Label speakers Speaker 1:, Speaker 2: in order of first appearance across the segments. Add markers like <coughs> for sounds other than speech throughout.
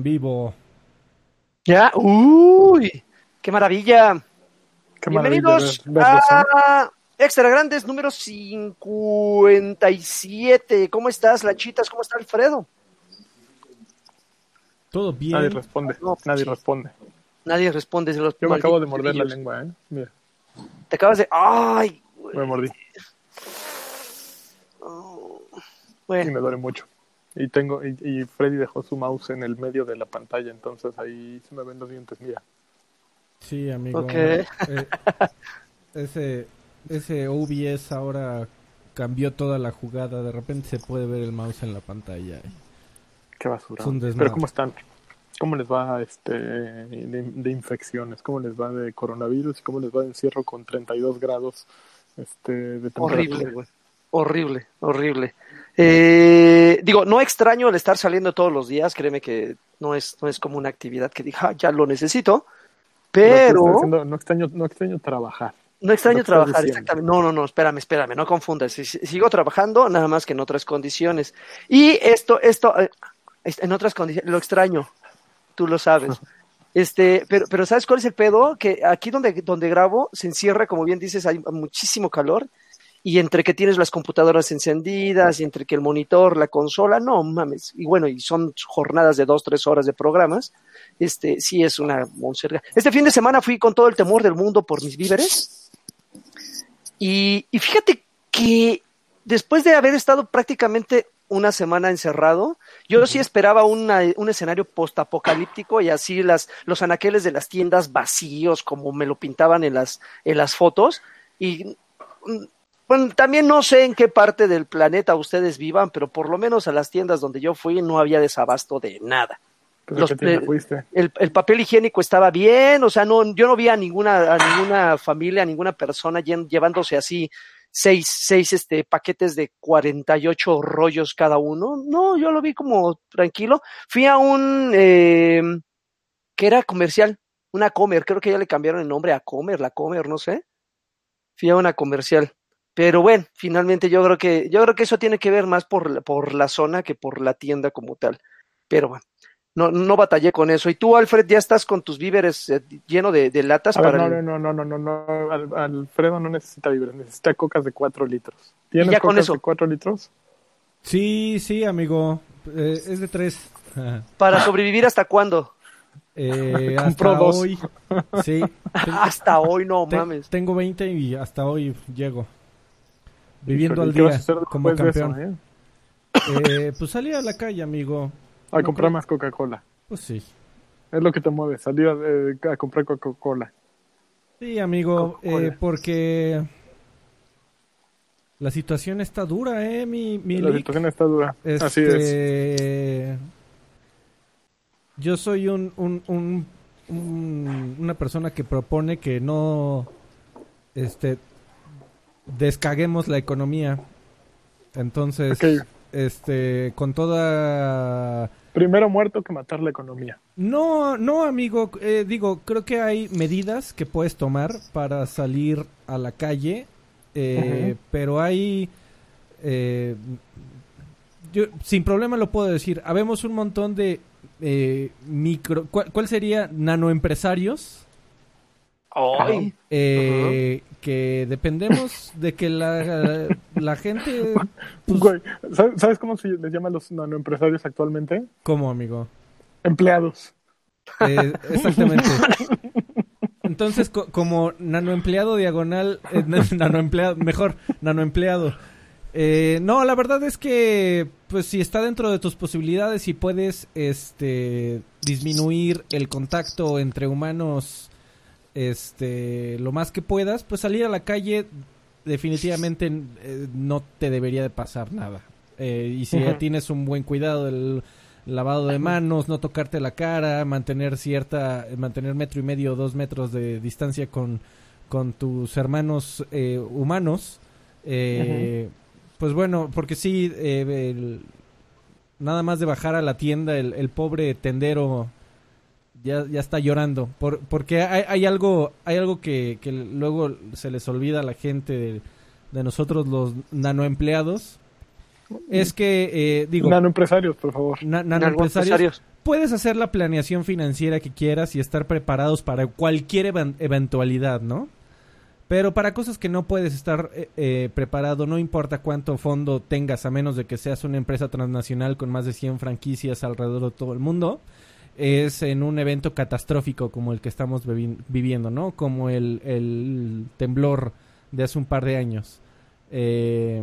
Speaker 1: En vivo.
Speaker 2: Ya, uy, qué maravilla.
Speaker 3: Qué
Speaker 2: Bienvenidos
Speaker 3: maravilla ver- verlos, ¿eh?
Speaker 2: a Extra Grandes número 57. ¿Cómo estás, Lanchitas? ¿Cómo está Alfredo?
Speaker 1: Todo bien.
Speaker 3: Nadie responde.
Speaker 2: No,
Speaker 3: Nadie
Speaker 2: sí.
Speaker 3: responde.
Speaker 2: Nadie responde. de los
Speaker 3: Yo me acabo de morder la lengua, ¿eh? Mira,
Speaker 2: Te acabas de. ¡Ay! güey.
Speaker 3: me mordí
Speaker 2: Oh.
Speaker 3: y me duele mucho. Y tengo y, y Freddy dejó su mouse en el medio de la pantalla, entonces ahí se me ven los dientes, mira.
Speaker 1: Sí, amigo.
Speaker 2: Ok.
Speaker 1: Eh, ese, ese OBS ahora cambió toda la jugada. De repente se puede ver el mouse en la pantalla.
Speaker 3: Qué basura.
Speaker 1: Es.
Speaker 3: Pero ¿cómo están? ¿Cómo les va este de, de infecciones? ¿Cómo les va de coronavirus? ¿Y cómo les va de encierro con 32 grados este, de temperatura?
Speaker 2: horrible, güey. Horrible, horrible. Eh, digo, no extraño el estar saliendo todos los días. Créeme que no es, no es como una actividad que dije, "Ah, ya lo necesito. Pero.
Speaker 3: diciendo, no, extraño, no extraño trabajar.
Speaker 2: No extraño trabajar,
Speaker 3: diciendo.
Speaker 2: exactamente. No, no, no, espérame, espérame, no confundas. Si- si- Sigo trabajando, nada más que en otras condiciones. Y esto, esto, eh, en otras condiciones, lo extraño, tú lo sabes. Este, pero, pero ¿sabes cuál es el pedo? Que aquí donde, donde grabo se encierra, como bien dices, hay muchísimo calor. Y entre que tienes las computadoras encendidas y entre que el monitor, la consola, no mames. Y bueno, y son jornadas de dos, tres horas de programas. Este, sí es una monserga. Este fin de semana fui con todo el temor del mundo por mis víveres. Y, y fíjate que después de haber estado prácticamente una semana encerrado, yo sí esperaba una- un escenario postapocalíptico y así las, los anaqueles de las tiendas vacíos, como me lo pintaban en las, en las fotos. Y bueno, también no sé en qué parte del planeta ustedes vivan, pero por lo menos a las tiendas donde yo fui no había desabasto de nada
Speaker 3: Pues,
Speaker 2: el, el papel higiénico estaba bien, o sea, no, yo no vi a ninguna, a ninguna familia, a ninguna persona lle- llevándose así seis, seis este, paquetes de 48 rollos cada uno. No, yo lo vi como tranquilo. Fui a un, eh, que era comercial, una Comer, creo que ya le cambiaron el nombre a Comer, la Comer, no sé. Fui a una comercial. Pero bueno, finalmente yo creo que, yo creo que eso tiene que ver más por, la- por la zona que por la tienda como tal. Pero bueno, no, no batallé con eso. ¿Y tú, Alfred, ya estás con tus víveres eh, lleno de, de latas
Speaker 3: A ver,
Speaker 2: para
Speaker 3: no,
Speaker 2: el-
Speaker 3: no, no, no, no, no, no. Al- Alfredo no necesita víveres, necesita cocas de 4 litros. ¿Tienes
Speaker 2: ya con
Speaker 3: cocas
Speaker 2: eso.
Speaker 3: de 4 litros?
Speaker 1: Sí, sí, amigo. Eh, es de tres. <laughs>
Speaker 2: para sobrevivir hasta cuándo?
Speaker 1: Eh, <laughs> hasta
Speaker 3: dos.
Speaker 1: hoy. Sí. Ten- <laughs>
Speaker 2: Hasta hoy no mames.
Speaker 1: tengo 20 y hasta hoy llego. Viviendo al
Speaker 3: ¿qué vas a
Speaker 1: día como campeón.
Speaker 3: eso, eh?
Speaker 1: Eh, pues salí a la calle, amigo.
Speaker 3: A
Speaker 1: No
Speaker 3: comprar más Coca-Cola.
Speaker 1: Pues sí.
Speaker 3: Es lo que te mueve, salir a, eh, a comprar Coca-Cola.
Speaker 1: Sí, amigo, eh, porque la situación está dura, ¿eh? Mi, mi
Speaker 3: La situación está dura. Así es.
Speaker 1: Este, Yo soy un, un, un- un- una persona que propone que no este, descaguemos la economía. Entonces, este, con toda...
Speaker 3: Primero muerto que matar la economía.
Speaker 1: No, no, amigo. eh, digo, creo que hay medidas que puedes tomar para salir a la calle, eh, pero hay... eh, yo sin problema lo puedo decir. Habemos un montón de eh, micro... ¿cuál, cuál sería? Nanoempresarios.
Speaker 2: Ay,
Speaker 1: eh, Que dependemos de que la, <laughs> la gente... pues,
Speaker 3: Güey, ¿sabes, cómo se les llama a los nanoempresarios actualmente?
Speaker 1: ¿Cómo, amigo?
Speaker 3: Empleados.
Speaker 1: Eh, exactamente. Entonces, co- como nanoempleado diagonal, eh, na- <laughs> nanoempleado, mejor, nanoempleado. Eh, no, la verdad es que, pues, si está dentro de tus posibilidades y puedes, este, disminuir el contacto entre humanos, este, lo más que puedas, pues salir a la calle, definitivamente eh, no te debería de pasar nada. Eh, y si ya tienes un buen cuidado del lavado de manos, no tocarte la cara, mantener cierta, mantener metro y medio o dos metros de distancia con, con tus hermanos eh, humanos, eh, pues bueno, porque sí, eh, el- nada más de bajar a la tienda, el, el pobre tendero ya, ya está llorando, por, porque hay, hay algo, hay algo que, que luego se les olvida a la gente de, de nosotros los nanoempleados, es que, eh, digo...
Speaker 3: Nanoempresarios, por favor.
Speaker 1: na- nanoempresarios, puedes hacer la planeación financiera que quieras y estar preparados para cualquier eventualidad, ¿no? Pero para cosas que no puedes estar eh, eh, preparado, no importa cuánto fondo tengas, a menos de que seas una empresa transnacional con más de 100 franquicias alrededor de todo el mundo, es en un evento catastrófico como el que estamos vivi- viviendo, ¿no? Como el, el temblor de hace un par de años. Eh,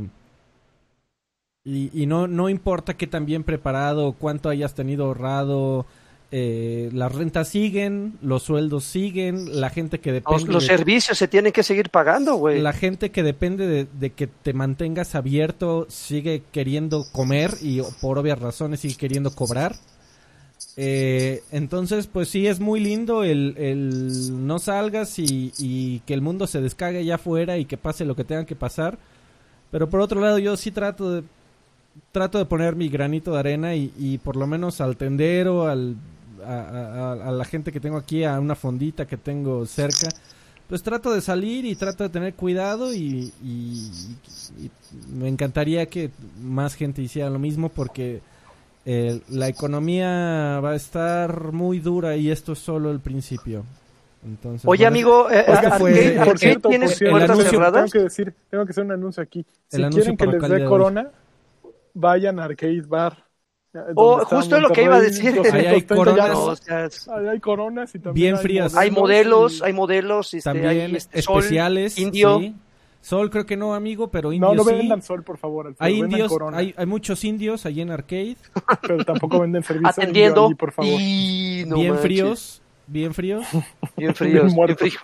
Speaker 1: y, y no, no importa qué tan bien preparado, cuánto hayas tenido ahorrado, eh, las rentas siguen, los sueldos siguen, la gente que
Speaker 2: Los,
Speaker 1: depende
Speaker 2: los
Speaker 1: de-
Speaker 2: servicios se tienen que seguir pagando, güey.
Speaker 1: la gente que depende de, de que te mantengas abierto sigue queriendo comer y por obvias razones sigue queriendo cobrar. Eh, entonces, pues sí, es muy lindo el, el no salgas y, y que el mundo se descague allá afuera y que pase lo que tenga que pasar. Pero por otro lado, yo sí trato de trato de poner mi granito de arena y, y por lo menos al tendero, al, a, a- la gente que tengo aquí, a una fondita que tengo cerca, pues trato de salir y trato de tener cuidado y- y me encantaría que más gente hiciera lo mismo porque eh, la economía va a estar muy dura y esto es solo el principio. Entonces,
Speaker 2: Oye,
Speaker 1: bueno,
Speaker 2: amigo, eh, Arcade-
Speaker 1: fue- por
Speaker 3: cierto,
Speaker 2: ¿tienes
Speaker 3: por cierto,
Speaker 1: el
Speaker 2: puertas
Speaker 1: anuncio-
Speaker 2: cerradas?
Speaker 3: Tengo que decir, tengo que hacer un anuncio aquí. Si
Speaker 1: El anuncio
Speaker 3: quieren que les dé corona, vayan a Arcade Bar. eh,
Speaker 2: Oh, justo lo que iba a decir.
Speaker 1: Ahí hay
Speaker 3: 230
Speaker 1: coronas.
Speaker 3: ya
Speaker 2: No,
Speaker 3: no.
Speaker 2: o sea, es-
Speaker 3: Ahí hay coronas y también
Speaker 1: Bien
Speaker 3: hay
Speaker 1: frías.
Speaker 2: hay modelos,
Speaker 3: y-
Speaker 2: hay modelos, este,
Speaker 1: también
Speaker 2: hay este, sol,
Speaker 1: especiales.
Speaker 2: indio.
Speaker 1: sí. Sol creo que no, amigo, pero indio
Speaker 3: No, no
Speaker 1: sí.
Speaker 3: vendan sol, por favor. Alfredo,
Speaker 1: Hay
Speaker 3: vendan
Speaker 1: indios,
Speaker 3: corona,
Speaker 1: hay, hay muchos indios allí en Arcade, <laughs>
Speaker 3: pero tampoco venden servicio indio
Speaker 2: atendiendo
Speaker 3: allí, por favor.
Speaker 2: y no
Speaker 1: bien
Speaker 2: manches,
Speaker 1: fríos, bien fríos. <laughs>
Speaker 2: bien fríos, bien
Speaker 3: muertos.
Speaker 2: fríos.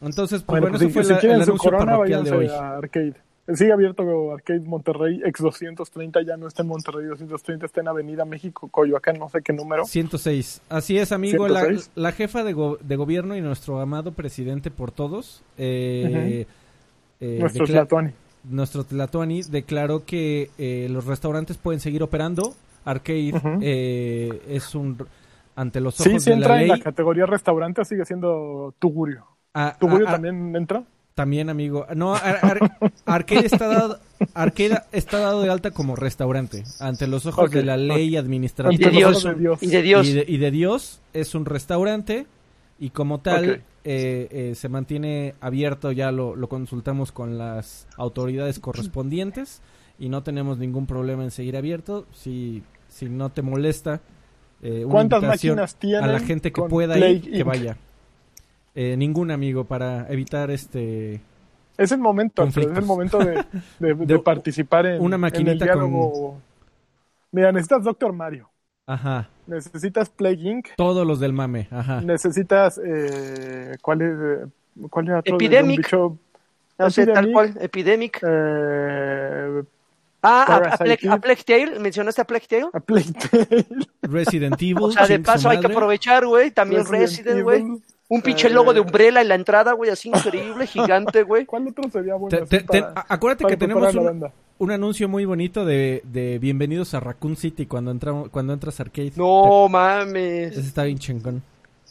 Speaker 1: Entonces, pues
Speaker 3: Bueno,
Speaker 1: bueno,
Speaker 3: pues,
Speaker 1: eso
Speaker 3: si,
Speaker 1: fue
Speaker 3: si
Speaker 1: la-
Speaker 3: quieren
Speaker 1: el
Speaker 3: su
Speaker 1: anuncio
Speaker 3: corona,
Speaker 1: parroquial de hoy.
Speaker 3: a Arcade. Sigue abierto Arcade Monterrey X230, ya no está en Monterrey 230, está en Avenida México, Coyoacán, no sé qué número.
Speaker 1: 106. Así es, amigo. La,
Speaker 3: 106.
Speaker 1: la jefa de, go- de gobierno y nuestro amado presidente por todos, eh, eh,
Speaker 3: Nuestro Tlatuani.
Speaker 1: nuestro Tlatuani declaró que eh, los restaurantes pueden seguir operando. Arcade eh, es un ante los ojos
Speaker 3: sí
Speaker 1: de la
Speaker 3: entra en
Speaker 1: ley.
Speaker 3: la categoría restaurante, sigue siendo Tugurio.
Speaker 1: a-
Speaker 3: ¿Tugurio
Speaker 1: a- a-
Speaker 3: también entra?
Speaker 1: También, amigo. No, Ar- Ar- <laughs> Arcade, está dado, Arcade está dado de alta como restaurante. Ante los ojos de la ley administrativa
Speaker 2: de
Speaker 3: de Dios.
Speaker 2: y de Dios.
Speaker 1: y, de, y de Dios es un restaurante y como tal eh, eh, se mantiene abierto. Ya lo, lo consultamos con las autoridades correspondientes y no tenemos ningún problema en seguir abierto. Si, si no te molesta, eh, una
Speaker 3: ¿Cuántas máquinas tienen
Speaker 1: a la gente que pueda
Speaker 3: Plague
Speaker 1: ir, que vaya. Eh, ningún amigo para evitar este
Speaker 3: Es el momento, es el momento de, de- de <laughs>
Speaker 1: De-
Speaker 3: participar en,
Speaker 1: una
Speaker 3: en
Speaker 1: maquinita
Speaker 3: el diálogo. Mira, necesitas Doctor Mario,
Speaker 1: ajá
Speaker 3: necesitas Plague Inc.,
Speaker 1: todos los del mame ajá
Speaker 3: necesitas... Eh, ¿Cuál es? eh, ¿Cuál era otro?
Speaker 2: Epidemic.
Speaker 3: Bicho,
Speaker 2: No sé, tal
Speaker 3: Epidemic.
Speaker 2: cual, Epidemic.
Speaker 3: eh,
Speaker 2: Ah, a, a, Plague, a Plague Tale, ¿mencionaste a Plague Tale?
Speaker 3: a Plague Tale,
Speaker 1: Resident Evil
Speaker 2: O sea, de paso hay que aprovechar, güey, también Resident, güey. Un pinche logo de Umbrella en la entrada, güey, así increíble, <laughs> gigante, güey.
Speaker 3: ¿Cuál otro sería bueno?
Speaker 1: Te- te- acuérdate
Speaker 3: para
Speaker 1: que tenemos un, anuncio muy bonito de, de bienvenidos a Raccoon City cuando entramos cuando entras a arcade.
Speaker 2: No mames.
Speaker 1: ese está bien chingón.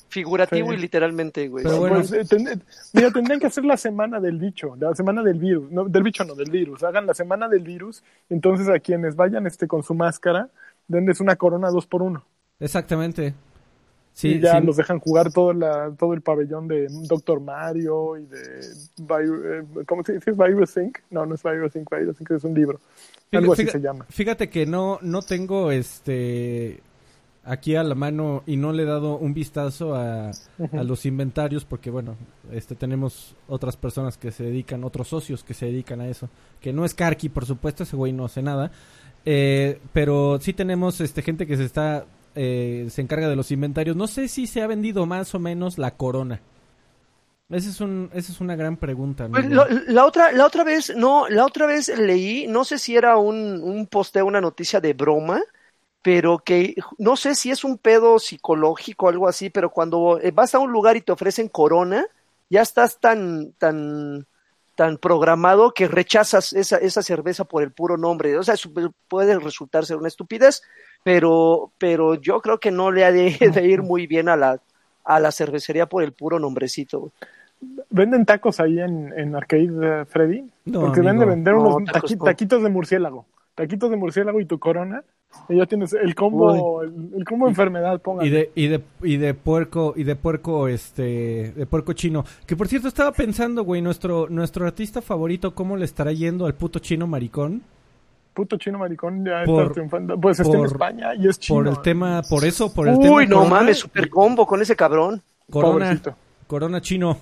Speaker 2: Figurativo
Speaker 3: Sí.
Speaker 2: y literalmente, güey.
Speaker 1: Pero bueno.
Speaker 3: Pues, eh, ten- mira, tendrían que hacer la semana del bicho, la semana del virus, no, del bicho no, del virus. Hagan la semana del virus, entonces a quienes vayan este con su máscara, denles una corona dos por uno.
Speaker 1: Exactamente. Sí,
Speaker 3: y ya
Speaker 1: sí.
Speaker 3: los dejan jugar todo, la, todo el pabellón de Doctor Mario y de eh, ¿cómo se dice? Virus Inc. No, no es Virus Inc. Virus Inc. es un libro.
Speaker 1: Fíjate-
Speaker 3: Algo así se llama.
Speaker 1: Fíjate que no no tengo este aquí a la mano y no le he dado un vistazo a, a los inventarios porque bueno, este tenemos otras personas que se dedican, otros socios que se dedican a eso, que no es Karki, por supuesto, ese güey no hace nada. Eh, pero sí tenemos este gente que se está eh, se encarga de los inventarios. No sé si se ha vendido más o menos la corona. Esa es un esa es una gran pregunta.
Speaker 2: Pues, la otra, la otra vez, no, la otra vez leí, no sé si era un, posteo, una noticia de broma, pero que no sé si es un pedo psicológico o algo así, pero cuando eh, vas a un lugar y te ofrecen corona, ya estás tan, tan, tan programado que rechazas esa, esa cerveza por el puro nombre. O sea, puede resultar ser una estupidez, pero, pero yo creo que no le ha de, de ir muy bien a la, a la cervecería por el puro nombrecito.
Speaker 3: ¿Venden tacos ahí en, en Arcade eh, Freddy?
Speaker 1: No,
Speaker 3: Porque
Speaker 1: amigo.
Speaker 3: venden vender
Speaker 2: No,
Speaker 3: unos taqui- taquitos de murciélago. taquitos de murciélago y tu corona. Y ya tienes el combo, el, el combo enfermedad, póngale.
Speaker 1: Y de, y de, y de puerco, y de puerco, este, de puerco chino. Que por cierto, estaba pensando, güey, nuestro, nuestro artista favorito, ¿cómo le estará yendo al puto chino maricón?
Speaker 3: Puto chino maricón ya
Speaker 1: Por-
Speaker 3: está triunfando. Pues está en España y es chino.
Speaker 1: Por el tema, por eso, por el tema.
Speaker 2: Uy, no
Speaker 1: corona,
Speaker 2: mames, super combo con ese cabrón.
Speaker 1: Corona,
Speaker 3: Pobrecito.
Speaker 1: corona chino.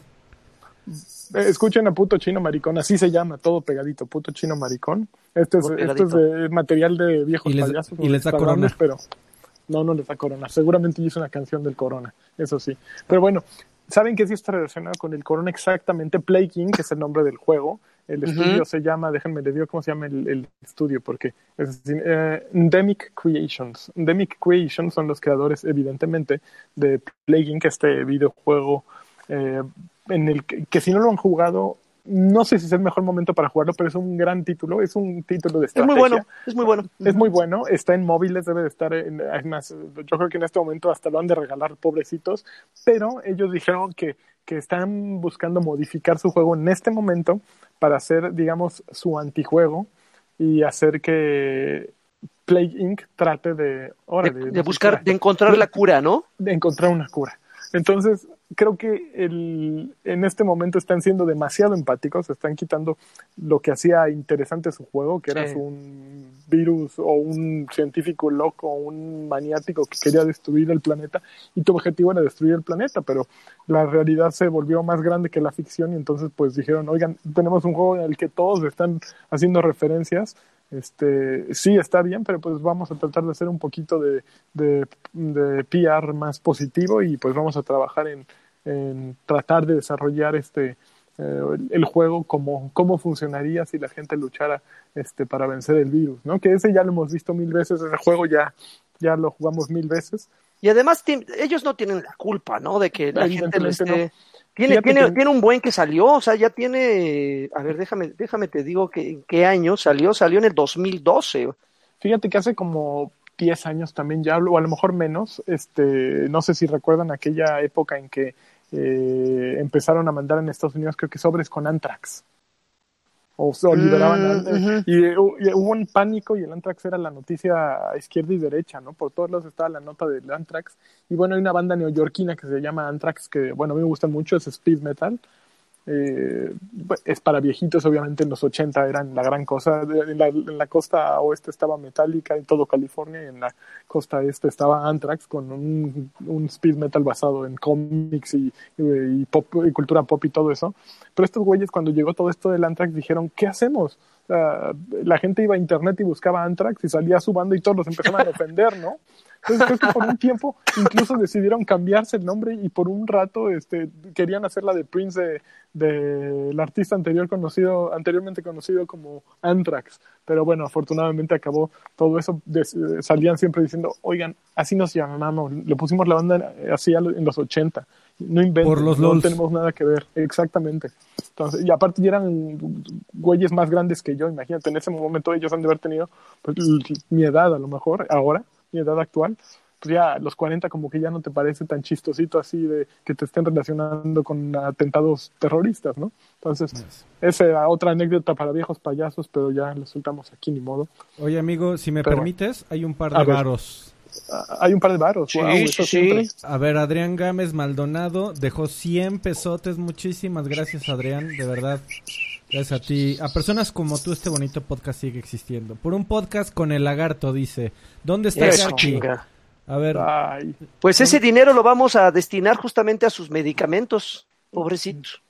Speaker 3: Eh, Escuchen a puto chino maricón, así se llama, todo pegadito, puto chino maricón. Este es, este es de material de viejos
Speaker 1: Y les-
Speaker 3: payasos.
Speaker 1: y les da corona.
Speaker 3: Pero no, no les da corona. Seguramente hizo una canción del corona, eso sí. Pero bueno, ¿saben qué sí está relacionado con el corona exactamente? Play King, que es el nombre del juego. El estudio se llama, déjenme le digo cómo se llama el, el estudio, porque es eh, Endemic Creations. Endemic Creations son los creadores, evidentemente, de Play King, este videojuego eh, en el que, que si no lo han jugado, no sé si es el mejor momento para jugarlo, pero es un gran título, es un título de
Speaker 2: Es
Speaker 3: estrategia.
Speaker 2: muy bueno, es muy bueno.
Speaker 3: Es muy bueno, está en móviles, debe de estar en, además, yo creo que en este momento hasta lo han de regalar, pobrecitos, pero ellos dijeron que, que están buscando modificar su juego en este momento para hacer, digamos, su antijuego y hacer que Plague Inc. trate de,
Speaker 2: De,
Speaker 3: órale,
Speaker 2: de
Speaker 3: sé
Speaker 2: buscar, de encontrar la cura, ¿no?
Speaker 3: de encontrar una cura. Entonces, creo que el, en este momento están siendo demasiado empáticos, están quitando lo que hacía interesante su juego, que era
Speaker 2: Sí.
Speaker 3: un virus o un científico loco o un maniático que quería destruir el planeta y tu objetivo era destruir el planeta, pero la realidad se volvió más grande que la ficción y entonces pues dijeron, oigan, tenemos un juego en el que todos están haciendo referencias este sí está bien, pero pues vamos a tratar de hacer un poquito de, de, de PR más positivo y pues vamos a trabajar en, en tratar de desarrollar este eh, el, juego como cómo funcionaría si la gente luchara este para vencer el virus, ¿no? Que ese ya lo hemos visto mil veces, ese juego ya ya lo jugamos mil veces.
Speaker 2: Y además ellos no tienen la culpa, ¿no? De que la gente lo esté... Tiene, tiene,
Speaker 3: que-
Speaker 2: tiene un buen que salió, o sea, ya tiene... A ver, déjame, déjame te digo que, en qué año salió. Salió en el 2012.
Speaker 3: Fíjate que hace como 10 años también ya, o a lo mejor menos, este, no sé si recuerdan aquella época en que eh, empezaron a mandar en Estados Unidos, creo que sobres con Anthrax. O, o liberaban
Speaker 2: Mm,
Speaker 3: y, y hubo un pánico y el Anthrax era la noticia a izquierda y derecha, ¿no? Por todos lados estaba la nota del Anthrax. Y bueno, hay una banda neoyorquina que se llama Anthrax, que bueno, a mí me gusta mucho, es speed metal. Eh, es para viejitos, obviamente en los 80 eran la gran cosa. En la, en la costa oeste estaba Metallica, en todo California, y en la costa este estaba Anthrax con un, un speed metal basado en cómics y, y, pop, y cultura pop y todo eso. Pero estos güeyes, cuando llegó todo esto del Anthrax, dijeron: ¿Qué hacemos? Sea, la gente iba a internet y buscaba Anthrax y salía su banda y todos los empezaban a ofender, ¿no? Que por un tiempo incluso decidieron cambiarse el nombre y por un rato este, querían hacer la de Prince de, del artista anterior conocido, anteriormente conocido como Anthrax. Pero bueno, afortunadamente acabó todo eso. Des- salían siempre diciendo, oigan, así nos llamamos, le pusimos la banda así en los 80. No inventen,
Speaker 1: Por los
Speaker 3: no
Speaker 1: LOLs.
Speaker 3: tenemos nada que ver. Exactamente. Entonces, y aparte ya eran güeyes más grandes que yo, imagínate, en ese momento ellos han de haber tenido pues, mi edad a lo mejor, ahora, mi edad actual, pues ya los 40 como que ya no te parece tan chistosito así de que te estén relacionando con atentados terroristas, ¿no? Entonces, esa era otra anécdota para viejos payasos, pero ya lo soltamos aquí ni modo.
Speaker 1: Oye, amigo, si me
Speaker 3: Pero
Speaker 1: permites, hay un par de varos.
Speaker 3: Ah, Hay un par de varos,
Speaker 2: Sí,
Speaker 3: wow,
Speaker 2: sí,
Speaker 3: eso
Speaker 2: sí.
Speaker 3: siempre.
Speaker 1: A ver, Adrián Gámez Maldonado dejó 100 pesotes. Muchísimas gracias, Adrián. De verdad, gracias a ti. A personas como tú, este bonito podcast sigue existiendo. Por un podcast con el lagarto, dice. ¿Dónde está
Speaker 2: Eso, chinga.
Speaker 1: A ver,
Speaker 3: Ay,
Speaker 2: Pues ese dinero lo vamos a destinar justamente a sus medicamentos, pobrecitos.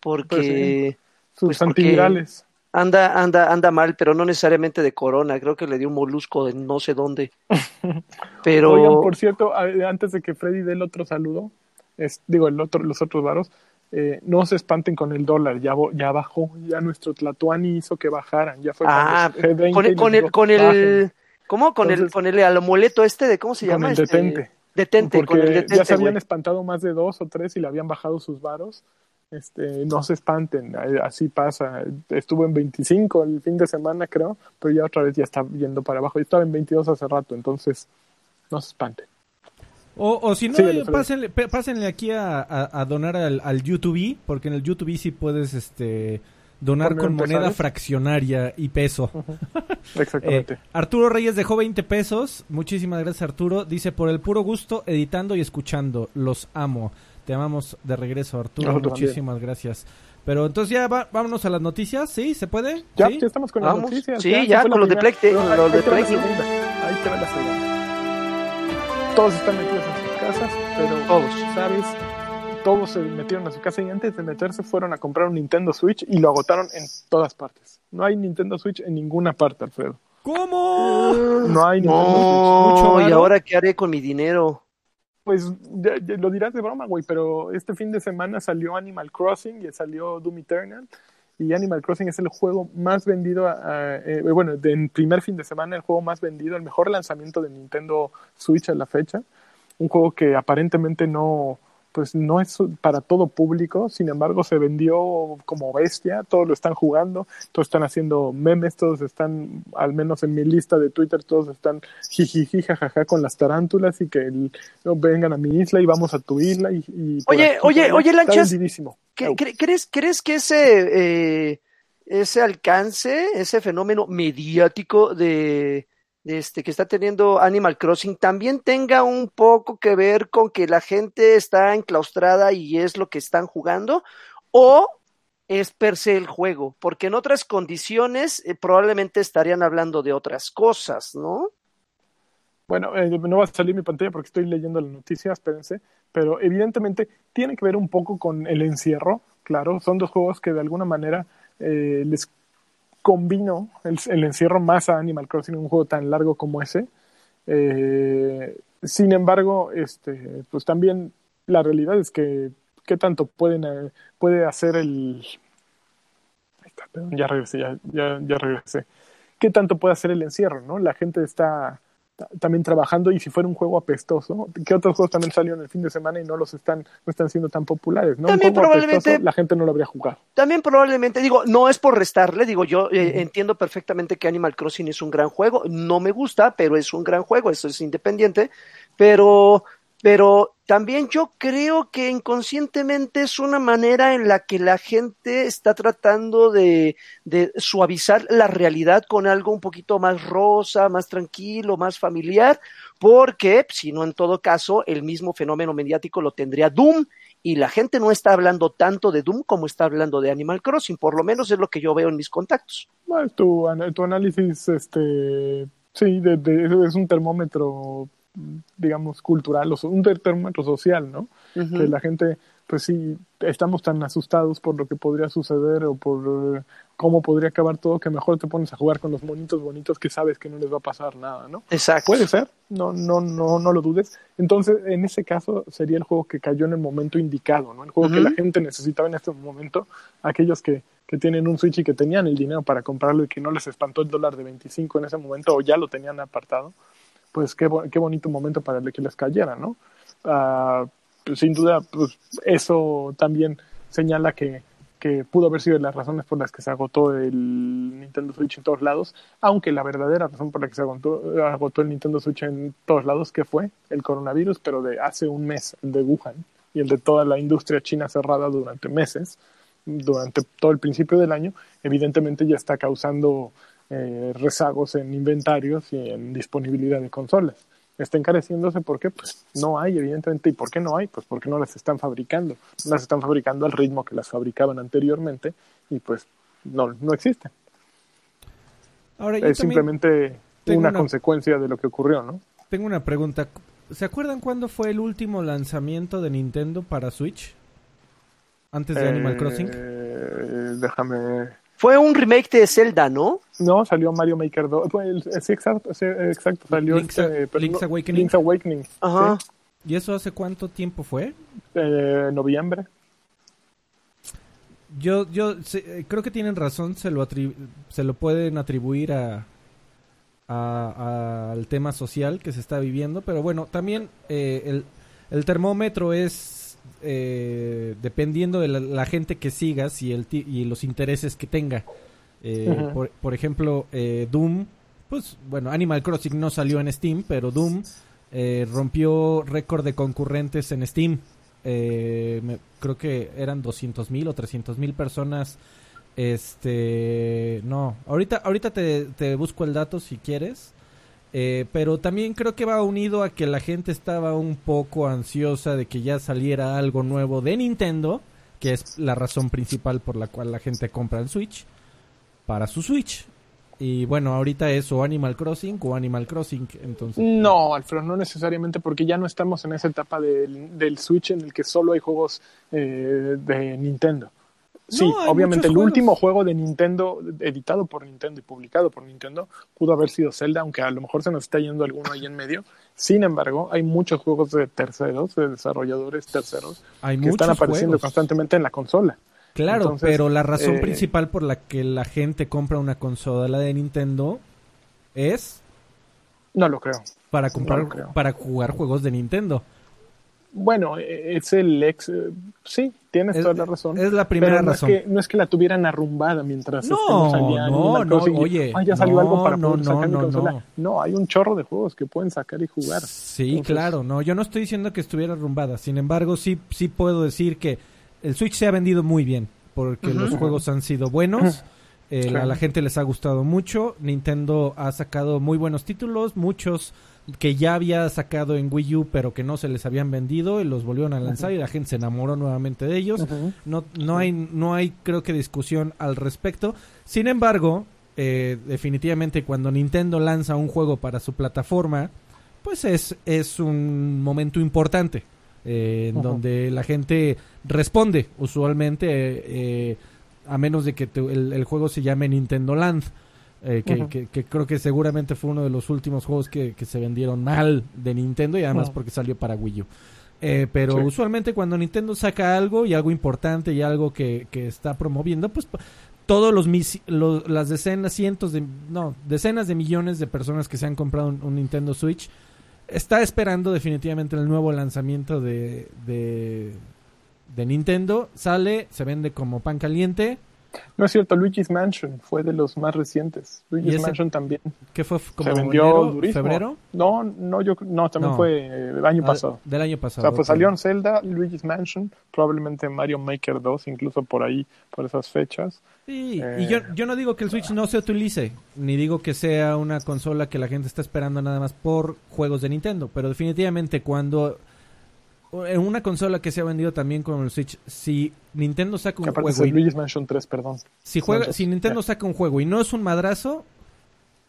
Speaker 2: Porque
Speaker 3: sus
Speaker 2: Pues porque-
Speaker 3: antivirales.
Speaker 2: anda, anda, anda mal, pero no necesariamente de corona. Creo que le dio un molusco de no sé dónde. <laughs> Pero
Speaker 3: Oigan, por cierto, antes de que Freddy dé el otro saludo, es, digo, el otro, los otros varos, eh, no se espanten con el dólar, ya, ya bajó, ya nuestro Tlatuani hizo que bajaran, ya fue
Speaker 2: ah,
Speaker 3: cuando G20
Speaker 2: con el, con el, con el. ¿cómo? Con el, con el amuleto este de cómo se
Speaker 3: Con
Speaker 2: llama
Speaker 3: el
Speaker 2: Este,
Speaker 3: detente.
Speaker 2: detente,
Speaker 3: porque
Speaker 2: con el
Speaker 3: ya
Speaker 2: detente,
Speaker 3: se habían espantado más de dos o tres y le habían bajado sus varos. Este, no se espanten, eh, así pasa. Estuvo en 25 el fin de semana, creo, pero ya otra vez ya está yendo para abajo. Yo estaba en 22 hace rato, entonces no se espanten.
Speaker 1: O, o si no,
Speaker 3: Freddy.
Speaker 1: pásenle, pásenle aquí a, a- a donar al, al YouTube, porque en el YouTube sí puedes este Donar con moneda fraccionaria y peso. <laughs>
Speaker 3: Exactamente.
Speaker 1: Eh, Arturo Reyes dejó 20 pesos. Muchísimas gracias, Arturo. Dice, por el puro gusto, editando y escuchando. Los amo. Te amamos de regreso, Arturo.
Speaker 3: Nosotros
Speaker 1: Muchísimas gracias. Pero entonces ya va- vámonos a las noticias, ¿sí? ¿Se puede?
Speaker 3: Ya,
Speaker 1: ¿Sí?
Speaker 3: ya estamos con las noticias.
Speaker 2: Sí, ya, con los de
Speaker 3: ahí te va la
Speaker 2: Play-
Speaker 3: segunda, Todos están metidos en sus casas, pero
Speaker 2: Todos.
Speaker 3: ¿sabes? Todos se metieron a su casa y antes de meterse fueron a comprar un Nintendo Switch y lo agotaron en todas partes. No hay Nintendo Switch en ninguna parte, Alfredo.
Speaker 1: ¿Cómo?
Speaker 3: No hay Nintendo Switch.
Speaker 1: Mucho
Speaker 2: No,
Speaker 1: varo.
Speaker 2: ¿y ahora qué haré con mi dinero?
Speaker 3: Pues ya- ya lo dirás de broma, güey, pero este fin de semana salió Animal Crossing y salió Doom Eternal. Y Animal Crossing es el juego más vendido, a- a- eh, bueno, de- en primer fin de semana, el juego más vendido, el mejor lanzamiento de Nintendo Switch a la fecha. Un juego que aparentemente no, pues no es para todo público, sin embargo se vendió como bestia, todos lo están jugando, todos están haciendo memes, todos están, al menos en mi lista de Twitter, todos están jijiji, jajaja con las tarántulas y que el- no, vengan a mi isla y vamos a tu isla y, y
Speaker 2: Oye, oye, oye, Lanchas. ¿Qué-
Speaker 3: Au.
Speaker 2: cre- ¿Crees, ¿Crees que ese, eh, ese alcance, ese fenómeno mediático de, de este que está teniendo Animal Crossing también tenga un poco que ver con que la gente está enclaustrada y es lo que están jugando? ¿O es per se el juego? Porque en otras condiciones eh, probablemente estarían hablando de otras cosas, ¿no?
Speaker 3: Bueno, eh, no va a salir mi pantalla porque estoy leyendo la noticia, espérense, pero evidentemente tiene que ver un poco con el encierro, claro, son dos juegos que de alguna manera eh, les combino el, encierro más a Animal Crossing, un juego tan largo como ese. Eh, sin embargo, este, pues también la realidad es que qué tanto pueden eh, puede hacer el ya regresé, ya, ya, ya regresé. ¿Qué tanto puede hacer el encierro, no? La gente está también trabajando y si fuera un juego apestoso, ¿qué otros juegos también salieron el fin de semana y no los están, no están siendo tan populares, ¿no?
Speaker 2: También
Speaker 3: un juego
Speaker 2: probablemente-
Speaker 3: apestoso, la gente no lo habría jugado.
Speaker 2: También probablemente, digo, no es por restarle, digo, yo eh, entiendo perfectamente que Animal Crossing es un gran juego, no me gusta, pero es un gran juego, eso es independiente, pero, pero también yo creo que inconscientemente es una manera en la que la gente está tratando de, suavizar la realidad con algo un poquito más rosa, más tranquilo, más familiar, porque si no en todo caso el mismo fenómeno mediático lo tendría Doom y la gente no está hablando tanto de Doom como está hablando de Animal Crossing, por lo menos es lo que yo veo en mis contactos.
Speaker 3: Bueno, tu, análisis, este, sí, de- es un termómetro, digamos, cultural, o un ter- termómetro social, ¿no? Que la gente, pues sí, estamos tan asustados por lo que podría suceder o por eh, cómo podría acabar todo, que mejor te pones a jugar con los monitos bonitos que sabes que no les va a pasar nada, ¿no?
Speaker 2: Exacto.
Speaker 3: Puede ser, no, no, no, no lo dudes. Entonces, en ese caso, sería el juego que cayó en el momento indicado, ¿no? El juego que la gente necesitaba en este momento, aquellos que, que tienen un Switch y que tenían el dinero para comprarlo y que no les espantó el dólar de 25 en ese momento o ya lo tenían apartado, pues qué, qué bonito momento para que les cayera, ¿no? Pues, sin duda, pues eso también señala que, que pudo haber sido las razones por las que se agotó el Nintendo Switch en todos lados, aunque la verdadera razón por la que se agotó, agotó el Nintendo Switch en todos lados, que fue el coronavirus, pero de hace un mes, el de Wuhan, y el de toda la industria china cerrada durante meses, durante todo el principio del año, evidentemente ya está causando eh, rezagos en inventarios y en disponibilidad de consolas. Está encareciéndose porque pues no hay, evidentemente. ¿Y por qué no hay? Pues porque no las están fabricando. Las están fabricando al ritmo que las fabricaban anteriormente y pues no, no existen.
Speaker 1: Ahora,
Speaker 3: Es simplemente una,
Speaker 1: una-
Speaker 3: consecuencia de lo que ocurrió, ¿no?
Speaker 1: tengo una pregunta. ¿Se acuerdan cuándo fue el último lanzamiento de Nintendo para Switch? Antes de Animal
Speaker 3: Eh,
Speaker 1: Crossing.
Speaker 3: Déjame.
Speaker 2: Fue un remake de Zelda, ¿no?
Speaker 3: No, salió Mario Maker 2. Pues, el- sí, exacto, sí, exacto. Salió
Speaker 1: Link's-
Speaker 3: este, pero
Speaker 1: Link's
Speaker 3: no-
Speaker 1: Awakening.
Speaker 3: Link's Awakening.
Speaker 2: Ajá.
Speaker 3: sí,
Speaker 1: ¿Y eso hace cuánto tiempo fue?
Speaker 3: eh, noviembre.
Speaker 1: Yo, yo sé- eh, creo que tienen razón, se lo, se lo pueden atribuir a, a- a- al tema social que se está viviendo, pero bueno, también eh, el, el termómetro es eh, dependiendo de la, la gente que sigas y, el y los intereses que tenga. Eh, por ejemplo, eh, Doom, pues bueno, Animal Crossing no salió en Steam, pero Doom eh, rompió récord de concurrentes en Steam. Eh, me- creo que eran 200 mil o 300 mil personas Este, no, ahorita, ahorita te, te busco el dato si quieres. Eh, pero también creo que va unido a que la gente estaba un poco ansiosa de que ya saliera algo nuevo de Nintendo, que es la razón principal por la cual la gente compra el Switch para su Switch. Y bueno, ahorita es o Animal Crossing o Animal Crossing, entonces.
Speaker 3: No, Alfredo, no necesariamente, porque ya no estamos en esa etapa del, del Switch en el que solo hay juegos eh, de Nintendo. Sí,
Speaker 1: No,
Speaker 3: obviamente el último juego de Nintendo, editado por Nintendo y publicado por Nintendo, pudo haber sido Zelda, aunque a lo mejor se nos está yendo alguno ahí en medio. Sin embargo, hay muchos juegos de terceros, de desarrolladores terceros,
Speaker 1: Hay
Speaker 3: que están apareciendo
Speaker 1: juegos.
Speaker 3: constantemente en la consola.
Speaker 1: Claro,
Speaker 3: Entonces,
Speaker 1: pero la razón
Speaker 3: eh,
Speaker 1: principal por la que la gente compra una consola de Nintendo es
Speaker 3: No lo creo.
Speaker 1: para comprar
Speaker 3: lo creo.
Speaker 1: para jugar juegos de Nintendo.
Speaker 3: Bueno, eh, es el ex. eh, sí, tienes
Speaker 1: Es-
Speaker 3: toda la razón.
Speaker 1: es la primera
Speaker 3: pero no
Speaker 1: razón.
Speaker 3: Es que, no es que la tuvieran arrumbada mientras
Speaker 1: No, no, no,
Speaker 3: y,
Speaker 1: oye,
Speaker 3: "Ay, ya salió
Speaker 1: no,
Speaker 3: algo para
Speaker 1: no,
Speaker 3: poder sacar
Speaker 1: no,
Speaker 3: mi
Speaker 1: no,
Speaker 3: consola.
Speaker 1: no.
Speaker 3: No, hay un chorro de juegos que pueden sacar y jugar.
Speaker 1: Sí,
Speaker 3: Entonces,
Speaker 1: claro, no, yo no estoy diciendo que estuviera arrumbada. Sin embargo, sí sí puedo decir que el Switch se ha vendido muy bien porque los juegos han sido buenos. eh,
Speaker 3: Claro.
Speaker 1: A la gente les ha gustado mucho. Nintendo ha sacado muy buenos títulos, muchos que ya había sacado en Wii U pero que no se les habían vendido y los volvieron a lanzar y la gente se enamoró nuevamente de ellos. No, no hay, no hay creo que discusión al respecto. Sin embargo, eh, definitivamente cuando Nintendo lanza un juego para su plataforma, pues es, es un momento importante. eh, en donde la gente responde usualmente eh, eh, a menos de que te- el, el juego se llame Nintendo Land eh, que, que- que creo que seguramente fue uno de los últimos juegos que, que se vendieron mal de Nintendo y además porque salió para Wii U Eh, pero
Speaker 3: Sí.
Speaker 1: usualmente cuando Nintendo saca algo y algo importante y algo que, que está promoviendo, pues todos los, mis- lo- las decenas, cientos de, no, decenas de millones de personas que se han comprado un, un Nintendo Switch está esperando definitivamente el nuevo lanzamiento de, de, de Nintendo. Sale, se vende como pan caliente.
Speaker 3: No es cierto, Luigi's Mansion fue de los más recientes.
Speaker 1: ¿Y
Speaker 3: Luigi's
Speaker 1: ese
Speaker 3: Mansion también
Speaker 1: que fue como
Speaker 3: se vendió
Speaker 1: enero, febrero?
Speaker 3: No, no, yo no, también
Speaker 1: No.
Speaker 3: fue eh, el año
Speaker 1: Ah,
Speaker 3: pasado.
Speaker 1: Del año
Speaker 3: O
Speaker 1: pasado.
Speaker 3: sea, pues
Speaker 1: ok.
Speaker 3: salió en Zelda, Luigi's Mansion, probablemente Mario Maker 2, incluso por ahí, por esas fechas.
Speaker 1: Sí,
Speaker 3: Eh,
Speaker 1: y yo, yo no digo que el Switch no se utilice, ni digo que sea una consola que la gente está esperando nada más por juegos de Nintendo, pero definitivamente cuando en una consola que se ha vendido también con el Switch, si Nintendo saca un
Speaker 3: es
Speaker 1: juego y,
Speaker 3: Luigi's Mansion 3, perdón.
Speaker 1: si juega, si Nintendo saca un juego y no es un madrazo,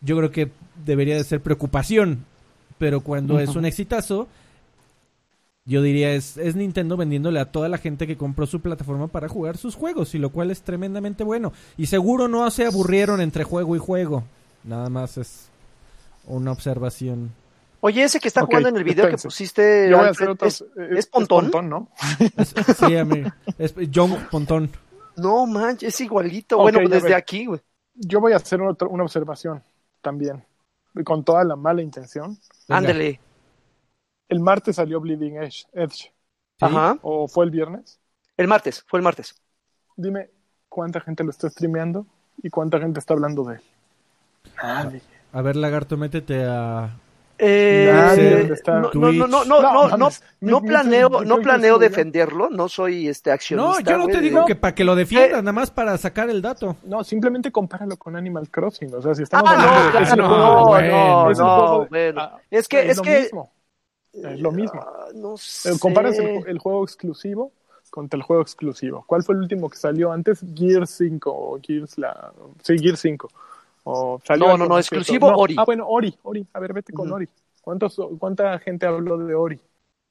Speaker 1: yo creo que debería de ser preocupación, pero cuando es un exitazo, yo diría es, es Nintendo vendiéndole a toda la gente que compró su plataforma para jugar sus juegos, y lo cual es tremendamente bueno. Y seguro no se aburrieron entre juego y juego. Nada más es una observación.
Speaker 2: Oye, ese que está jugando en el video
Speaker 3: espérense.
Speaker 2: que pusiste,
Speaker 3: Yo voy a hacer otros.
Speaker 2: es- ¿es Pontón?
Speaker 3: ¿no?
Speaker 1: Es, sí, a mí- es John Pontón.
Speaker 2: no manches, es igualito.
Speaker 3: Ok,
Speaker 2: bueno, desde
Speaker 3: ve.
Speaker 2: aquí, güey.
Speaker 3: Yo voy a hacer otro- una observación también, y con toda la mala intención.
Speaker 2: Ándale.
Speaker 3: El martes salió Bleeding Edge, Edge.
Speaker 2: Ajá.
Speaker 3: o fue el viernes.
Speaker 2: El martes, fue el martes.
Speaker 3: Dime cuánta gente lo está streameando y cuánta gente está hablando de él. Nadie.
Speaker 1: A ver, Lagarto, métete a...
Speaker 2: Eh,
Speaker 3: Nadie está-
Speaker 2: no, no, no, no, no, no, no, no planeo, no planeo defenderlo, no soy este
Speaker 1: No,
Speaker 2: accionista.
Speaker 1: yo no te digo que para que lo defiendas,
Speaker 2: Eh,
Speaker 1: nada más para sacar el dato.
Speaker 3: No, simplemente compáralo con Animal Crossing. O sea, si estamos
Speaker 2: Ah,
Speaker 3: hablando
Speaker 2: no,
Speaker 3: de
Speaker 2: claro,
Speaker 1: no,
Speaker 3: juego,
Speaker 1: bueno,
Speaker 3: es un
Speaker 2: no,
Speaker 3: juego de-
Speaker 2: bueno.
Speaker 3: ah,
Speaker 2: Es que, es
Speaker 3: lo
Speaker 2: que,
Speaker 3: mismo. Es lo mismo.
Speaker 2: Ah, no
Speaker 3: Eh,
Speaker 2: sé.
Speaker 3: Comparas el, el juego exclusivo contra el juego exclusivo. ¿Cuál fue el último que salió antes? Gear 5 o Gears la... Sí, Gear 5. O salió
Speaker 2: No, no, no, exclusivo Ori.
Speaker 3: Ah, bueno, Ori, Ori. A ver, vete con. Ori. ¿Cuántos, ¿Cuánta gente habló de Ori?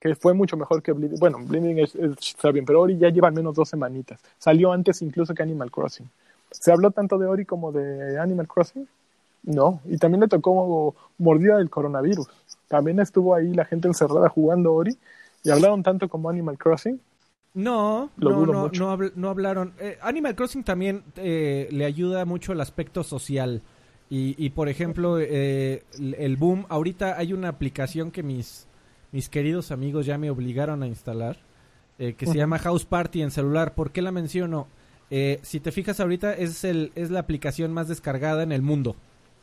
Speaker 3: Que fue mucho mejor que Bleeding. Bueno, Bleeding es, es- está bien, pero Ori ya lleva al menos dos semanitas. Salió antes incluso que Animal Crossing. ¿Se habló tanto de Ori como de Animal Crossing? No, y también le tocó mordida del coronavirus. También estuvo ahí la gente encerrada jugando Ori y hablaron tanto como Animal Crossing.
Speaker 1: No, no, no, no, habl- no hablaron. Eh, Animal Crossing también eh, le ayuda mucho el aspecto social. Y, y por ejemplo, eh, el boom, ahorita hay una aplicación que mis, mis queridos amigos ya me obligaron a instalar, eh, que se llama House Party en celular. ¿Por qué la menciono? Eh, si te fijas ahorita, es, el, es la aplicación más descargada en el mundo.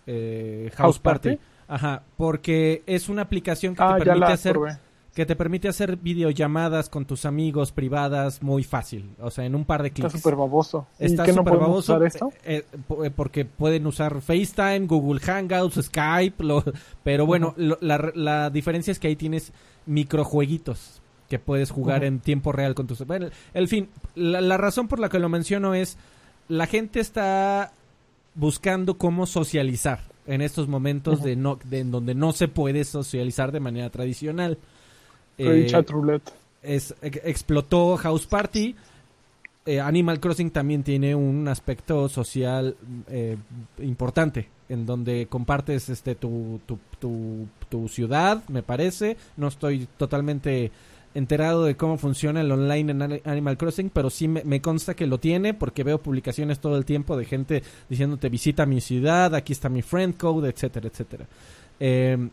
Speaker 1: eh, House,
Speaker 3: House
Speaker 1: Party.
Speaker 3: Party.
Speaker 1: Ajá, porque es una aplicación que
Speaker 3: Ah,
Speaker 1: te
Speaker 3: ya
Speaker 1: permite hacer
Speaker 3: probé.
Speaker 1: Que te permite hacer videollamadas con tus amigos privadas muy fácil, o sea, en un par de
Speaker 3: Está
Speaker 1: clics.
Speaker 3: súper baboso. ¿Y
Speaker 1: Está
Speaker 3: qué no
Speaker 1: baboso
Speaker 3: usar esto?
Speaker 1: eh, eh, eh, porque pueden usar FaceTime, Google Hangouts, Skype, lo- pero bueno, lo- la, la diferencia es que ahí tienes microjueguitos que puedes jugar en tiempo real con tus... Bueno, el fin, la, la razón por la que lo menciono es la gente está buscando cómo socializar en estos momentos de no de en donde no se puede socializar de manera tradicional. Eh,
Speaker 3: chat roulette.
Speaker 1: es, ex- explotó House Party. Eh, Animal Crossing también tiene un aspecto social eh, importante, en donde compartes este tu, tu, tu, tu ciudad, me parece. No estoy totalmente enterado de cómo funciona el online en Ani- Animal Crossing, pero sí me, me consta que lo tiene porque veo publicaciones todo el tiempo de gente diciéndote visita mi ciudad, aquí está mi friend code, etcétera, etcétera. Eh,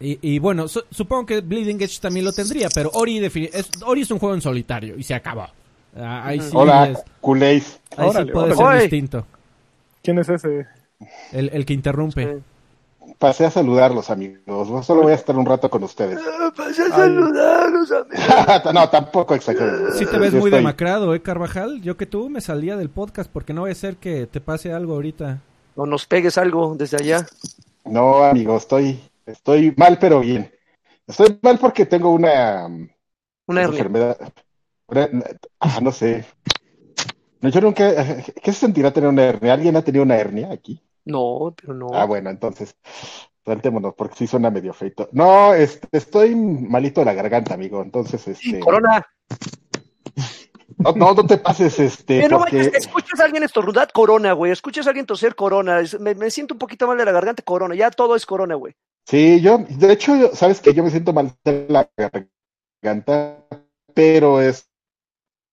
Speaker 1: y, y bueno, su- supongo que Bleeding Edge también lo tendría, pero Ori, defini- es, Ori es un juego en solitario y se acabó. Ah, ahí sí,
Speaker 4: Hola,
Speaker 1: es-
Speaker 4: culéis.
Speaker 1: ahí sí puede
Speaker 3: órale.
Speaker 1: ser distinto.
Speaker 3: ¿Quién es ese?
Speaker 1: El, el que interrumpe.
Speaker 2: Sí.
Speaker 4: Pasé a saludarlos, amigos. No solo voy a estar un rato con ustedes.
Speaker 2: Ah, Pasé a saludarlos, amigos. <laughs>
Speaker 4: no, tampoco exagero.
Speaker 1: Sí te ves
Speaker 4: Yo
Speaker 1: muy
Speaker 4: estoy-
Speaker 1: demacrado, ¿eh, Carvajal? Yo que tú me salía del podcast porque no va a ser que te pase algo ahorita.
Speaker 2: O nos pegues algo desde allá.
Speaker 4: No, amigo, estoy, estoy mal, pero bien. Estoy mal porque tengo una,
Speaker 2: Una
Speaker 4: enfermedad. una- ah, no sé. No, yo nunca. ¿Qué se sentirá tener una hernia? ¿Alguien ha tenido una hernia aquí?
Speaker 2: No, pero no.
Speaker 4: Ah, bueno, entonces, saltémonos, porque sí suena medio feito. No, este, estoy malito de la garganta, amigo. Entonces, este.
Speaker 2: Corona.
Speaker 4: No, no, no te pases, este,
Speaker 2: no
Speaker 4: porque.
Speaker 2: vayas, escuchas a alguien estornudar, corona, güey. Escuchas a alguien toser, corona. Me siento un poquito mal de la garganta, corona. Ya todo es corona, güey.
Speaker 4: Sí, yo, de hecho, yo- sabes que yo me siento mal de la garganta, pero es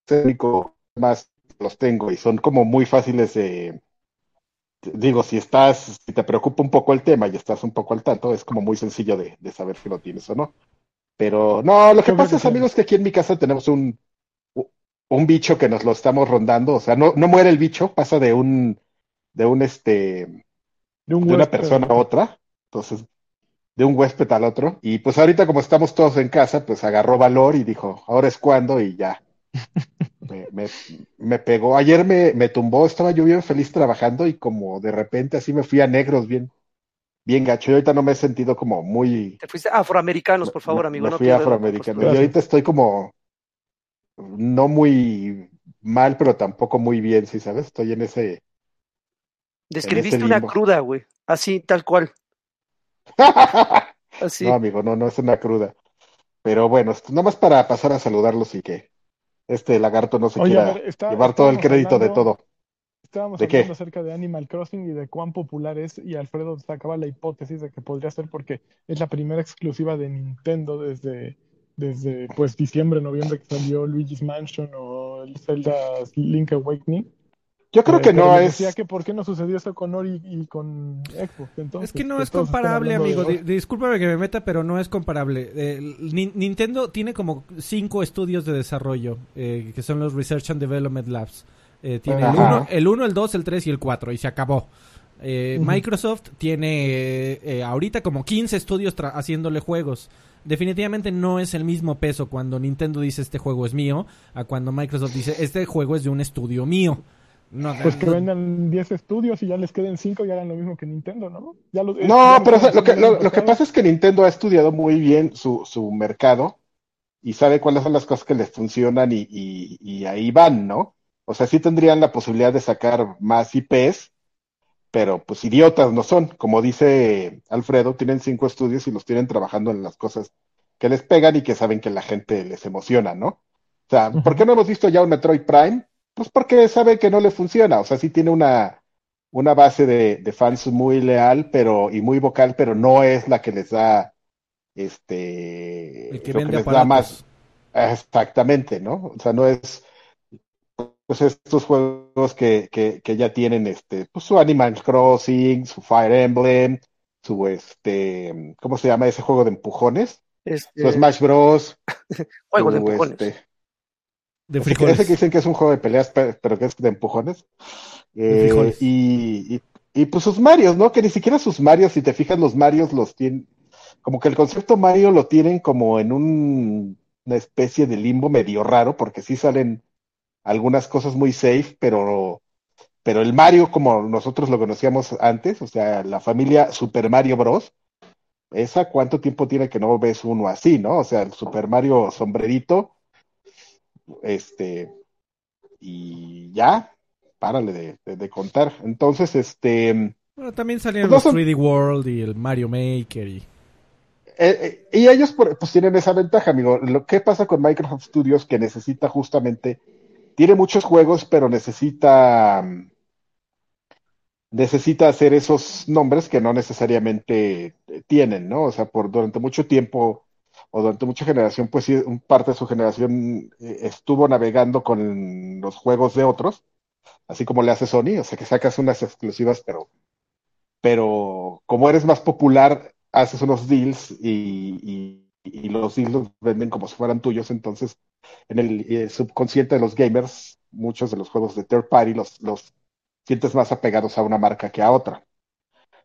Speaker 4: el único más los tengo y son como muy fáciles de, digo, si estás, si te preocupa un poco el tema y estás un poco al tanto, es como muy sencillo de, de saber si lo tienes o no. Pero no, lo que pasa
Speaker 3: que
Speaker 4: es, amigos, que aquí en mi casa tenemos un, un bicho que nos lo estamos rondando, o sea, no, no muere el bicho, pasa de un, de un este,
Speaker 3: De, un
Speaker 4: de una persona a otra, entonces de un huésped al otro, y pues ahorita como estamos todos en casa, pues agarró valor y dijo, ahora es cuando, y ya. <laughs> Me, me, me pegó. Ayer me, me tumbó, estaba yo bien feliz trabajando y como de repente así me fui a negros bien, bien gacho. Y ahorita no me he sentido como muy...
Speaker 2: Te fuiste afroamericanos, por favor, amigo.
Speaker 4: Me
Speaker 2: no
Speaker 4: fui afroamericano. Y ahorita estoy como no muy mal, pero tampoco muy bien, ¿sí sabes? Estoy en ese...
Speaker 2: Describiste
Speaker 4: ese
Speaker 2: una cruda, güey. Así, tal cual. <laughs> Así.
Speaker 4: No, amigo, no, no es una cruda. Pero bueno, esto- nada más para pasar a saludarlos y que este lagarto no se
Speaker 3: Oye,
Speaker 4: quiera
Speaker 3: ver, está-
Speaker 4: llevar todo el crédito de todo.
Speaker 3: Estábamos
Speaker 4: ¿De qué?
Speaker 3: hablando acerca de Animal Crossing y de cuán popular es, y Alfredo sacaba la hipótesis de que podría ser porque es la primera exclusiva de Nintendo desde, desde pues diciembre, noviembre que salió Luigi's Mansion o el Zelda Link Awakening.
Speaker 4: Yo creo que no es.
Speaker 3: decía que por qué no sucedió eso con Ori y con Xbox. Entonces,
Speaker 1: Es que no es comparable, amigo.
Speaker 3: de-
Speaker 1: Di- discúlpame que me meta, pero no es comparable. Eh, Ni- Nintendo tiene como cinco estudios de desarrollo, eh, que son los Research and Development Labs. Eh, tiene el
Speaker 4: Ajá.
Speaker 1: 1, el 1, el 2, el 3 y el 4, y se acabó. Eh,
Speaker 3: Ujú.
Speaker 1: Microsoft tiene eh, ahorita como 15 estudios tra- haciéndole juegos. Definitivamente no es el mismo peso cuando Nintendo dice este juego es mío, a cuando Microsoft dice este juego es de un estudio mío. No,
Speaker 3: Pues que vendan 10 estudios y ya les queden 5 y hagan lo mismo que Nintendo, ¿no? Ya los- ya
Speaker 4: No, pero lo que, lo, lo pasa es que Nintendo ha estudiado muy bien su, su mercado y sabe cuáles son las cosas que les funcionan y, y, y ahí van, ¿no? O sea, sí tendrían la posibilidad de sacar más IPs, pero pues idiotas no son. Como dice Alfredo, tienen cinco estudios y los tienen trabajando en las cosas que les pegan y que saben que la gente les emociona, ¿no? O sea, ¿por qué no hemos visto ya un Metroid Prime? Pues porque sabe que no le funciona. O sea, sí tiene una, una base de, de fans muy leal, pero, y muy vocal, pero no es la que les da, este,
Speaker 1: el que
Speaker 4: lo que
Speaker 1: vende
Speaker 4: les da más, exactamente, ¿no? O sea, no es, pues estos juegos que, que, que ya tienen, este, pues su Animal Crossing, su Fire Emblem, su, este, ¿cómo se llama ese juego de empujones?
Speaker 2: Este,
Speaker 4: Su Smash Bros. <laughs>
Speaker 2: juego de empujones.
Speaker 4: este,
Speaker 1: de frijoles.
Speaker 4: que dicen que es un juego de peleas, pe- pero que es de empujones. Eh, y, y, pues sus Marios, ¿no? Que ni siquiera sus Marios, si te fijas, los Marios los tienen, como que el concepto Mario lo tienen como en un, una especie de limbo medio raro, porque sí salen algunas cosas muy safe, pero, pero el Mario como nosotros lo conocíamos antes, o sea, la familia Super Mario Bros., esa cuánto tiempo tiene que no ves uno así, ¿no? O sea, el Super Mario sombrerito, este, y ya, párale de, de- de contar. Entonces, este,
Speaker 1: Bueno, también salieron
Speaker 4: Pues
Speaker 1: los
Speaker 4: son-
Speaker 1: 3D World y el Mario Maker y...
Speaker 4: eh, eh, y ellos pues tienen esa ventaja, amigo. Lo que pasa con Microsoft Studios que necesita justamente, tiene muchos juegos, pero necesita, mm, necesita hacer esos nombres que no necesariamente eh, tienen, ¿no? O sea, por durante mucho tiempo o durante mucha generación, pues sí, un parte de su generación eh, estuvo navegando con los juegos de otros, así como le hace Sony, o sea, que sacas unas exclusivas, pero, pero como eres más popular, haces unos deals y, y- los deals los venden como si fueran tuyos, entonces en el eh, subconsciente de los gamers, muchos de los juegos de third party los, los sientes más apegados a una marca que a otra.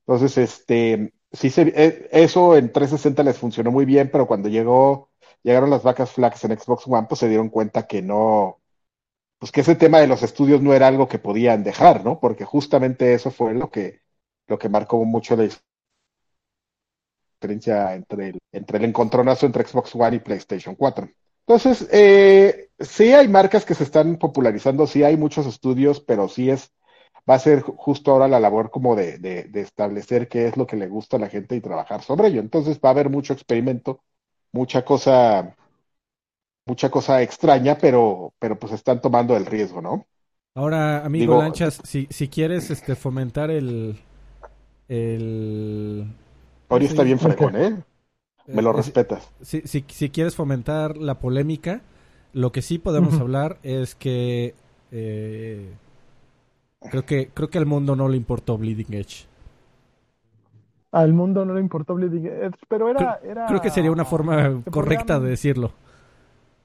Speaker 4: Entonces, este, sí se, eh, eso en 360 les funcionó muy bien, pero cuando llegó, llegaron las vacas flacas en Xbox One, pues se dieron cuenta que no, pues que ese tema de los estudios no era algo que podían dejar, ¿no? Porque justamente eso fue lo que, lo que marcó mucho la diferencia entre el, entre el encontronazo entre Xbox One y PlayStation 4. Entonces, eh, sí hay marcas que se están popularizando, sí hay muchos estudios, pero sí es, va a ser justo ahora la labor como de, de, de establecer qué es lo que le gusta a la gente y trabajar sobre ello. Entonces va a haber mucho experimento, mucha cosa, mucha cosa extraña, pero, pero pues están tomando el riesgo, ¿no?
Speaker 1: Ahora, amigo
Speaker 4: Digo-
Speaker 1: Lanchas, si, si quieres este, fomentar el... el
Speaker 4: Ori está bien fregón, ¿eh? <laughs> Me lo respetas.
Speaker 1: si, si, si quieres fomentar la polémica, lo que sí podemos hablar es que... eh, creo que creo que al mundo no le importó Bleeding Edge.
Speaker 3: Al mundo no le importó Bleeding Edge, pero era, era...
Speaker 1: Creo que sería una forma correcta de decirlo.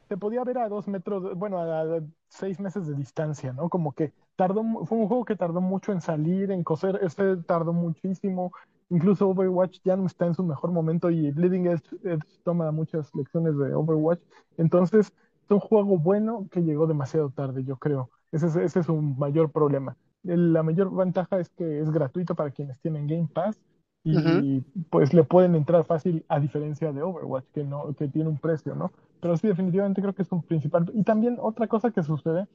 Speaker 3: se podía ver a dos metros, bueno, a, a seis meses de distancia, ¿no? Como que tardó, fue un juego que tardó mucho en salir, en coser, este tardó muchísimo. Incluso Overwatch ya no está en su mejor momento y Bleeding Edge, Edge toma muchas lecciones de Overwatch. Entonces, es un juego bueno que llegó demasiado tarde, yo creo. Ese es, ese es un mayor problema. La mayor ventaja es que es gratuito para quienes tienen Game Pass y pues le pueden entrar fácil a diferencia de Overwatch, que no, que tiene un precio, ¿no? Pero sí, definitivamente creo que es un principal. Y también otra cosa que sucede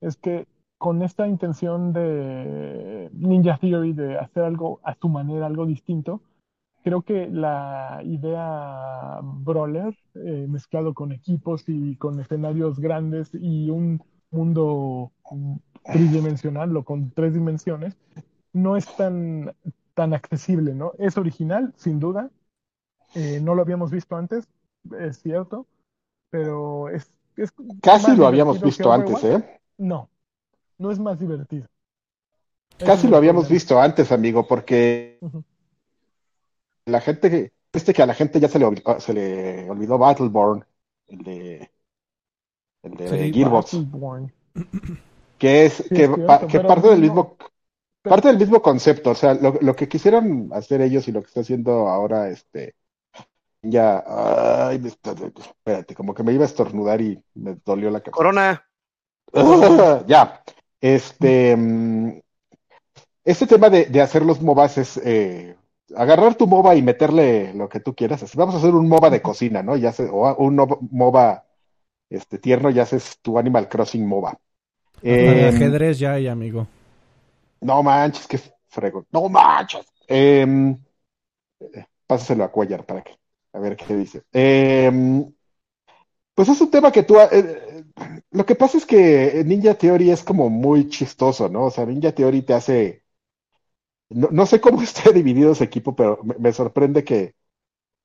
Speaker 3: es que con esta intención de Ninja Theory de hacer algo a su manera, algo distinto, creo que la idea brawler eh, mezclado con equipos y con escenarios grandes y un mundo tridimensional o con tres dimensiones no es tan, tan accesible, ¿no? Es original, sin duda. Eh, no lo habíamos visto antes, es cierto, pero es, es
Speaker 4: Casi lo habíamos visto antes. ¿eh?
Speaker 3: No, no es más divertido.
Speaker 4: Casi lo habíamos visto antes, amigo, porque la gente, viste que a la gente ya se le, se le olvidó Battleborn, el de, el de
Speaker 1: Sí,
Speaker 4: Gearbox, <clears throat> que es,
Speaker 3: Sí,
Speaker 4: que,
Speaker 3: es
Speaker 4: pa-
Speaker 3: cierto,
Speaker 4: que
Speaker 3: pero
Speaker 4: parte del
Speaker 3: no-
Speaker 4: mismo,
Speaker 3: pero-
Speaker 4: parte del mismo concepto, o sea, lo, lo que quisieron hacer ellos y lo que está haciendo ahora, este, ya, ay, me está- espérate, como que me iba a estornudar y me dolió la cabeza.
Speaker 2: Corona. <laughs>
Speaker 4: Ya, este, mm, este tema de, de hacer los MOBAs es eh, agarrar tu MOBA y meterle lo que tú quieras. Así, vamos a hacer un MOBA de cocina, ¿no? Ya sé, o un MOBA este, tierno, ya haces tu Animal Crossing MOBA. Eh,
Speaker 1: ajedrez ya hay, amigo.
Speaker 4: no manches, qué frego. No manches. Eh, pásaselo a Cuellar para que, a ver qué dice. Eh, pues es un tema que tú, eh, lo que pasa es que Ninja Theory es como muy chistoso, ¿no? O sea, Ninja Theory te hace, no, no sé cómo <laughs> esté dividido ese equipo, pero me, me sorprende que,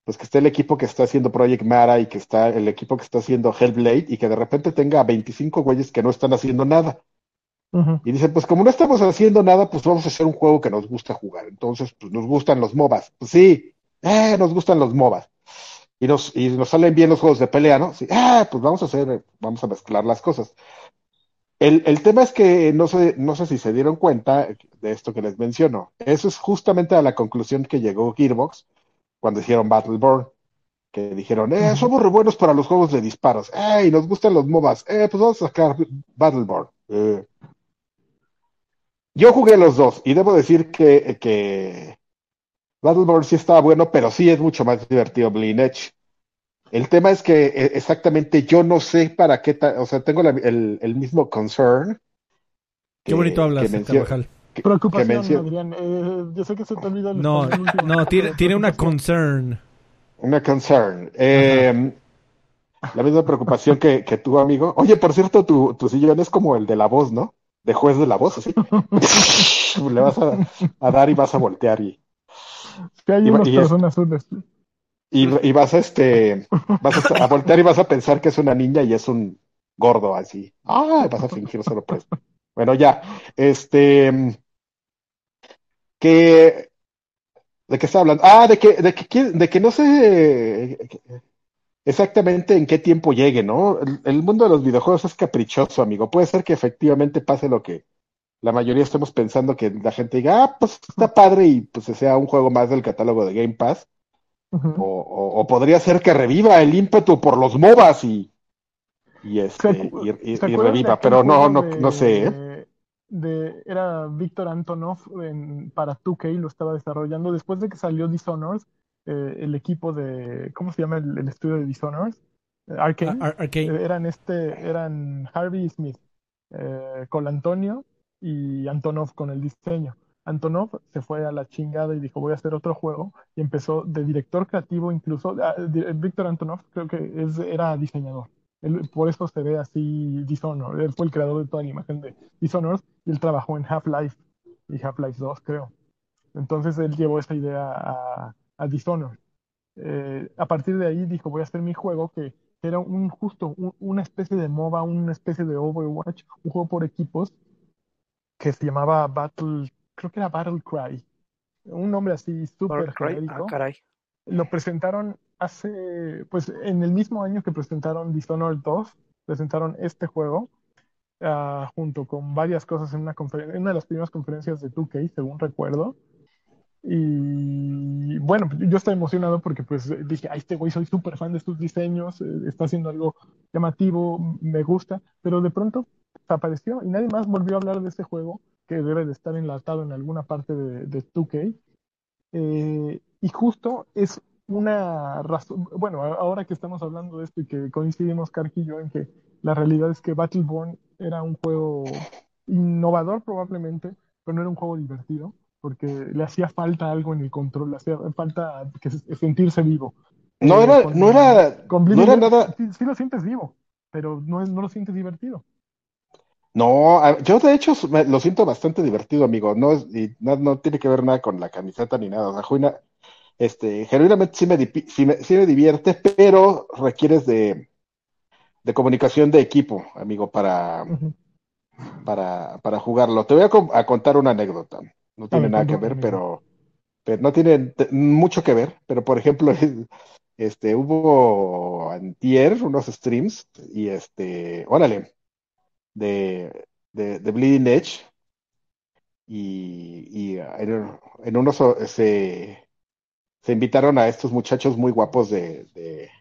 Speaker 4: pues que esté el equipo que está haciendo Project Mara y que está el equipo que está haciendo Hellblade y que de repente tenga 25 güeyes que no están haciendo nada. Y dicen, pues como no estamos haciendo nada, pues vamos a hacer un juego que nos gusta jugar. Entonces, pues nos gustan los MOBAs. Pues sí, eh, nos gustan los MOBAs. Y nos, y nos salen bien los juegos de pelea, ¿no? Sí, ah, pues vamos a hacer, vamos a mezclar las cosas. El, el tema es que no sé, no sé si se dieron cuenta de esto que les menciono. Eso es justamente a la conclusión que llegó Gearbox cuando hicieron Battleborn, que dijeron, eh, somos re buenos para los juegos de disparos, eh, y nos gustan los MOBAs, eh, pues vamos a sacar Battleborn. Eh. Yo jugué los dos, y debo decir que, que Battleborn sí estaba bueno, pero sí es mucho más divertido Edge. El tema es que eh, exactamente yo no sé para qué, o sea, tengo la- el, el mismo concern.
Speaker 1: Qué bonito hablas, Carvajal.
Speaker 4: Que-
Speaker 3: Preocupación,
Speaker 4: que
Speaker 3: Adrián. Eh, yo sé que se te olvida el
Speaker 1: No, no, tiene, tiene una concern.
Speaker 4: Una concern. Eh, la misma preocupación que, que tú, amigo. Oye, por cierto, tu, tu sillón es como el de la voz, ¿no? De juez de la voz, así. <laughs> Le vas a, a dar y vas a voltear y,
Speaker 3: Que hay
Speaker 4: Y-
Speaker 3: unos
Speaker 4: y es-
Speaker 3: personas azules.
Speaker 4: y, y vas a este, vas a, a voltear y vas a pensar que es una niña y es un gordo así. Ah, vas a fingir sorpresa. Bueno, ya. Este, que, ¿de qué está hablando? Ah, de que, de que, de que no sé exactamente en qué tiempo llegue, ¿no? El, el mundo de los videojuegos es caprichoso, amigo. Puede ser que efectivamente pase lo que la mayoría estemos pensando que la gente diga, ah, pues está padre y pues sea un juego más del catálogo de Game Pass. O, o- o podría ser que reviva el ímpetu por los MOBAs y, y,
Speaker 3: ¿Se
Speaker 4: este, y, y- reviva, pero no, no, no sé, ¿eh?
Speaker 3: De- era Víctor Antonov en- para 2K, lo estaba desarrollando. Después de que salió Dishonored, eh, el equipo de, ¿cómo se llama el, el estudio de Dishonored? Eh, Arkane.
Speaker 1: Ar- Arcane.
Speaker 3: Eh, eran este, eran Harvey Smith, eh, Col Antonio y Antonov con el diseño. Antonov se fue a la chingada y dijo voy a hacer otro juego y empezó de director creativo incluso. ah, Víctor Antonov creo que es, era diseñador. Él- por eso se ve así Dishonored. Él fue el creador de toda la imagen de Dishonored él trabajó en Half-Life y Half-Life 2 creo. Entonces él llevó esa idea a, a Dishonored. Eh, a partir de ahí dijo voy a hacer mi juego que era un justo un- una especie de MOBA, una especie de Overwatch, un juego por equipos que se llamaba Battle, creo que era Battle Cry, un nombre así súper.
Speaker 2: Ah,
Speaker 3: genérico.
Speaker 2: caray.
Speaker 3: Lo presentaron hace, pues en el mismo año que presentaron Dishonored 2, presentaron este juego ah, junto con varias cosas en una en una de las primeras conferencias de 2K, según recuerdo. Y bueno, yo estaba emocionado porque pues dije, ay, este güey soy súper fan de sus diseños, eh, está haciendo algo llamativo, me gusta, pero de pronto desapareció y nadie más volvió a hablar de este juego que debe de estar enlatado en alguna parte de, de 2K. Eh, y justo es una razón, bueno, ahora que estamos hablando de esto y que coincidimos Karki y yo en que la realidad es que Battleborn era un juego innovador probablemente, pero no era un juego divertido, porque le hacía falta algo en el control, le hacía falta que se- sentirse vivo.
Speaker 4: No
Speaker 3: Eh,
Speaker 4: era,
Speaker 3: con-
Speaker 4: no era,
Speaker 3: Con
Speaker 4: no era nada,
Speaker 3: sí, sí lo sientes vivo, pero no, es, no lo sientes divertido.
Speaker 4: no, yo de hecho me- lo siento bastante divertido, amigo, no, es- y no, no tiene que ver nada con la camiseta ni nada, o sea, genuina- este, genuinamente sí me, sí me, sí me divierte, pero requieres de, de comunicación de equipo, amigo, para, para, para jugarlo. Te voy a, co- a contar una anécdota. No tiene
Speaker 3: ver,
Speaker 4: nada que ver, pero, pero no tiene mucho que ver. Pero, por ejemplo, <laughs> este, hubo antier unos streams y este, órale, de, de, de Bleeding Edge y, y en, en unos se, se invitaron a estos muchachos muy guapos de, de,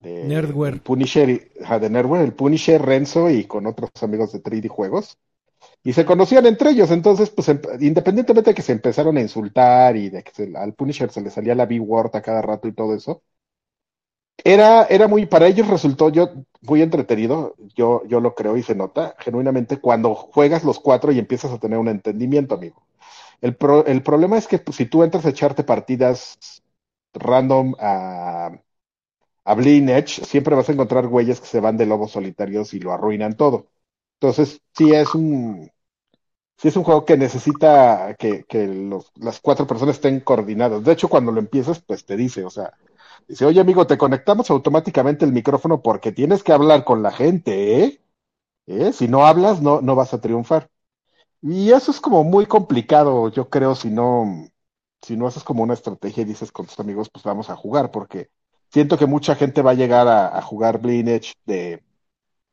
Speaker 4: de
Speaker 1: Nerdware.
Speaker 4: el Punisher, ajá, de Nerdware, el Punisher, Renzo y con otros amigos de 3D Juegos. Y se conocían entre ellos, entonces, pues, em- independientemente de que se empezaron a insultar y de que se- al Punisher se le salía la B-word a cada rato y todo eso, era, era muy, para ellos resultó yo muy entretenido, yo, yo lo creo y se nota, genuinamente, cuando juegas los cuatro y empiezas a tener un entendimiento, amigo. El, pro- el problema es que pues, si tú entras a echarte partidas random a, a Edge, siempre vas a encontrar güeyes que se van de lobos solitarios y lo arruinan todo. Entonces, sí es un, sí es un juego que necesita que, que las cuatro personas estén coordinadas. De hecho, cuando lo empiezas, pues te dice, o sea, dice, oye amigo, te conectamos automáticamente el micrófono porque tienes que hablar con la gente, ¿eh? ¿Eh? Si no hablas, no, no vas a triunfar. Y eso es como muy complicado, yo creo, si no, si no haces como una estrategia y dices con tus amigos, pues vamos a jugar, porque siento que mucha gente va a llegar a, a jugar Bleeding Edge de,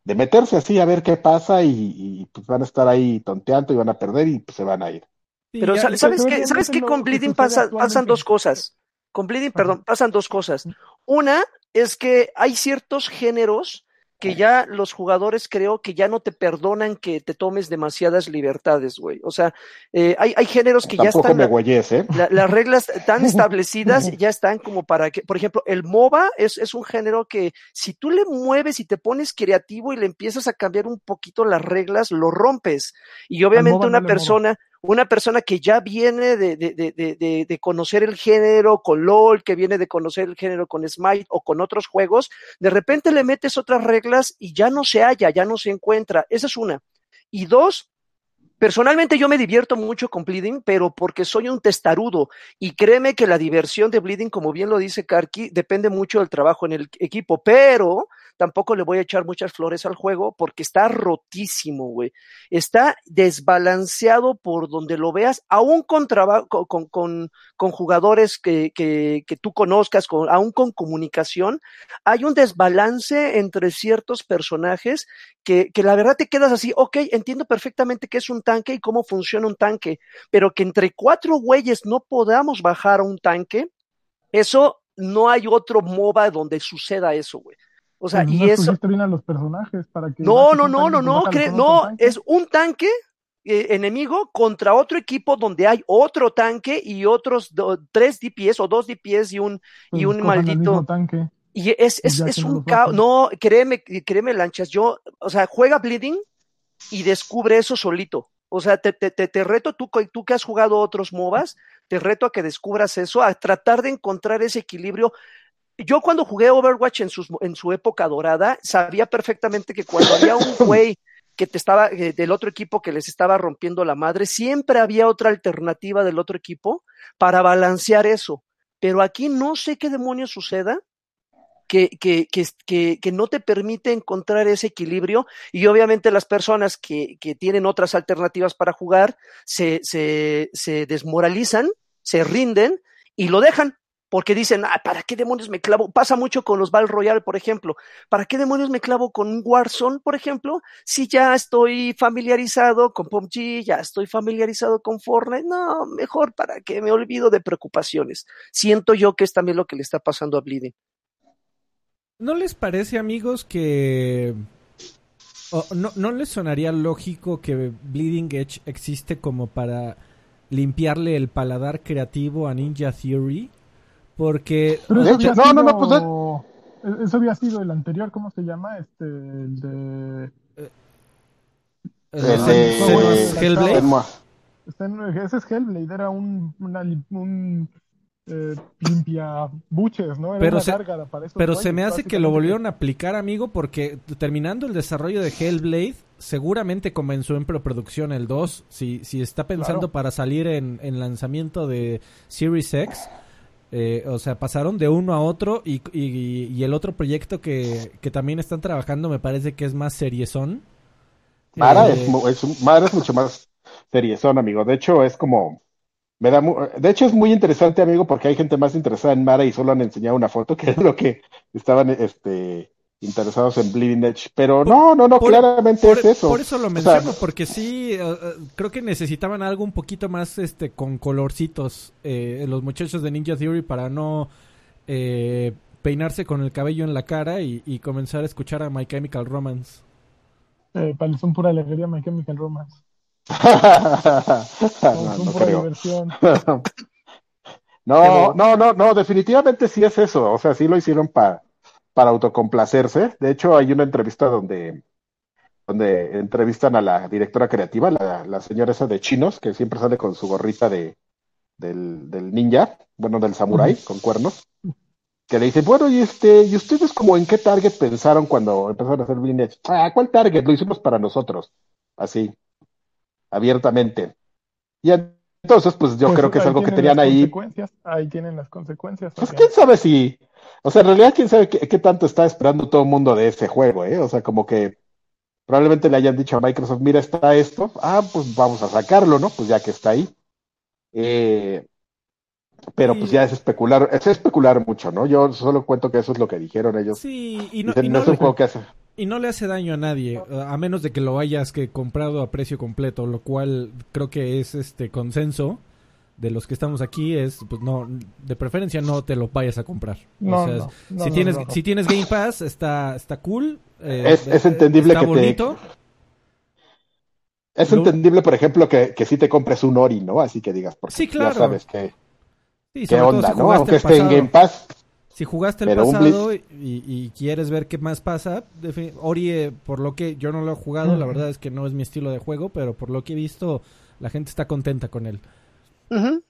Speaker 4: de meterse así a ver qué pasa y, y, pues van a estar ahí tonteando y van a perder y pues se van a ir.
Speaker 2: Pero
Speaker 1: ya-
Speaker 2: ¿sabes qué? ¿Sabes qué? Con Bleeding pasa, pasan dos cosas. Con Bleeding, perdón, pasan dos cosas. Una es que hay ciertos géneros que ya los jugadores creo que ya no te perdonan que te tomes demasiadas libertades, güey. O sea, eh, hay, hay géneros que
Speaker 4: Tampoco
Speaker 2: ya están...
Speaker 4: me güeyes, ¿eh?
Speaker 2: la- las reglas tan <laughs> establecidas ya están como para que, por ejemplo, el MOBA es, es un género que si tú le mueves y te pones creativo y le empiezas a cambiar un poquito las reglas, lo rompes. Y obviamente
Speaker 3: no
Speaker 2: una persona, una persona que ya viene de, de, de, de, conocer el género con LOL, que viene de conocer el género con Smite o con otros juegos, de repente le metes otras reglas y ya no se halla, ya no se encuentra. Esa es una. Y dos, Personalmente yo me divierto mucho con Bleeding, pero porque soy un testarudo y créeme que la diversión de Bleeding, como bien lo dice Karki, depende mucho del trabajo en el equipo, pero tampoco le voy a echar muchas flores al juego porque está rotísimo, güey. Está desbalanceado por donde lo veas, aún con, con, con, con jugadores que, que, que tú conozcas, con, aún con comunicación, hay un desbalance entre ciertos personajes que, que la verdad te quedas así, ok, entiendo perfectamente qué es un tanque y cómo funciona un tanque, pero que entre cuatro güeyes no podamos bajar a un tanque, eso no hay otro MOBA donde suceda eso, güey. O sea,
Speaker 3: Pues
Speaker 2: y
Speaker 3: no
Speaker 2: eso...
Speaker 3: escogiste bien a los personajes para que
Speaker 2: No, no, no, no, no, cre- no, es un tanque eh, enemigo contra otro equipo donde hay otro tanque y otros do- tres DPS o dos DPS y un, y
Speaker 3: Pues
Speaker 2: un maldito...
Speaker 3: tanque.
Speaker 2: Y es, es, es un caos. No, créeme, créeme, lanchas. Yo, o sea, juega Bleeding y descubre eso solito. O sea, te, te, te, te reto, tú, tú que has jugado otros MOBAs, te reto a que descubras eso, a tratar de encontrar ese equilibrio. Yo cuando jugué Overwatch en, sus, en su época dorada, sabía perfectamente que cuando había un <coughs> güey que te estaba, eh, del otro equipo que les estaba rompiendo la madre, siempre había otra alternativa del otro equipo para balancear eso. Pero aquí no sé qué demonios suceda, que, que, que, que, que no te permite encontrar ese equilibrio y obviamente las personas que, que tienen otras alternativas para jugar se, se, se desmoralizan, se rinden y lo dejan porque dicen, ah, ¿para qué demonios me clavo? Pasa mucho con los Battle Royale, por ejemplo. ¿Para qué demonios me clavo con Warzone, por ejemplo? Si ya estoy familiarizado con PUBG, ya estoy familiarizado con Fortnite. No, mejor para que me olvido de preocupaciones. Siento yo que es también lo que le está pasando a Bleeding.
Speaker 1: ¿No les parece, amigos, que... no, ¿No les sonaría lógico que Bleeding Edge existe como para limpiarle el paladar creativo a Ninja Theory? Porque...
Speaker 3: Pero
Speaker 4: De
Speaker 3: eso
Speaker 4: hecho,
Speaker 3: había
Speaker 4: no, no, no,
Speaker 3: e- Eso había sido el anterior, ¿cómo se llama? Este, el de...
Speaker 1: Hellblade.
Speaker 4: Enmo-
Speaker 3: Está en- ese es Hellblade, era un, una un eh, limpia buches, ¿no? Era
Speaker 1: Pero
Speaker 3: una
Speaker 1: se-
Speaker 3: gárgara para esos
Speaker 1: Pero se me hace que lo volvieron a aplicar, amigo, porque terminando el desarrollo de Hellblade, seguramente comenzó en preproducción el 2. Si, si está pensando
Speaker 3: Claro.
Speaker 1: para salir en, en lanzamiento de Series X, eh, o sea, pasaron de uno a otro y, y- y el otro proyecto que, que también están trabajando me parece que es más seriezón.
Speaker 4: Mara,
Speaker 1: Eh,
Speaker 4: es, es Mara es mucho más seriezón, amigo. De hecho, es como. Me da mu- de hecho, es muy interesante, amigo, porque hay gente más interesada en Mara y solo han enseñado una foto, que es lo que estaban este, interesados en Bleeding Edge. Pero no, no, no,
Speaker 1: por-
Speaker 4: claramente
Speaker 1: Por,
Speaker 4: es eso.
Speaker 1: por eso lo
Speaker 4: O sea,
Speaker 1: menciono, porque sí, eh, eh, creo que necesitaban algo un poquito más este con colorcitos eh, los muchachos de Ninja Theory para no eh, peinarse con el cabello en la cara y, y comenzar a escuchar a My Chemical Romance.
Speaker 3: Eh, para- son pura alegría My Chemical Romance. <laughs>
Speaker 4: no, no
Speaker 3: pura
Speaker 4: creo.
Speaker 3: diversión. <laughs>
Speaker 4: No, no, no, no, definitivamente sí es eso. O sea, sí lo hicieron pa- para autocomplacerse. De hecho, hay una entrevista donde, donde entrevistan a la directora creativa, la, la señora esa de chinos, que siempre sale con su gorrita de, del, del ninja, bueno, del samurái, con cuernos. Que le dice, bueno, y este, ¿y ustedes como en qué target pensaron cuando empezaron a hacer Bleeding Ah, ¿cuál target? Lo hicimos para nosotros. Así, abiertamente. Y entonces, pues yo
Speaker 3: Pues
Speaker 4: creo que es algo que tenían ahí.
Speaker 3: consecuencias, Ahí tienen las consecuencias.
Speaker 4: Pues quién sabe si, o sea, en realidad quién sabe qué, qué tanto está esperando todo el mundo de ese juego, ¿eh? O sea, como que probablemente le hayan dicho a Microsoft, mira, está esto, ah, pues vamos a sacarlo, ¿no? Pues ya que está ahí. Eh, pero pues ya es especular, es especular mucho, ¿no? Yo solo cuento que eso es lo que dijeron ellos.
Speaker 1: Sí, y no,
Speaker 4: Dicen,
Speaker 1: y
Speaker 4: no
Speaker 1: no
Speaker 4: es un juego que hace.
Speaker 1: Y no le hace daño a nadie, eh, a menos de que lo hayas que comprado a precio completo, lo cual creo que es este consenso. de los que estamos aquí es, pues no, de preferencia no te lo vayas a comprar.
Speaker 3: No,
Speaker 1: o sea,
Speaker 3: no, no,
Speaker 1: si
Speaker 3: no,
Speaker 1: tienes,
Speaker 3: no, no.
Speaker 1: si tienes Game Pass, está, está cool. eh,
Speaker 4: Es- es entendible
Speaker 1: está
Speaker 4: que te-
Speaker 1: bonito.
Speaker 4: Es
Speaker 1: Lo-
Speaker 4: entendible, por ejemplo, que, que sí te compres un Ori, ¿no? Así que digas, porque
Speaker 1: Sí, claro.
Speaker 4: ya sabes que,
Speaker 1: Sí,
Speaker 4: qué
Speaker 1: todo
Speaker 4: onda,
Speaker 1: si
Speaker 4: ¿no? Aunque esté en. Game Pass.
Speaker 1: Si jugaste el
Speaker 4: Pero
Speaker 1: pasado y, y quieres ver qué más pasa, Ori, eh, por lo que yo no lo he jugado, la verdad es que no es mi estilo de juego, pero por lo que he visto, la gente está contenta con él.
Speaker 2: Ujú.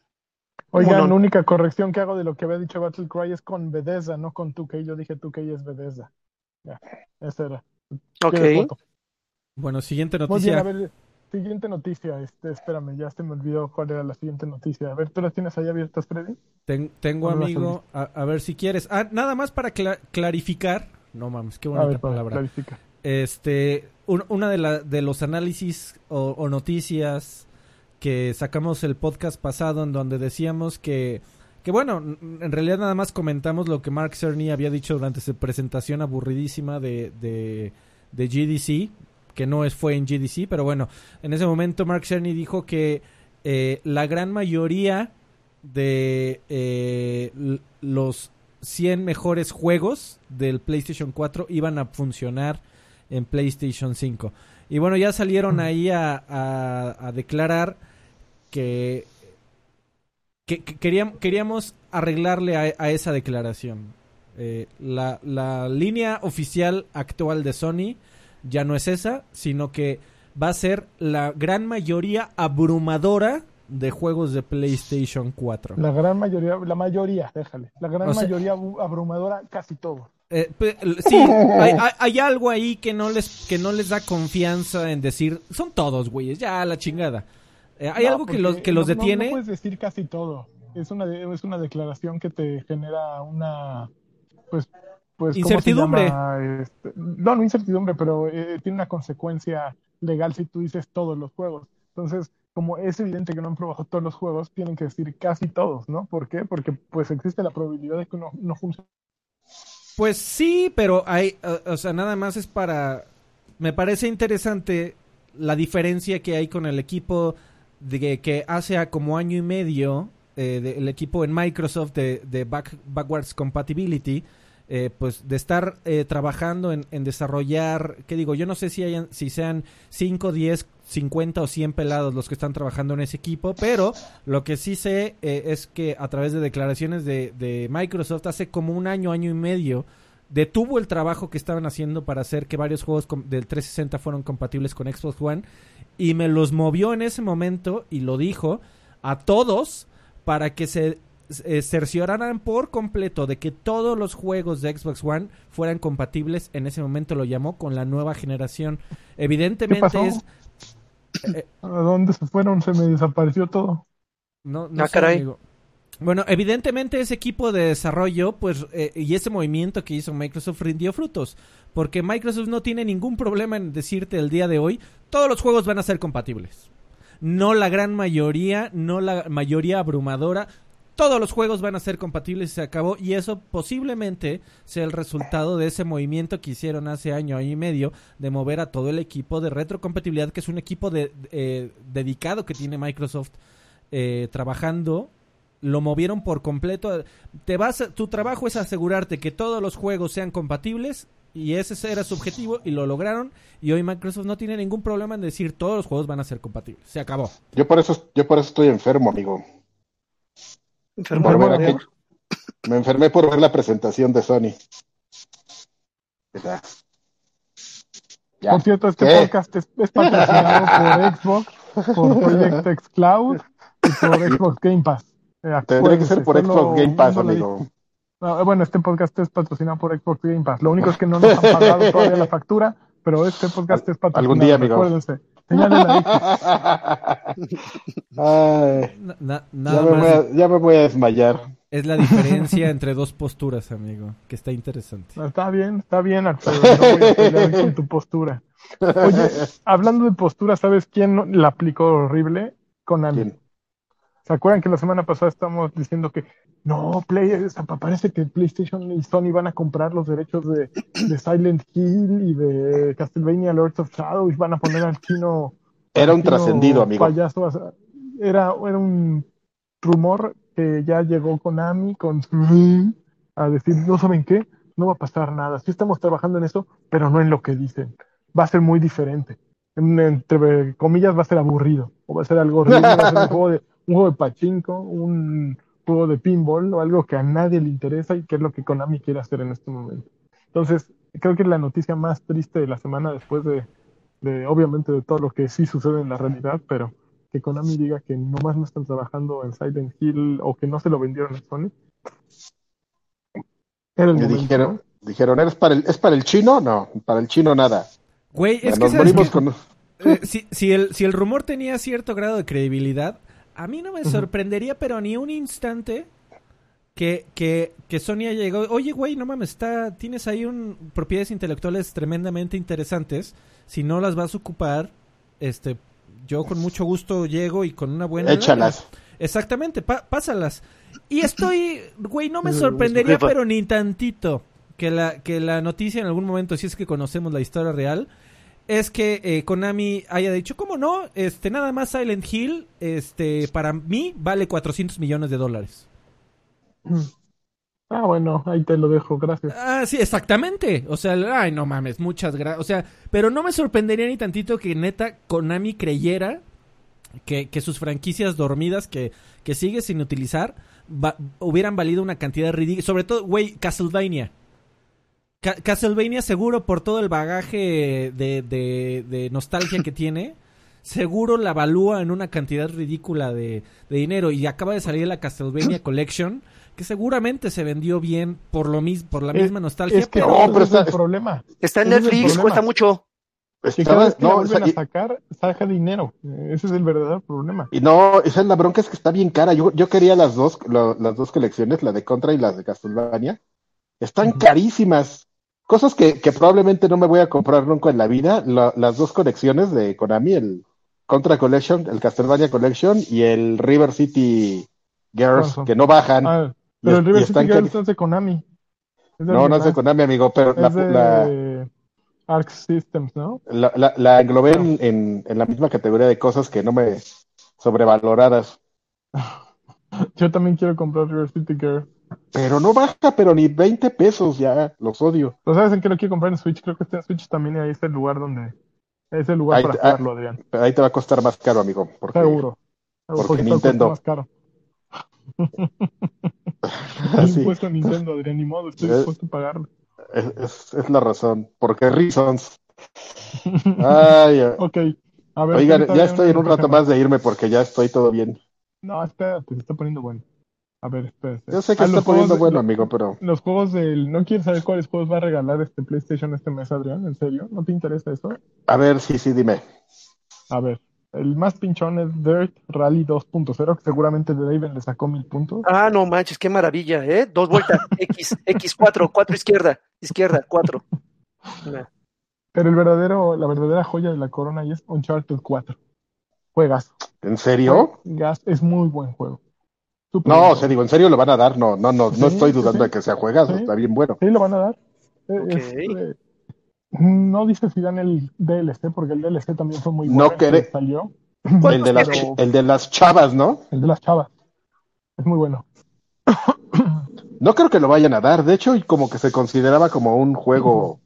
Speaker 3: Oigan,
Speaker 2: Mono.
Speaker 3: la única corrección que hago de lo que había dicho Battle Cry es con Bethesda, no con 2K. Yo dije 2K es Bethesda. Ya, esa era.
Speaker 2: Ok.
Speaker 1: Bueno, siguiente
Speaker 3: Muy bien,
Speaker 1: noticia.
Speaker 3: a ver, siguiente noticia. Este, espérame, ya se me olvidó cuál era la siguiente noticia. A ver, ¿tú las tienes ahí abiertas, Freddy?
Speaker 1: Ten- tengo
Speaker 3: ¿Cómo vas a
Speaker 1: amigo, a, a ver si quieres. Ah, nada más para cla- clarificar. No mames, qué bonita
Speaker 3: ver,
Speaker 1: palabra. Este, un- una de, la- de los análisis o, o noticias que sacamos el podcast pasado en donde decíamos que, que bueno, en realidad nada más comentamos lo que Mark Cerny había dicho durante su presentación aburridísima de, de, de GDC, que no es, fue en GDC, pero bueno, en ese momento Mark Cerny dijo que eh, la gran mayoría de eh, los 100 mejores juegos del PlayStation 4 iban a funcionar en PlayStation 5. Y bueno, ya salieron ahí a, a- a declarar que, que, que queríamos, queríamos arreglarle a, a esa declaración. Eh, la, la línea oficial actual de Sony ya no es esa, sino que va a ser la gran mayoría abrumadora de juegos de PlayStation 4.
Speaker 3: La gran mayoría, la mayoría, déjale. La gran
Speaker 1: O sea-
Speaker 3: mayoría abrumadora, casi todo.
Speaker 1: Eh, sí, hay, hay- hay algo ahí que no les que no les da confianza en decir, son todos, güeyes, ya la chingada. Eh, hay
Speaker 3: No,
Speaker 1: algo que los que los
Speaker 3: no-
Speaker 1: detiene.
Speaker 3: No, puedes decir casi todo. Es una, de- es una declaración que te genera una, pues, pues ¿cómo se
Speaker 1: Incertidumbre.
Speaker 3: Este, no, no incertidumbre, pero eh, tiene una consecuencia legal si tú dices todos los juegos. Entonces, como es evidente que no han probado todos los juegos, tienen que decir casi todos, ¿no? ¿Por qué? Porque pues existe la probabilidad de que no, no funcione.
Speaker 1: Pues sí, pero hay, o sea, nada más es para... Me parece interesante la diferencia que hay con el equipo de que, que hace a como año y medio, eh, de- el equipo en Microsoft de, de back- Backwards Compatibility, eh, pues de estar eh, trabajando en, en desarrollar, ¿qué digo? Yo no sé si, hayan, si sean 5, 10, 50 o 100 pelados los que están trabajando en ese equipo, pero lo que sí sé eh, es que a través de declaraciones de, de Microsoft hace como un año, año y medio, detuvo el trabajo que estaban haciendo para hacer que varios juegos del 360 fueron compatibles con Xbox One y me los movió en ese momento y lo dijo a todos para que se eh, cercioraran por completo de que todos los juegos de Xbox One fueran compatibles, en ese momento lo llamó con la nueva generación. Evidentemente
Speaker 3: pasó?
Speaker 1: es eh,
Speaker 3: ¿A dónde se fueron? Se me desapareció todo.
Speaker 1: no, no
Speaker 2: Ah,
Speaker 1: sé,
Speaker 2: caray.
Speaker 1: amigo. Bueno, evidentemente ese equipo de desarrollo, pues, eh, y ese movimiento que hizo Microsoft rindió frutos. Porque Microsoft no tiene ningún problema en decirte el día de hoy, todos los juegos van a ser compatibles. No la gran mayoría, no la mayoría abrumadora. Todos los juegos van a ser compatibles y se acabó. Y eso posiblemente sea el resultado de ese movimiento que hicieron hace año, año y medio, de mover a todo el equipo de retrocompatibilidad, que es un equipo de, eh, dedicado que tiene Microsoft eh, trabajando lo movieron por completo. Te vas, a- tu trabajo es asegurarte que todos los juegos sean compatibles y ese era su objetivo y lo lograron. Y hoy Microsoft no tiene ningún problema en decir todos los juegos van a ser compatibles. Se acabó.
Speaker 4: Yo por eso, yo por eso estoy enfermo, amigo.
Speaker 2: De
Speaker 4: Me enfermé por ver la presentación de Sony. Ya. Ya.
Speaker 3: Por cierto, este
Speaker 4: ¿Qué?
Speaker 3: podcast es, es patrocinado <laughs> por Xbox, por Project X Cloud y por Xbox Game Pass. Eh,
Speaker 4: Tendría que ser por Xbox Game Pass, amigo.
Speaker 3: no, bueno, este podcast es patrocinado por Xbox Game Pass. Lo único es que no nos han pagado <laughs> todavía la factura, pero este podcast es patrocinado.
Speaker 4: Algún día, amigo.
Speaker 3: Acuérdense. Señálenle ahí. <laughs>
Speaker 4: Ay,
Speaker 1: Na- na-
Speaker 4: ya, me voy
Speaker 1: más
Speaker 4: a, ya me voy a desmayar.
Speaker 1: es la diferencia <laughs> entre dos posturas, amigo, que está interesante.
Speaker 3: No, Está bien, está bien, Alfredo. No voy a pelear con tu postura. Oye, hablando de postura, ¿sabes quién la aplicó horrible? Konami.
Speaker 4: ¿Quién?
Speaker 3: ¿Se acuerdan que la semana pasada estábamos diciendo que no, Play, parece que PlayStation y Sony van a comprar los derechos de, de Silent Hill y de Castlevania Lords of Shadow y van a poner al chino.
Speaker 4: Era un
Speaker 3: chino
Speaker 4: trascendido, amigo.
Speaker 3: Payaso, era, era un rumor que ya llegó Konami con a decir, no saben qué, no va a pasar nada. Sí estamos trabajando en eso, pero no en lo que dicen. Va a ser muy diferente. En- Entre comillas va a ser aburrido. O va a ser algo horrible, va a ser un juego de, un juego de pachinko, un juego de pinball o algo que a nadie le interesa y que es lo que Konami quiere hacer en este momento. Entonces, creo que es la noticia más triste de la semana después de, de, obviamente, de todo lo que sí sucede en la realidad, pero que Konami diga que nomás no están trabajando en Silent Hill o que no se lo vendieron a Sony. Era el
Speaker 4: Me
Speaker 3: momento,
Speaker 4: dijeron,
Speaker 3: ¿no?
Speaker 4: dijeron, ¿eres para el, ¿es para el chino? No, para el chino nada.
Speaker 1: Güey, es que
Speaker 4: Nos
Speaker 1: ¿sabes
Speaker 4: morimos
Speaker 1: qué?
Speaker 4: con...
Speaker 1: Eh, si, si el, si el rumor tenía cierto grado de credibilidad, a mí no me sorprendería, pero ni un instante, que, que, que Sony haya llegado. Oye, güey, no mames, está, tienes ahí un, propiedades intelectuales tremendamente interesantes. Si no las vas a ocupar, este, yo con mucho gusto llego y con una buena. lana.
Speaker 4: Échalas.
Speaker 1: Exactamente, pa- pásalas. Y estoy, güey, no me sorprendería, pero ni tantito, que la, que la noticia en algún momento, si es que conocemos la historia real, es que eh, Konami haya dicho, ¿cómo no? Este, nada más Silent Hill, este, para mí vale 400 millones de dólares.
Speaker 3: Ah, bueno, ahí te lo dejo, gracias.
Speaker 1: Ah, sí, exactamente. O sea, ay, no mames, muchas gracias. O sea, pero no me sorprendería ni tantito que neta Konami creyera que, que sus franquicias dormidas que, que sigue sin utilizar va- hubieran valido una cantidad ridícula. Sobre todo, güey, Castlevania. Ca- Castlevania seguro por todo el bagaje de, de- de nostalgia que tiene, seguro la evalúa en una cantidad ridícula de, de dinero. Y acaba de salir la Castlevania <clears throat> Collection, que seguramente se vendió bien por lo mis- por la
Speaker 3: Es-
Speaker 1: misma nostalgia.
Speaker 3: Es que
Speaker 1: pero-
Speaker 4: no,
Speaker 3: ese
Speaker 4: pero
Speaker 3: es el
Speaker 4: está-
Speaker 3: problema.
Speaker 2: Está en Netflix, cuesta mucho.
Speaker 3: Cada
Speaker 4: Estaba,
Speaker 3: vez que la
Speaker 4: no,
Speaker 3: vuelven
Speaker 4: o sea,
Speaker 3: a sacar, saca dinero. Ese es el verdadero problema.
Speaker 4: y, no, esa es la bronca, es que está bien cara. Yo, yo quería las dos, lo- las dos colecciones, la de Contra y las de Castlevania. Están carísimas. Cosas que, que probablemente no me voy a comprar nunca en la vida. La- las dos colecciones de Konami, el Contra Collection, el Castlevania Collection y el River City Girls, que no bajan.
Speaker 3: Ah, pero el River City Girls es de Konami. Es de
Speaker 4: no, no es de Konami, amigo, pero la,
Speaker 3: Es
Speaker 4: la,
Speaker 3: de Arc Systems, ¿no?
Speaker 4: la, la- la englobé en, en, en la misma categoría de cosas que no me sobrevaloradas. <laughs>
Speaker 3: Yo también quiero comprar River City Girls.
Speaker 4: Pero no baja, pero ni 20 pesos ya, los odio.
Speaker 3: ¿Pero sabes en qué lo quiero comprar en Switch? Creo que está en Switch también y ahí está el lugar donde... Es el lugar
Speaker 4: Ahí
Speaker 3: para
Speaker 4: ah,
Speaker 3: jugarlo, Adrián.
Speaker 4: Pero ahí te va a costar más caro, amigo. Porque
Speaker 3: Seguro.
Speaker 4: porque Nintendo.
Speaker 3: más caro. <laughs>
Speaker 4: Así.
Speaker 3: Impuesto a Nintendo, Adrián, ni modo, estoy
Speaker 4: Eh.
Speaker 3: dispuesto a pagarlo.
Speaker 4: es, es- es la razón. Porque Reasons. <laughs> Ay, ay.
Speaker 3: Ok. A ver,
Speaker 4: Oigan, ya estoy en un rato más de irme porque ya estoy todo bien.
Speaker 3: No, espérate, se está poniendo bueno. A ver, espérate.
Speaker 4: Yo sé que
Speaker 3: Ah,
Speaker 4: está poniendo
Speaker 3: de-
Speaker 4: bueno, amigo, pero
Speaker 3: Los juegos del... ¿No quieres saber cuáles juegos va a regalar este PlayStation este mes, Adrián? ¿En serio? ¿No te interesa eso?
Speaker 4: a ver, sí, sí, dime.
Speaker 3: A ver, el más pinchón es Dirt Rally 2.0, que seguramente Draven le sacó mil puntos.
Speaker 2: Ah, no manches, qué maravilla, ¿eh? Dos vueltas, <laughs> X, X4, cuatro izquierda, izquierda, cuatro. Nah. <laughs>
Speaker 3: Pero el verdadero, la verdadera joya de la corona y es Uncharted 4. Juegas.
Speaker 4: ¿En serio?
Speaker 3: Gas es muy buen juego.
Speaker 4: No, o sea, digo, ¿en serio lo van a dar? No, no, no, no estoy dudando
Speaker 3: sí.
Speaker 4: de que sea juegazo,
Speaker 3: Sí.
Speaker 4: está bien bueno.
Speaker 3: Sí, lo van a dar. Eh,
Speaker 2: Ok.
Speaker 3: es, eh, no dice si dan el DLC, porque el DLC también fue muy
Speaker 4: No
Speaker 3: bueno. que
Speaker 4: quere-
Speaker 3: salió.
Speaker 2: ¿Cuántos
Speaker 4: El de, las,
Speaker 3: Pero-
Speaker 4: el de las chavas, ¿no?
Speaker 3: El de las chavas. Es muy bueno.
Speaker 4: No creo que lo vayan a dar. De hecho, y como que se consideraba como un juego.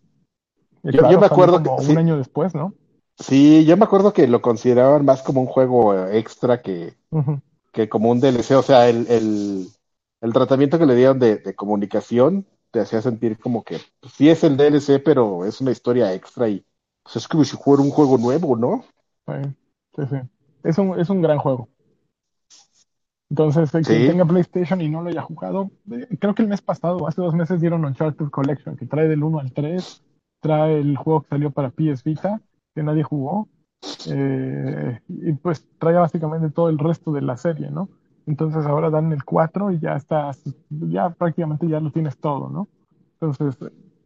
Speaker 4: Yo- yo me acuerdo
Speaker 3: como
Speaker 4: que-
Speaker 3: un
Speaker 4: sí.
Speaker 3: año después, ¿no?
Speaker 4: Sí, yo me acuerdo que lo consideraban más como un juego extra que,
Speaker 3: Ujú.
Speaker 4: Que como un DLC. O sea, el, el, el tratamiento que le dieron de, de comunicación te hacía sentir como que pues, sí es el DLC, pero es una historia extra y pues, es como si fuera un juego nuevo, ¿no?
Speaker 3: Sí, sí, sí. Es un, es un gran juego. Entonces, el que
Speaker 4: Sí.
Speaker 3: tenga PlayStation y no lo haya jugado, eh, creo que el mes pasado, hace dos meses, dieron Uncharted Collection, que trae del 1 al 3, trae el juego que salió para PS Vita, que nadie jugó, eh, y pues trae básicamente todo el resto de la serie, ¿no? Entonces ahora dan el 4 y ya estás, ya prácticamente ya lo tienes todo, ¿no? Entonces,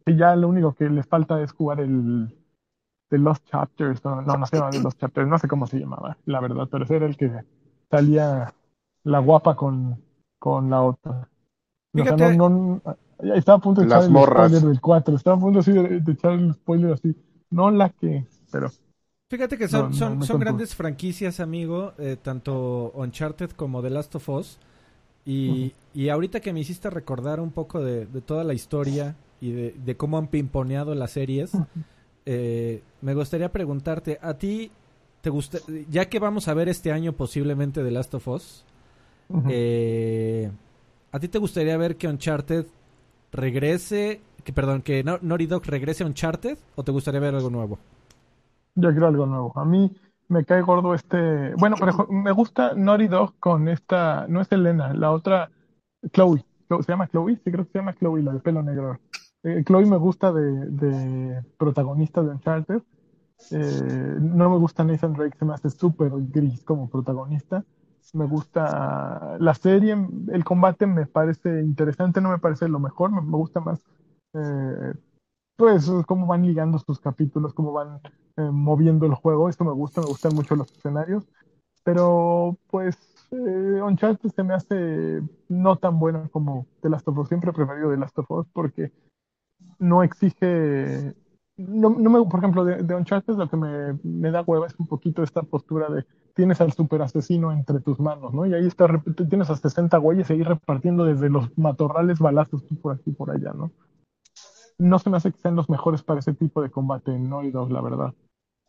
Speaker 3: ya lo único que les falta es jugar el The Lost Chapters, no, no, no se llama The Lost Chapters, no sé cómo se llamaba, la verdad, pero ese era el que salía la guapa con, con la otra. O sea, no, no, estaba a punto de
Speaker 4: Las
Speaker 3: echar el
Speaker 4: morras.
Speaker 3: spoiler del 4, estaba a punto así de, de echar el spoiler así, no la que, pero
Speaker 1: Fíjate que son,
Speaker 3: No,
Speaker 1: son, son grandes franquicias, amigo, eh, tanto Uncharted como The Last of Us. Y, y ahorita que me hiciste recordar un poco de, de toda la historia y de, de cómo han pimponeado las series, eh, me gustaría preguntarte, ¿a ti te gusta, ya que vamos a ver este año posiblemente The Last of Us, eh, ¿a ti te gustaría ver que Uncharted regrese, que perdón, que No- Naughty Dog regrese a Uncharted o te gustaría ver algo nuevo?
Speaker 3: Yo quiero algo nuevo. A mí me cae gordo este. Bueno, pero me gusta Naughty Dog con esta. No es Elena, la otra. Chloe. ¿Se llama Chloe? Sí, creo que se llama Chloe, la de pelo negro. Eh, Chloe me gusta de, de protagonista de Uncharted. Eh, no me gusta Nathan Drake, se me hace súper gris como protagonista. Me gusta la serie, el combate me parece interesante, no me parece lo mejor, me, me gusta más eh, pues cómo van ligando sus capítulos, cómo van eh, moviendo el juego, esto me gusta, me gustan mucho los escenarios, pero pues eh, Uncharted se me hace no tan buena como The Last of Us, siempre he preferido The Last of Us porque no exige, no, no me, por ejemplo, de, de Uncharted lo que me, me da hueva es un poquito esta postura de tienes al super asesino entre tus manos, ¿no? Y ahí está, tienes a 60 güeyes ahí repartiendo desde los matorrales balazos tú por aquí por allá, ¿no? No se me hace que sean los mejores para ese tipo de combate en Dog, la verdad.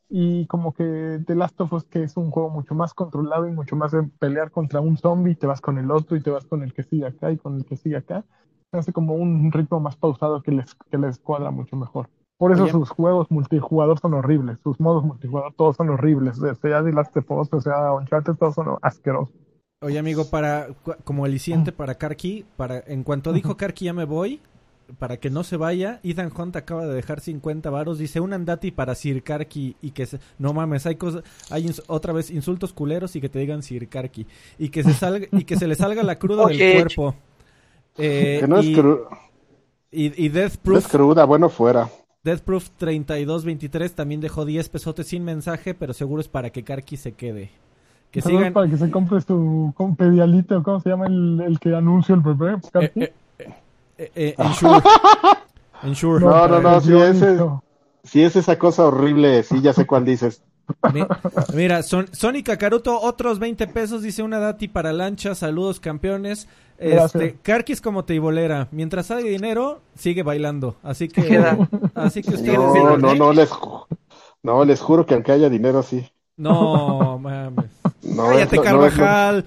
Speaker 3: Y como que The Last of Us, que es un juego mucho más controlado y mucho más de pelear contra un zombie, te vas con el otro y te vas con el que sigue acá y con el que sigue acá, se hace como un ritmo más pausado que les, que les cuadra mucho mejor. Por eso
Speaker 1: Oye.
Speaker 3: sus juegos multijugador son horribles, sus modos multijugador todos son horribles, sea The Last of Us, o sea Uncharted, todos son asquerosos.
Speaker 1: Oye, amigo, para como aliciente para Karki, para en cuanto dijo Karki ya me voy, para que no se vaya, Ethan Hunt acaba de dejar 50 varos, dice un andati para Sir Karki y que se, no mames, hay cosas, hay ins- otra vez insultos culeros y que te digan Sir Karki y que se salga y que se le salga la cruda
Speaker 2: Oye,
Speaker 1: del cuerpo. Eh,
Speaker 4: Que no es,
Speaker 1: y,
Speaker 4: cru-
Speaker 1: y, y Death
Speaker 4: no es
Speaker 1: Proof,
Speaker 4: cruda, bueno fuera.
Speaker 1: Death Proof 3223 también dejó 10 pesotes sin mensaje, pero seguro es para que Karki se quede. Que sigan
Speaker 3: para que se compre su con pedialite o cómo se llama el, el que anuncia el bebé.
Speaker 1: eh, eh, eh, eh, Ensure. <laughs> Ensure.
Speaker 4: No, no, no,
Speaker 3: es
Speaker 4: sí, ese-. Si es esa cosa horrible, sí, ya sé cuál dices.
Speaker 1: Mi- Mira, Son, Sonic Kakaruto, otros 20 pesos, dice una dati para lancha, saludos campeones. Este, Karkis como teibolera, mientras hay dinero, sigue bailando. Así que, así que ustedes
Speaker 4: No,
Speaker 1: digan,
Speaker 4: no,
Speaker 1: ¿eh?
Speaker 4: no, les, ju- no, les juro que aunque haya dinero, sí.
Speaker 1: No, mames.
Speaker 4: No,
Speaker 1: Cállate,
Speaker 4: eso- no es
Speaker 1: Carvajal.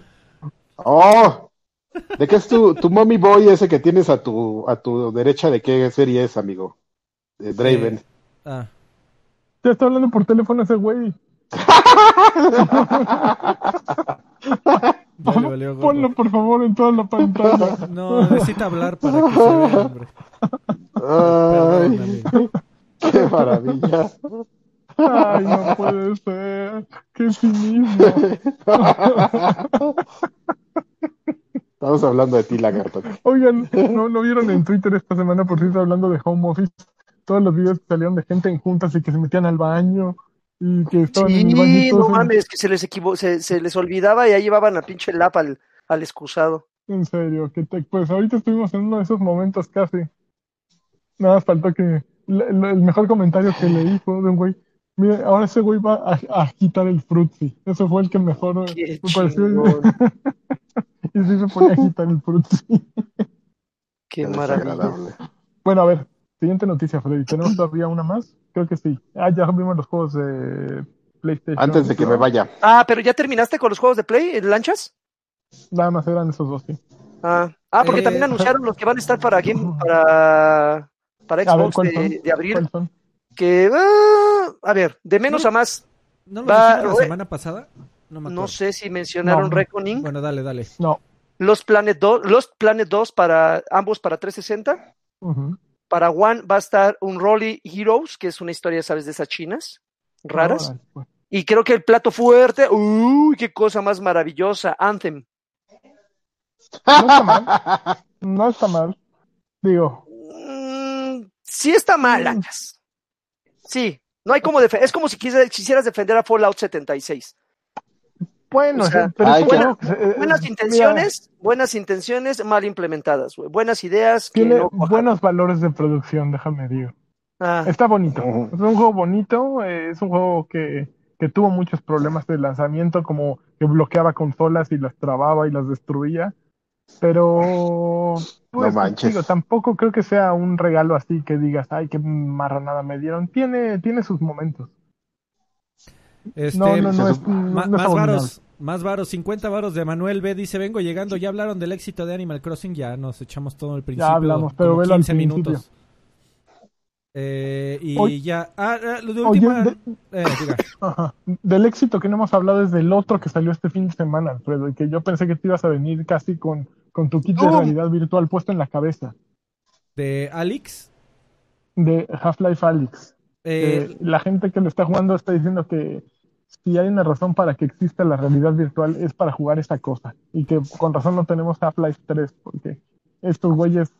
Speaker 4: ¡Oh! <laughs> ¿De qué es tu, tu mommy boy ese que tienes a tu, a tu derecha? ¿De qué serie es, amigo? De Draven.
Speaker 1: Ah,
Speaker 3: Ya está hablando por teléfono ese güey. <laughs>
Speaker 1: valió.
Speaker 3: Ponlo por favor en toda la pantalla. <laughs>
Speaker 1: No, necesita hablar para que se vea, hombre. Perdón,
Speaker 4: ¡Ay! ¡Qué maravilla!
Speaker 3: Ay, no puede ser. Qué cinismo.
Speaker 4: Estamos hablando de ti, lagarto.
Speaker 3: Oigan, <laughs> ¿no, ¿no vieron en Twitter esta semana por cierto hablando de home office? Todos los videos que salieron de gente en juntas y que se metían al baño y que estaban en el
Speaker 2: Sí,
Speaker 3: bañito.
Speaker 2: no mames, que se les equivo se, se les olvidaba y ahí llevaban la pinche lap al, al excusado.
Speaker 3: En serio, que te- pues ahorita estuvimos en uno de esos momentos casi. Nada más faltó que el mejor comentario que leí fue de un güey. Mire, ahora ese güey va a, a quitar el frutzi. Ese fue el que mejor
Speaker 2: Qué
Speaker 3: me pareció. <laughs> y sí se ponía a quitar el frutzi.
Speaker 2: Qué maravilla.
Speaker 3: Bueno, a ver, siguiente noticia, Freddy. ¿Tenemos todavía una más? Creo que sí. Ah, ya vimos los juegos de PlayStation.
Speaker 4: Antes de que me vaya.
Speaker 2: Ah, pero ya terminaste con los juegos de Play en lanchas?
Speaker 3: Nada más eran esos dos, sí.
Speaker 2: Ah, ah porque
Speaker 1: Eh,
Speaker 2: también <laughs> anunciaron los que van a estar para Game, para, para
Speaker 3: ver,
Speaker 2: Xbox
Speaker 3: ¿cuáles
Speaker 2: de, de abril. Que, ah, a ver, de menos
Speaker 1: No.
Speaker 2: a más.
Speaker 1: ¿No lo
Speaker 2: Va,
Speaker 1: la semana pasada? No me
Speaker 2: No
Speaker 1: acuerdo.
Speaker 2: sé si mencionaron
Speaker 3: No.
Speaker 2: Reckoning.
Speaker 1: Bueno, dale, dale.
Speaker 3: No.
Speaker 2: Los Planet 2, los Planet 2 para ambos para 360.
Speaker 3: Ujú.
Speaker 2: Para One va a estar un Rolly Heroes, que es una historia, ¿sabes? De esas chinas raras.
Speaker 3: Pues.
Speaker 2: Y creo que el plato fuerte, uy, qué cosa más maravillosa, Anthem.
Speaker 3: No está mal. No está mal. Digo,
Speaker 2: Mm, sí está mal, Lanchas. Sí, no hay como defender. Es como si quisieras defender a Fallout 76.
Speaker 3: bueno,
Speaker 2: O sea,
Speaker 3: pero
Speaker 4: ay,
Speaker 3: que, eh,
Speaker 2: Buenas
Speaker 3: mira,
Speaker 2: intenciones, buenas intenciones mal implementadas. Buenas ideas que
Speaker 3: tiene
Speaker 2: no
Speaker 3: buenos valores de producción, déjame digo.
Speaker 2: Ah,
Speaker 3: Está bonito. Es un juego bonito, eh, es un juego que que tuvo muchos problemas de lanzamiento, como que bloqueaba consolas y las trababa y las destruía. Pero, pues,
Speaker 4: No manches.
Speaker 3: digo, tampoco creo que sea un regalo así que digas, ay, qué marranada me dieron. Tiene, tiene sus momentos.
Speaker 1: Este,
Speaker 3: No, no, no es,
Speaker 4: sup-
Speaker 3: no, es
Speaker 1: más varos, más varos, 50 varos de Manuel B. Dice, vengo llegando, ya hablaron del éxito de Animal Crossing, ya nos echamos todo el principio.
Speaker 3: hablamos, pero
Speaker 1: como
Speaker 3: velo al
Speaker 1: 15 minutos. Eh, y ya, ah, ah, lo de
Speaker 3: Oye,
Speaker 1: última,
Speaker 3: de-
Speaker 1: eh. <laughs>
Speaker 3: Ajá. Del éxito que no hemos hablado es del otro que salió este fin de semana, Alfredo, y que yo pensé que te ibas a venir casi con, con tu kit de realidad virtual puesto en la cabeza,
Speaker 1: de Alex.
Speaker 3: de Half-Life Alyx.
Speaker 1: Eh,
Speaker 3: Eh, la gente que lo está jugando está diciendo que si hay una razón para que exista la realidad virtual es para jugar esta cosa, y que con razón no tenemos Half-Life 3, porque estos güeyes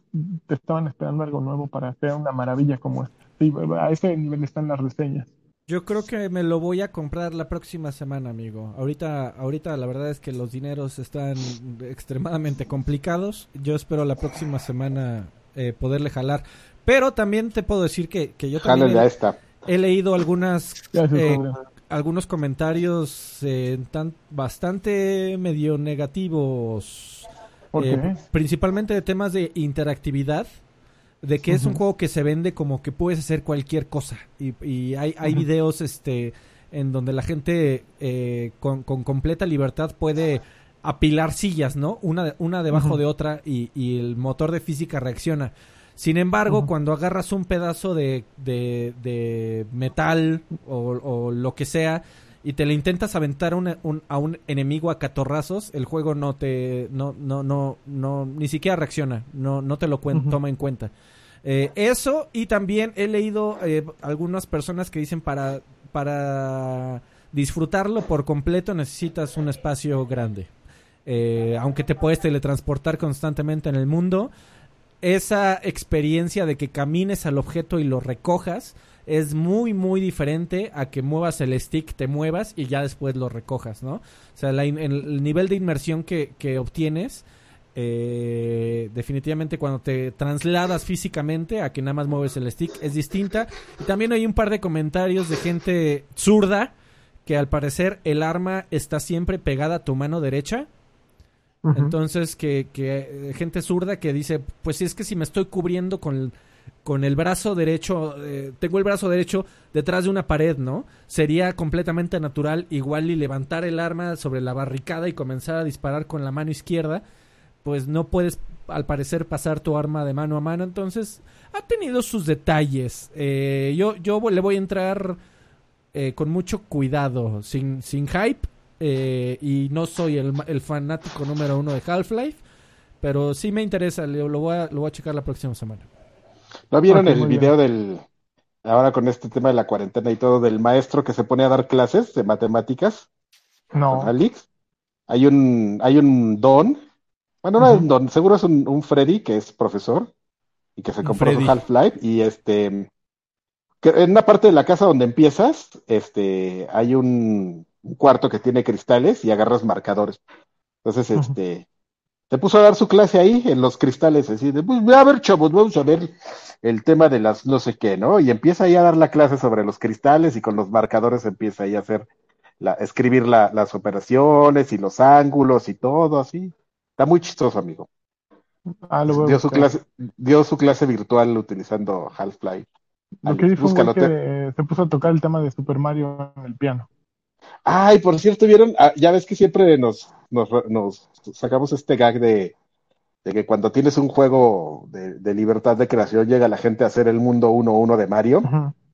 Speaker 3: te estaban esperando algo nuevo para hacer una maravilla como esta. Sí, a ese nivel están las reseñas.
Speaker 1: Yo creo que me lo voy a comprar la próxima semana, amigo. Ahorita, ahorita la verdad es que los dineros están extremadamente complicados. Yo espero la próxima semana eh, poderle jalar. Pero también te puedo decir que, que yo también he,
Speaker 4: esta.
Speaker 1: he leído algunas eh, algunos comentarios eh, tan, bastante medio negativos.
Speaker 3: ¿Por
Speaker 1: eh, principalmente de temas de interactividad. De que es un juego que se vende como que puedes hacer cualquier cosa. Y, y hay, hay videos este, en donde la gente eh, con, con completa libertad puede apilar sillas, ¿no? Una, una debajo de otra y, y el motor de física reacciona. Sin embargo, cuando agarras un pedazo de, de, de metal o, o lo que sea y te le intentas aventar una- un- a un enemigo a catorrazos, el juego no te, no, no, no, no, ni siquiera reacciona, no, no te lo cuen- toma en cuenta. Eh, eso y también he leído eh, algunas personas que dicen para, para disfrutarlo por completo necesitas un espacio grande. Eh, aunque te puedes teletransportar constantemente en el mundo, esa experiencia de que camines al objeto y lo recojas es muy muy diferente a que muevas el stick, te muevas y ya después lo recojas, ¿no? O sea, la in- el, el nivel de inmersión que, que obtienes eh, definitivamente cuando te trasladas físicamente a que nada más mueves el stick es distinta. Y también hay un par de comentarios de gente zurda que al parecer el arma está siempre pegada a tu mano derecha. Entonces, que, que eh, gente zurda que dice, pues es que si me estoy cubriendo con, con el brazo derecho, eh, tengo el brazo derecho detrás de una pared, ¿no? Sería completamente natural igual y levantar el arma sobre la barricada y comenzar a disparar con la mano izquierda, pues no puedes al parecer pasar tu arma de mano a mano, entonces ha tenido sus detalles. Eh, yo, yo le voy a entrar eh, con mucho cuidado, sin, sin hype, eh, y no soy el, el fanático número uno de Half-Life, pero sí me interesa, lo voy a, lo voy a checar la próxima semana.
Speaker 4: ¿No vieron el video del, ahora con este tema de la cuarentena y todo, del maestro que se pone a dar clases de matemáticas?
Speaker 3: No.
Speaker 4: Alex. Hay un, hay un don, bueno, no es un don, seguro es un, un Freddy que es profesor y que se compró su. Half-Life y este, que en una parte de la casa donde empiezas, este, hay un, un cuarto que tiene cristales y agarras marcadores. Entonces, este, te puso a dar su clase ahí en los cristales, así de, pues, a ver, chavos, vamos a ver el tema de las no sé qué, ¿no? Y empieza ahí a dar la clase sobre los cristales y con los marcadores empieza ahí a hacer, la, escribir la- las operaciones y los ángulos y todo así. Está muy chistoso, amigo.
Speaker 3: Ah, lo voy a
Speaker 4: Dio su clase, dio su clase virtual utilizando Half-Life.
Speaker 3: Lo que fue
Speaker 4: Búscalo,
Speaker 3: que se puso a tocar el tema de Super Mario en el piano.
Speaker 4: Ay, por cierto, ¿vieron? Ah, ya ves que siempre nos, nos, nos sacamos este gag de, de que cuando tienes un juego de, de libertad de creación llega la gente a hacer el mundo 1-1 de Mario.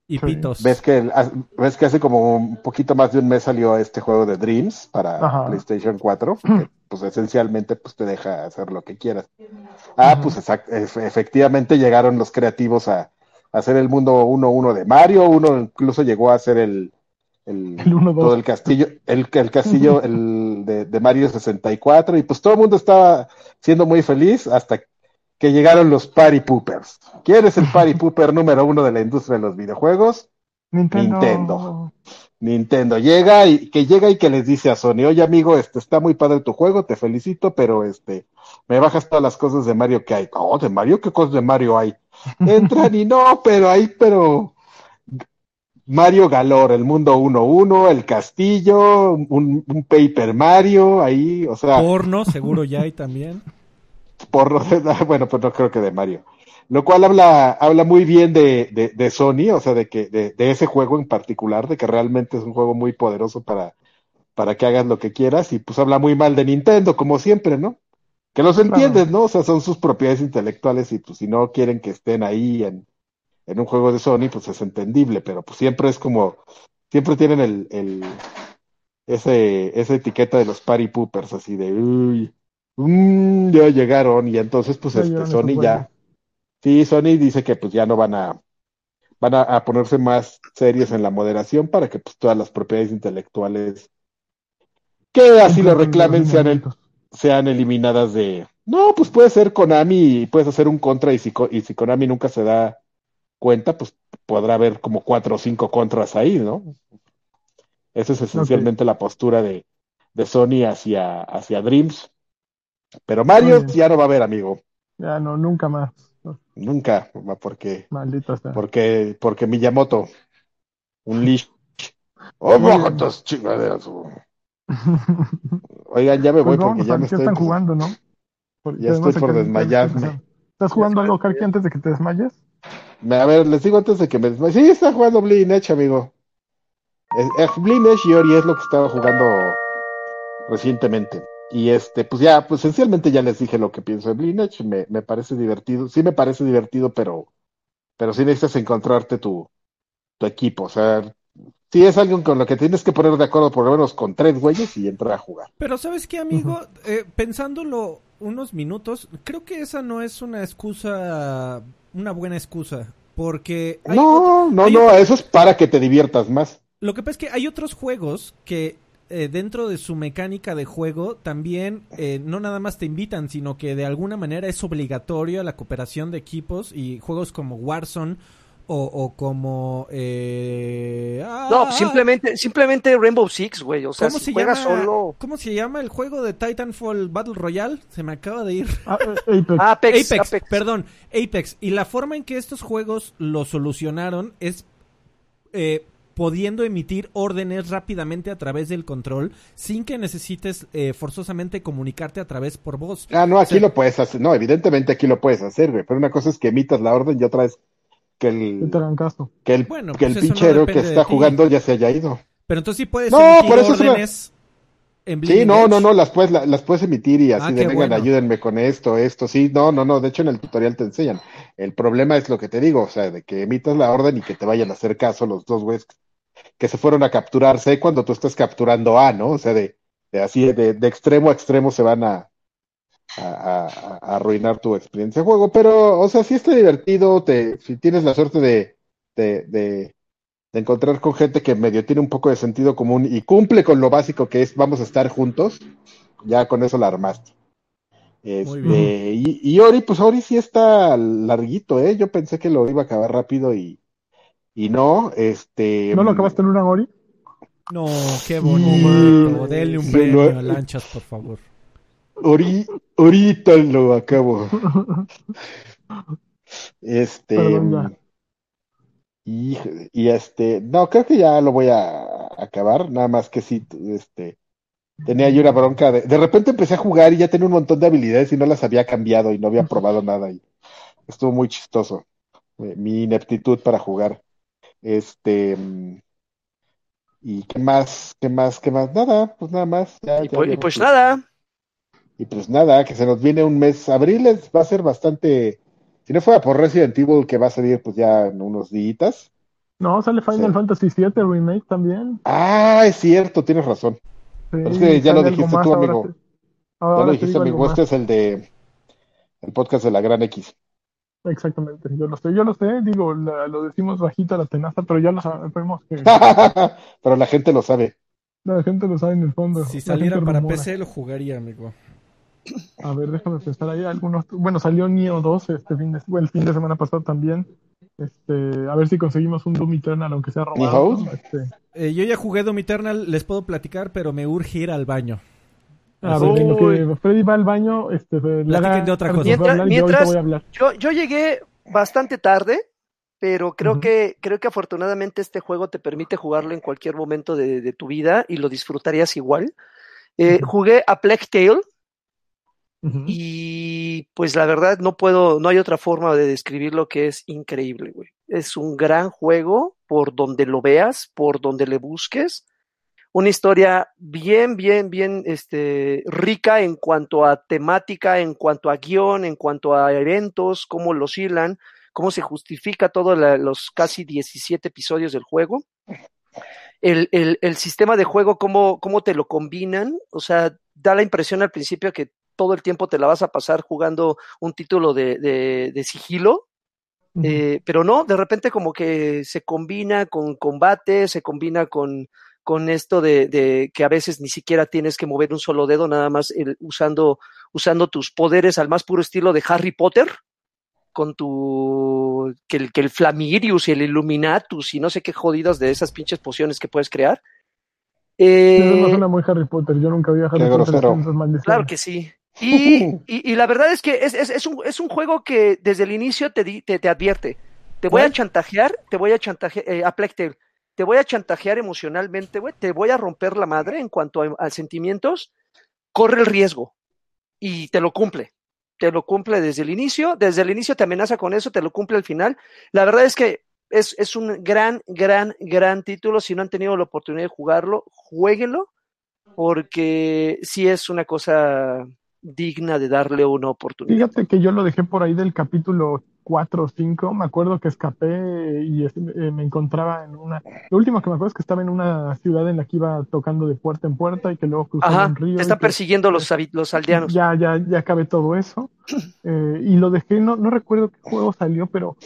Speaker 1: Y
Speaker 3: Sí.
Speaker 1: pitos.
Speaker 4: ¿Ves que, ves que hace como un poquito más de un mes salió este juego de Dreams para
Speaker 3: Ajá.
Speaker 4: PlayStation 4? <clears throat> Que, pues esencialmente pues te deja hacer lo que quieras. Ah, pues efectivamente llegaron los creativos a, a hacer el mundo 1-1 de Mario. Uno incluso llegó a hacer el, el,
Speaker 3: El 1-2.
Speaker 4: todo el castillo, el, el castillo el de, de Mario 64. Y pues todo el mundo estaba siendo muy feliz hasta que llegaron los Party Poopers. ¿Quién es el <laughs> Party Pooper número uno de la industria de los videojuegos?
Speaker 3: Nintendo.
Speaker 4: Nintendo. Nintendo llega y que llega y que les dice a Sony, oye amigo, este está muy padre tu juego, te felicito, pero este me bajas todas las cosas de Mario que hay. Oh, de Mario, ¿qué cosas de Mario hay? <laughs> Entran y no, pero hay, pero Mario Galore, el mundo 1-1, el castillo, un, un Paper Mario, ahí, o sea,
Speaker 1: Porno, seguro ya hay también. <laughs>
Speaker 4: por <laughs> bueno, pues no creo que de Mario. Lo cual habla, habla muy bien de, de, de Sony, o sea, de que, de, de ese juego en particular, de que realmente es un juego muy poderoso para, para que hagas lo que quieras, y pues habla muy mal de Nintendo, como siempre, ¿no? Que los entiendes, ¿no? O sea, son sus propiedades intelectuales y pues si no quieren que estén ahí en, en un juego de Sony, pues es entendible, pero pues siempre es como, siempre tienen el, el, ese, esa etiqueta de los party poopers, así de, uy, mm, ya llegaron, y entonces pues
Speaker 3: Ya
Speaker 4: este, Sony ya, sí, Sony dice que pues ya no van a, van a, a ponerse más serios en la moderación para que pues todas las propiedades intelectuales que así lo reclamen sean, el- sean eliminadas de, no, pues puede ser Konami y puedes hacer un contra y si, y si Konami nunca se da cuenta, pues podrá haber como cuatro o cinco contras ahí, ¿no? Esa es esencialmente la postura de, de Sony hacia, hacia Dreams. Pero Mario ya no va a haber, amigo.
Speaker 3: Ya no, nunca más.
Speaker 4: Nunca, porque,
Speaker 3: Maldita sea.
Speaker 4: porque, porque Miyamoto, un <laughs> leash. Oh, estas chingaderas. <laughs> Oigan, ya me voy
Speaker 3: Pues
Speaker 4: porque ya me estoy.
Speaker 3: están jugando, ¿no? Porque
Speaker 4: Ya estoy por desmayarme.
Speaker 3: ¿Estás jugando algo, Karki, antes de que te desmayes?
Speaker 4: A ver, les digo antes de que me. Sí, está jugando Bleeding amigo. Es, es Bleeding Edge y Ori es lo que estaba jugando recientemente. Y este, pues ya, pues esencialmente ya les dije lo que pienso de Bleeding Edge. Me, me parece divertido. Sí me parece divertido, pero, pero sí necesitas encontrarte tu, tu equipo. O sea, sí es algo con lo que tienes que poner de acuerdo por lo menos con tres güeyes y entrar a jugar.
Speaker 1: Pero sabes qué, amigo, Eh, pensándolo unos minutos, creo que esa no es una excusa, una buena excusa, porque
Speaker 4: No, no, no,
Speaker 1: otro-
Speaker 4: eso es para que te diviertas más.
Speaker 1: Lo que pasa es que hay otros juegos que eh, dentro de su mecánica de juego también eh, no nada más te invitan, sino que de alguna manera es obligatorio la cooperación de equipos y juegos como Warzone o, o como... eh, ah,
Speaker 2: No, simplemente, simplemente Rainbow Six, güey. O sea,
Speaker 1: ¿Cómo
Speaker 2: si
Speaker 1: se
Speaker 2: juegas
Speaker 1: llama?
Speaker 2: solo.
Speaker 1: ¿Cómo se llama el juego de Titanfall Battle Royale? Se me acaba de ir.
Speaker 3: Ah, eh, Apex.
Speaker 2: Apex,
Speaker 1: Apex,
Speaker 2: Apex.
Speaker 1: perdón, Apex. Y la forma en que estos juegos lo solucionaron es eh, pudiendo emitir órdenes rápidamente a través del control sin que necesites eh, forzosamente comunicarte a través por voz.
Speaker 4: Ah, no, aquí lo puedes hacer. No, evidentemente aquí lo puedes hacer, güey. Pero una cosa es que emitas la orden y otra es que el, que el,
Speaker 1: Bueno,
Speaker 4: que el
Speaker 1: pues no
Speaker 4: pinchero que
Speaker 1: de
Speaker 4: está jugando ya se haya ido.
Speaker 1: Pero entonces sí puedes
Speaker 4: No,
Speaker 1: emitir
Speaker 4: por eso es una-
Speaker 1: órdenes en
Speaker 4: Sí, no, no, no, las puedes, la- las puedes emitir y así
Speaker 1: Ah,
Speaker 4: de
Speaker 1: qué
Speaker 4: vengan,
Speaker 1: bueno.
Speaker 4: ayúdenme con esto, esto, sí, no, no, no, de hecho en el tutorial te enseñan. El problema es lo que te digo, o sea, de que emitas la orden y que te vayan a hacer caso los dos güeyes que se fueron a capturar C cuando tú estás capturando A, ¿no? O sea, de, de así, de, de extremo a extremo se van a, a, a- a arruinar tu experiencia de juego, pero, o sea, sí está divertido, te, si tienes la suerte de, de, de, de encontrar con gente que medio tiene un poco de sentido común y cumple con lo básico que es vamos a estar juntos, ya con eso la armaste. Este,
Speaker 1: bien.
Speaker 4: y, y Ori, pues Ori sí está larguito, ¿eh? Yo pensé que lo iba a acabar rápido y, y no, este...
Speaker 3: ¿No lo acabaste en una Ori?
Speaker 1: No, qué
Speaker 4: Sí,
Speaker 1: bonito. Denle un
Speaker 4: se
Speaker 1: premio
Speaker 4: lo-
Speaker 1: a Lanchas, por favor.
Speaker 4: Ori, ahorita lo acabo. Este...
Speaker 3: Perdón,
Speaker 4: híjole, y este, no, creo que ya lo voy a acabar, nada más que sí, este, tenía yo una bronca de, de repente empecé a jugar y ya tenía un montón de habilidades y no las había cambiado y no había probado nada y estuvo muy chistoso, eh, mi ineptitud para jugar. Este, mm, y qué más, qué más, qué más, nada, pues nada más. ya-
Speaker 2: Y
Speaker 4: ya
Speaker 2: pues, y pues nada.
Speaker 4: Y pues nada, que se nos viene un mes, abril es- va a ser bastante, si no fuera por Resident Evil que va a salir pues ya en unos días.
Speaker 3: No, sale Final
Speaker 4: Sí.
Speaker 3: Fantasy VII Remake también.
Speaker 4: Ah, es cierto, tienes razón.
Speaker 3: Sí,
Speaker 4: es que ya lo dijiste
Speaker 3: más,
Speaker 4: tú, amigo.
Speaker 3: te-
Speaker 4: Ya lo
Speaker 3: te
Speaker 4: dijiste, amigo. Este es el de el podcast de la Gran X.
Speaker 3: Exactamente, yo lo sé, yo lo sé, digo, la- lo decimos bajita la tenaza, pero ya lo sabemos que <laughs>
Speaker 4: Pero la gente lo sabe.
Speaker 3: la gente lo sabe en el fondo.
Speaker 1: Si saliera para
Speaker 3: rumora.
Speaker 1: PC lo jugaría, amigo.
Speaker 3: A ver, déjame pensar ahí algunos. Bueno, salió Neo 2 este fin de, bueno, el fin de semana pasado también. Este, a ver si conseguimos un Doom Eternal, aunque sea robado. ¿no? Este,
Speaker 1: Eh, yo ya jugué Doom Eternal, les puedo platicar, pero me urge ir al baño.
Speaker 3: a
Speaker 1: Así
Speaker 3: ver,
Speaker 1: que-
Speaker 3: en lo que Freddy va al baño, este,
Speaker 1: Platiquen
Speaker 3: haga-
Speaker 1: de otra cosa.
Speaker 3: hablar y yo
Speaker 2: Mientras-
Speaker 3: voy a hablar.
Speaker 2: Yo, yo llegué bastante tarde. pero creo que creo que afortunadamente este juego te permite jugarlo en cualquier momento de, de tu vida y lo disfrutarías igual. Eh. Jugué a Plague Tale Y pues la verdad no puedo, no hay otra forma de describir lo que es increíble, güey. Es un gran juego por donde lo veas, por donde le busques. Una historia bien, bien, bien este, rica en cuanto a temática, en cuanto a guion, en cuanto a eventos, cómo los hilan, cómo se justifica todos los casi 17 episodios del juego. El, el, el sistema de juego, cómo, cómo te lo combinan, o sea, da la impresión al principio que todo el tiempo te la vas a pasar jugando un título de, de, de sigilo, eh, pero no, de repente como que se combina con combate, se combina con, con esto de, de que a veces ni siquiera tienes que mover un solo dedo, nada más el- usando, usando tus poderes al más puro estilo de Harry Potter, con tu que el, que el Flamirius y el Illuminatus y no sé qué jodidas de esas pinches pociones que puedes crear.
Speaker 3: Eso no
Speaker 2: Eh,
Speaker 3: suena muy Harry Potter. Yo nunca vi a Harry Potter.
Speaker 2: Claro que sí. Y, <laughs> y, y la verdad es que es, es, es, un, es un juego que desde el inicio te, di- te, te advierte. Te voy a chantajear, te voy a chantajear, eh, a Plague Tale, te voy a chantajear emocionalmente, güey, te voy a romper la madre en cuanto a, a sentimientos, corre el riesgo y te lo cumple. Te lo cumple desde el inicio, desde el inicio te amenaza con eso, te lo cumple al final. La verdad es que es, es un gran, gran, gran título. Si no han tenido la oportunidad de jugarlo, jueguenlo, porque sí es una cosa digna de darle una oportunidad.
Speaker 3: Fíjate que yo lo dejé por ahí del capítulo 4 o 5. Me acuerdo que escapé y eh, me encontraba en una. Lo último que me acuerdo es que estaba en una ciudad en la que iba tocando de puerta en puerta y que luego cruzaba
Speaker 2: Ajá,
Speaker 3: un río.
Speaker 2: te
Speaker 3: que-
Speaker 2: persiguiendo los, habi- los aldeanos.
Speaker 3: Ya, ya, ya acabé todo eso. <clears throat> Eh, y lo dejé, no, no recuerdo qué juego salió, pero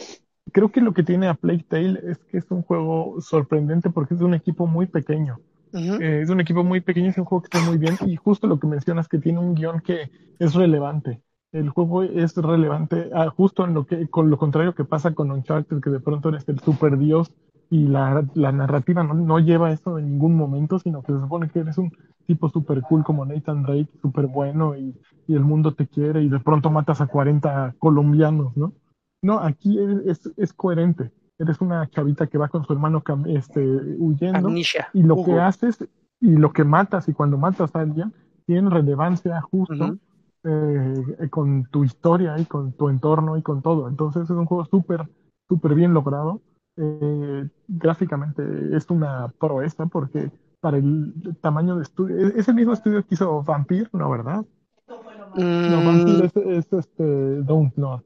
Speaker 3: creo que lo que tiene a Plague Tale es que es un juego sorprendente porque es de un equipo muy pequeño. Eh, es un equipo muy pequeño, es un juego que está muy bien y justo lo que mencionas que tiene un guion que es relevante. El juego es relevante ah, justo en lo que, con lo contrario que pasa con Uncharted, que de pronto eres el super dios y la, la narrativa no, no lleva eso en ningún momento, sino que se supone que eres un tipo super cool como Nathan Drake, super bueno y, y el mundo te quiere y de pronto matas a 40 colombianos, ¿no? No, aquí es, es, es coherente. Eres una chavita que va con su hermano este, huyendo
Speaker 2: Amnesia.
Speaker 3: y lo que haces y lo que matas y cuando matas a alguien tiene relevancia justo
Speaker 2: Ujú.
Speaker 3: eh, con tu historia y con tu entorno y con todo. Entonces es un juego súper, súper bien logrado. Eh, gráficamente es una proeza porque para el tamaño de estudio, es, es el mismo estudio que hizo Vampire, ¿no, verdad? No,
Speaker 2: Mm,
Speaker 3: Vampire es, es este Dontnod,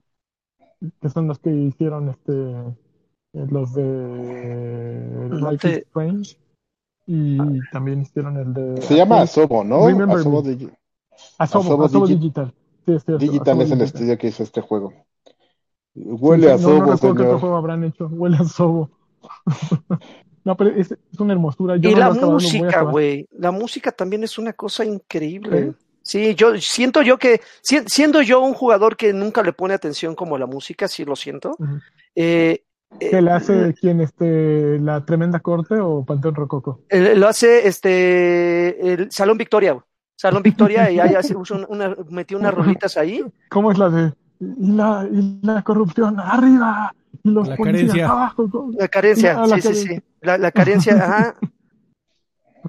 Speaker 3: que son los que hicieron este eh, los de
Speaker 2: No
Speaker 3: Life is Strange y también hicieron el de
Speaker 4: Se llama
Speaker 3: Asobo
Speaker 4: ¿no?
Speaker 3: Remember
Speaker 4: Asobo. Digi-
Speaker 3: Asobo,
Speaker 4: Asobo
Speaker 3: Asobo
Speaker 4: Digi-
Speaker 3: Digital. Sí, es cierto,
Speaker 4: Digital
Speaker 3: Asobo
Speaker 4: es el
Speaker 3: Digital.
Speaker 4: estudio que hizo este juego. Huele
Speaker 3: sí,
Speaker 4: a
Speaker 3: no, no
Speaker 4: Asobo,
Speaker 3: recuerdo qué otro
Speaker 4: señor.
Speaker 3: juego habrán hecho. Huele a Asobo. <laughs> No, pero es, es una hermosura. Yo
Speaker 2: y
Speaker 3: no
Speaker 2: la música, güey. La música también es una cosa increíble.
Speaker 3: ¿Sí?
Speaker 2: Sí, yo siento yo que, si- siendo yo un jugador que nunca le pone atención como a la música, sí lo siento. Eh, eh,
Speaker 3: ¿Qué le hace quién? Este, ¿La Tremenda Corte o Panteón Rococo?
Speaker 2: eh, lo hace este el Salón Victoria. Salón Victoria y ahí hace, una, metió unas rolitas ahí.
Speaker 3: ¿Cómo es la de y la, y la corrupción arriba y los
Speaker 1: La
Speaker 3: policías
Speaker 1: carencia.
Speaker 3: abajo?
Speaker 2: La carencia,
Speaker 3: Ah, la
Speaker 2: sí, sí,
Speaker 3: carencia.
Speaker 2: sí. La, la carencia, ajá.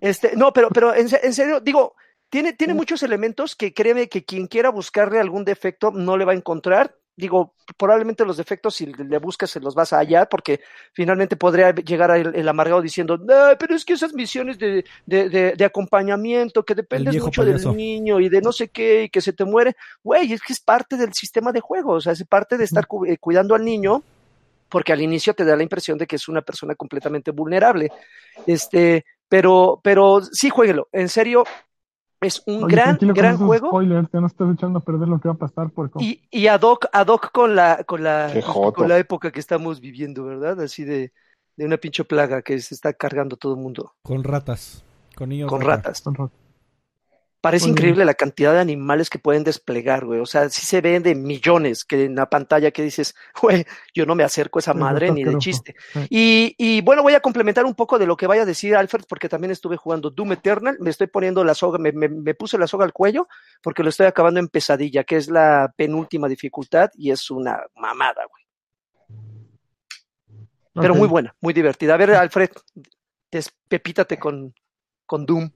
Speaker 2: Este, no, pero, pero en, en serio, digo, tiene, tiene muchos elementos que créeme que quien quiera buscarle algún defecto no le va a encontrar. Digo, probablemente los defectos, si le buscas, se los vas a hallar, porque finalmente podría llegar el, el amargado diciendo, no, pero es que esas misiones de, de, de, de acompañamiento, que dependes mucho
Speaker 1: payaso.
Speaker 2: del niño y de no sé qué, y que se te muere, güey, es que es parte del sistema de juego, o sea, es parte de estar cu- eh, cuidando al niño porque al inicio te da la impresión de que es una persona completamente vulnerable. Este, pero, pero sí, jueguelo. En serio, es un
Speaker 3: Oye,
Speaker 2: gran,
Speaker 3: con
Speaker 2: gran juego.
Speaker 3: Spoilers, ya no estás echando a perder lo que va a pasar por
Speaker 2: Y, y ad hoc, ad hoc con la, con la, con la época que estamos viviendo, ¿verdad? Así de, de una pinche plaga que se está cargando todo el mundo
Speaker 1: Con ratas. Con niños
Speaker 2: con
Speaker 1: rata.
Speaker 2: ratas.
Speaker 3: con Rock.
Speaker 2: Parece increíble la cantidad de animales que pueden desplegar, güey. O sea, sí se ven de millones que en la pantalla que dices, <laughs> güey, yo no me acerco a esa
Speaker 3: Es
Speaker 2: madre ni de chiste. Y, y bueno, voy a complementar un poco de lo que vaya a decir Alfred, porque también estuve jugando Doom Eternal. Me estoy poniendo la soga, me, me- me puse la soga al cuello, porque lo estoy acabando en pesadilla, que es la penúltima dificultad, y es una mamada, güey. Pero muy buena, muy divertida. A ver, Alfred, despepítate con, con Doom.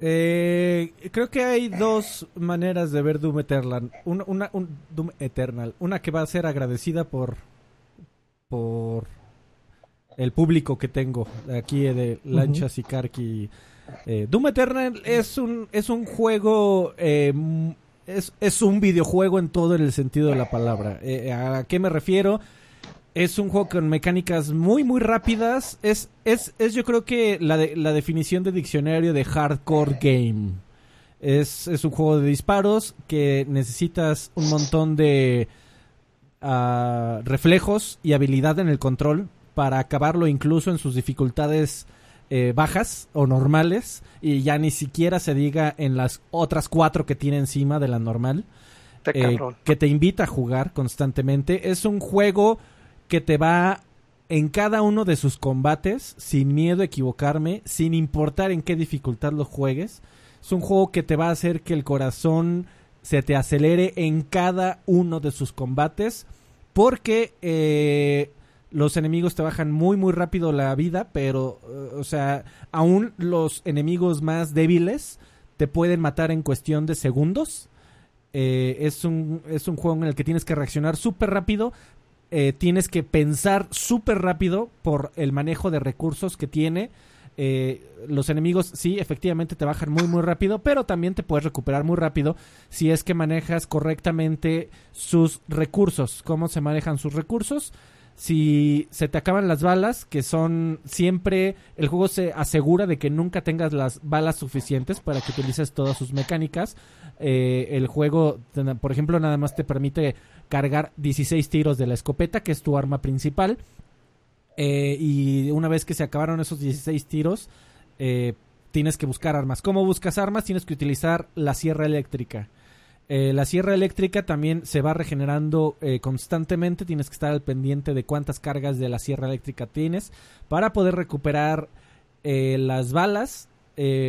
Speaker 1: Eh, creo que hay dos maneras de ver Doom Eternal. Una, una- un Doom Eternal. Una que va a ser agradecida por por el público que tengo aquí de Lanchas y Karki. Eh, Doom Eternal es un es un juego eh, es, es un videojuego en todo el sentido de la palabra. Eh, ¿A qué me refiero? Es un juego con mecánicas muy, muy rápidas. Es, es, es yo creo que la, de- la definición de diccionario de hardcore game. Es, es un juego de disparos que necesitas un montón de ah, reflejos y habilidad en el control para acabarlo incluso en sus dificultades eh, bajas o normales y ya ni siquiera se diga en las otras cuatro que tiene encima de la normal eh, que te invita a jugar constantemente. Es un juego que te va en cada uno de sus combates, sin miedo a equivocarme, sin importar en qué dificultad lo juegues. Es un juego que te va a hacer que el corazón se te acelere en cada uno de sus combates, porque eh, los enemigos te bajan muy muy rápido la vida, pero, eh, o sea, aún los enemigos más débiles te pueden matar en cuestión de segundos. Eh, es, un, es un juego en el que tienes que reaccionar súper rápido. Eh, tienes que pensar súper rápido por el manejo de recursos que tiene. Eh, los enemigos sí, efectivamente te bajan muy muy rápido, pero también te puedes recuperar muy rápido si es que manejas correctamente sus recursos. ¿Cómo se manejan sus recursos? Si se te acaban las balas, que son siempre, el juego se asegura de que nunca tengas las balas suficientes para que utilices todas sus mecánicas. Eh, el juego, por ejemplo, nada más te permite cargar 16 tiros de la escopeta, que es tu arma principal. Eh, y una vez que se acabaron esos 16 tiros, eh, tienes que buscar armas. ¿Cómo buscas armas? Tienes que utilizar la sierra eléctrica. Eh, la sierra eléctrica también se va regenerando constantemente. Tienes que estar al pendiente de cuántas cargas de la sierra eléctrica tienes para poder recuperar las balas.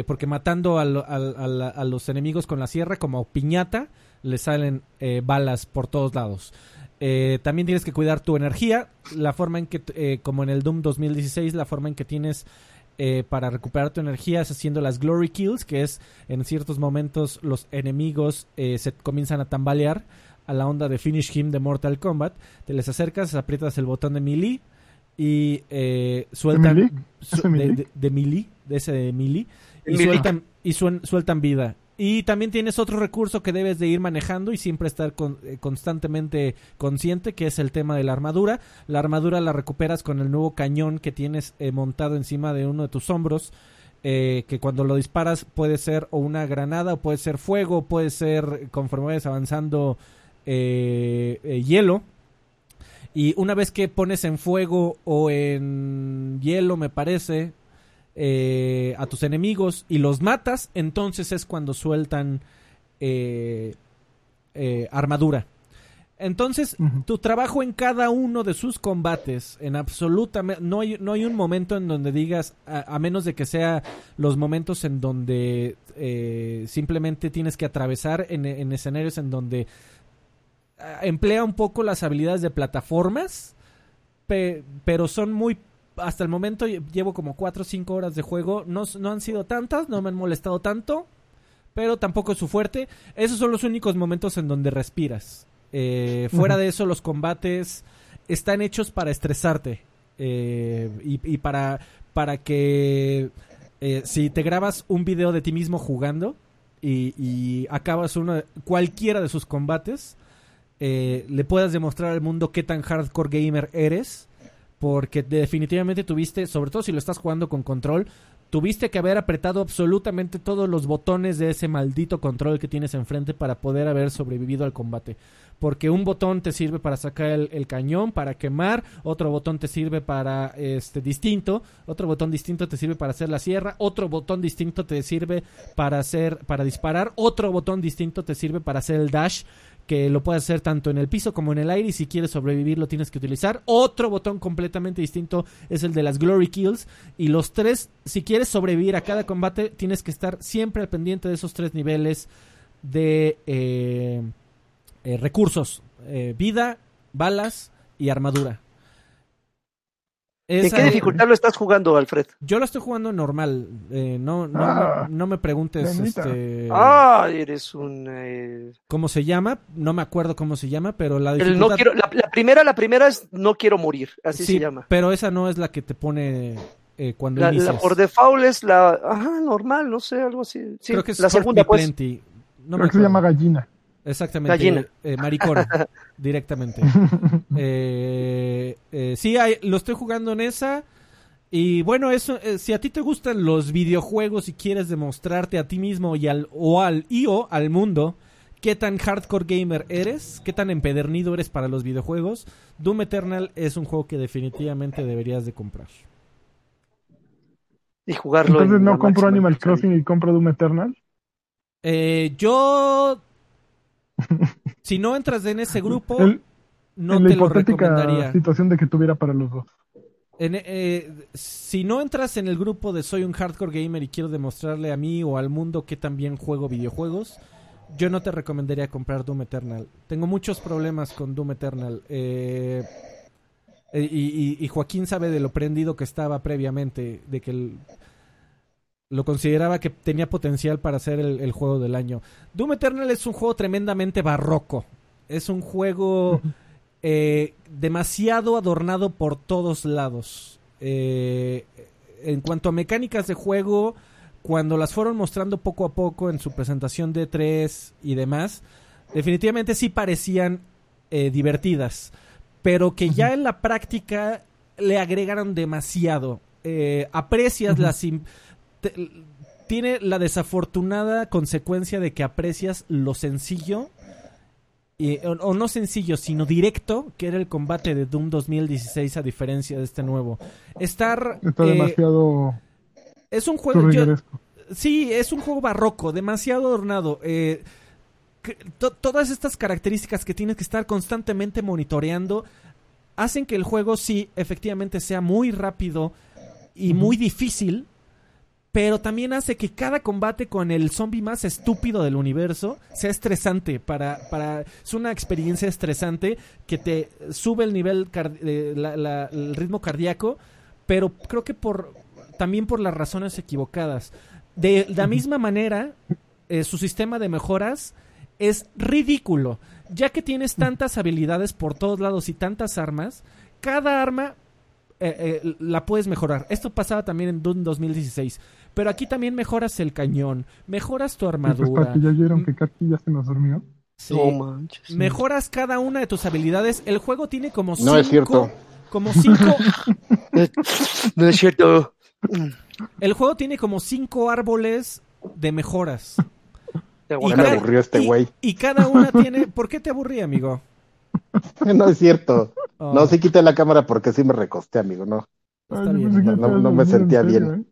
Speaker 1: porque matando a los enemigos con la sierra como piñata, le salen eh, balas por todos lados. Eh, también tienes que cuidar tu energía. La forma en que, eh, como en el Doom 2016, la forma en que tienes eh, para recuperar tu energía es haciendo las Glory Kills, que es en ciertos momentos los enemigos eh, se comienzan a tambalear a la onda de Finish Him de Mortal Kombat. Te les acercas, aprietas el botón de melee y eh, sueltan.
Speaker 3: melee?
Speaker 1: su- <laughs>
Speaker 3: ¿Ese melee?
Speaker 1: de, de- de melee, de ese de melee.
Speaker 2: El
Speaker 1: Y
Speaker 2: melee.
Speaker 1: sueltan, y suen- sueltan vida. Y también tienes otro recurso que debes de ir manejando y siempre estar con- eh, constantemente consciente, que es el tema de la armadura. La armadura la recuperas con el nuevo cañón que tienes eh, montado encima de uno de tus hombros. eh, que cuando lo disparas puede ser o una granada, o puede ser fuego, puede ser, conforme vayas avanzando, eh, eh, hielo. Y una vez que pones en fuego o en hielo, me parece, eh, a tus enemigos y los matas, entonces es cuando sueltan eh, eh, armadura. Entonces, tu trabajo en cada uno de sus combates, en absolutamente, no hay, no hay un momento en donde digas, a, a menos de que sea los momentos en donde eh, simplemente tienes que atravesar en, en escenarios en donde ah, emplea un poco las habilidades de plataformas, pe- pero son muy hasta el momento lle- llevo como 4 o 5 horas de juego. No, no han sido tantas, no me han molestado tanto. Pero tampoco es su fuerte. Esos son los únicos momentos en donde respiras. Eh, fuera de eso, los combates están hechos para estresarte. eh, y, y para, para que eh, si te grabas un video de ti mismo jugando y, y acabas uno, cualquiera de sus combates, eh, le puedas demostrar al mundo qué tan hardcore gamer eres porque definitivamente tuviste, sobre todo si lo estás jugando con control, tuviste que haber apretado absolutamente todos los botones de ese maldito control que tienes enfrente para poder haber sobrevivido al combate. Porque un botón te sirve para sacar el, el cañón, para quemar, otro botón te sirve para este distinto, otro botón distinto te sirve para hacer la sierra, otro botón distinto te sirve para hacer, para disparar, otro botón distinto te sirve para hacer el dash que lo puedes hacer tanto en el piso como en el aire y si quieres sobrevivir lo tienes que utilizar. Otro botón completamente distinto es el de las Glory Kills y los tres, si quieres sobrevivir a cada combate, tienes que estar siempre al pendiente de esos tres niveles de eh, eh, recursos, eh, vida, balas y armadura.
Speaker 2: ¿En
Speaker 1: Esa-
Speaker 2: qué dificultad lo estás jugando, Alfred?
Speaker 1: Yo lo estoy jugando normal. eh, no, no,
Speaker 3: Ah,
Speaker 1: no, no me preguntes este,
Speaker 2: Ah, eres un... eh,
Speaker 1: cómo se llama. No me acuerdo cómo se llama, pero la
Speaker 2: el
Speaker 1: dificultad...
Speaker 2: no quiero, la, la primera, la primera es no quiero morir, así
Speaker 1: Sí,
Speaker 2: se llama.
Speaker 1: pero esa no es la que te pone eh, cuando
Speaker 2: La, la por default es la, ajá, normal, no sé, algo así. Sí,
Speaker 1: Creo que es
Speaker 2: la segunda, pues.
Speaker 1: No
Speaker 3: Creo
Speaker 1: me
Speaker 3: que se llama gallina.
Speaker 1: Exactamente.
Speaker 2: Gallina.
Speaker 1: eh, <laughs> directamente. <laughs> Eh, eh, sí, hay- lo estoy jugando en esa. Y bueno, eso, eh, si a ti te gustan los videojuegos y quieres demostrarte a ti mismo y al, o al, y o al mundo qué tan hardcore gamer eres, qué tan empedernido eres para los videojuegos, Doom Eternal es un juego que definitivamente deberías de comprar.
Speaker 2: Y jugarlo
Speaker 3: Entonces
Speaker 2: en
Speaker 3: no compro Animal. Crossing y compro Doom Eternal.
Speaker 1: Eh, yo... <laughs> si no entras en ese grupo,
Speaker 3: El-
Speaker 1: no
Speaker 3: en la
Speaker 1: te lo
Speaker 3: hipotética
Speaker 1: recomendaría.
Speaker 3: situación de que tuviera para los dos.
Speaker 1: En, eh, si no entras en el grupo de soy un hardcore gamer y quiero demostrarle a mí o al mundo que también juego videojuegos, yo no te recomendaría comprar Doom Eternal. Tengo muchos problemas con Doom Eternal. eh, eh, y, y- y Joaquín sabe de lo prendido que estaba previamente, de que el- lo consideraba que tenía potencial para ser el, el juego del año. Doom Eternal es un juego tremendamente barroco. Es un juego <laughs> eh, demasiado adornado por todos lados. Eh, en cuanto a mecánicas de juego, cuando las fueron mostrando poco a poco en su presentación de 3 y demás, definitivamente sí parecían eh, divertidas, pero que ya en la práctica le agregaron demasiado. Eh, aprecias
Speaker 3: Ujú.
Speaker 1: la sim- te- tiene la desafortunada consecuencia de que aprecias lo sencillo o, o no sencillo, sino directo, que era el combate de Doom 2016 a diferencia de este nuevo. Estar
Speaker 3: Está
Speaker 1: eh,
Speaker 3: demasiado
Speaker 1: es un juego yo-. Sí, es un juego barroco, demasiado adornado. eh, que- to- todas estas características que tienes que estar constantemente monitoreando hacen que el juego sí, efectivamente, sea muy rápido y muy difícil, pero también hace que cada combate con el zombie más estúpido del universo sea estresante. Para, para, es una experiencia estresante que te sube el nivel, eh, la- la- el ritmo cardíaco, pero creo que por también por las razones equivocadas. De la misma manera, eh, su sistema de mejoras es ridículo. Ya que tienes tantas habilidades por todos lados y tantas armas, cada arma eh, eh, la puedes mejorar. Esto pasaba también en Doom 2016. Pero aquí también mejoras el cañón, mejoras tu
Speaker 3: pues
Speaker 1: armadura.
Speaker 3: para que ya vieron que Katy ya se nos durmió.
Speaker 1: sí,
Speaker 2: No manches.
Speaker 1: mejoras cada una de tus habilidades. El juego tiene como cinco...
Speaker 4: No es cierto.
Speaker 1: Como cinco... <laughs>
Speaker 2: No es cierto.
Speaker 1: el juego tiene como cinco árboles de mejoras.
Speaker 2: Te
Speaker 1: Y
Speaker 4: me aburrió este güey.
Speaker 1: Y cada una tiene... ¿Por qué te aburrí, amigo? <laughs>
Speaker 4: No es cierto.
Speaker 1: Oh,
Speaker 4: No, sí quité la cámara porque sí me recosté, amigo, no.
Speaker 3: Ay,
Speaker 4: No,
Speaker 3: estabas
Speaker 4: no me sentía
Speaker 3: serio,
Speaker 4: bien.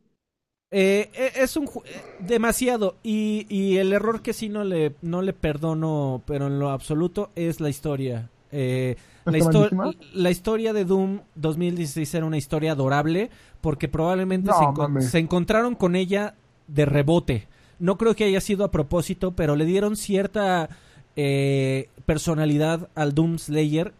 Speaker 3: ¿Eh?
Speaker 1: Eh, es un eh, demasiado y, y el error que sí no le no le perdono pero en lo absoluto es la historia. Eh, la, la historia de Doom 2016 era una historia adorable porque probablemente
Speaker 3: No,
Speaker 1: se, se encontraron con ella de rebote. No creo que haya sido a propósito pero le dieron cierta eh, personalidad al Doom Slayer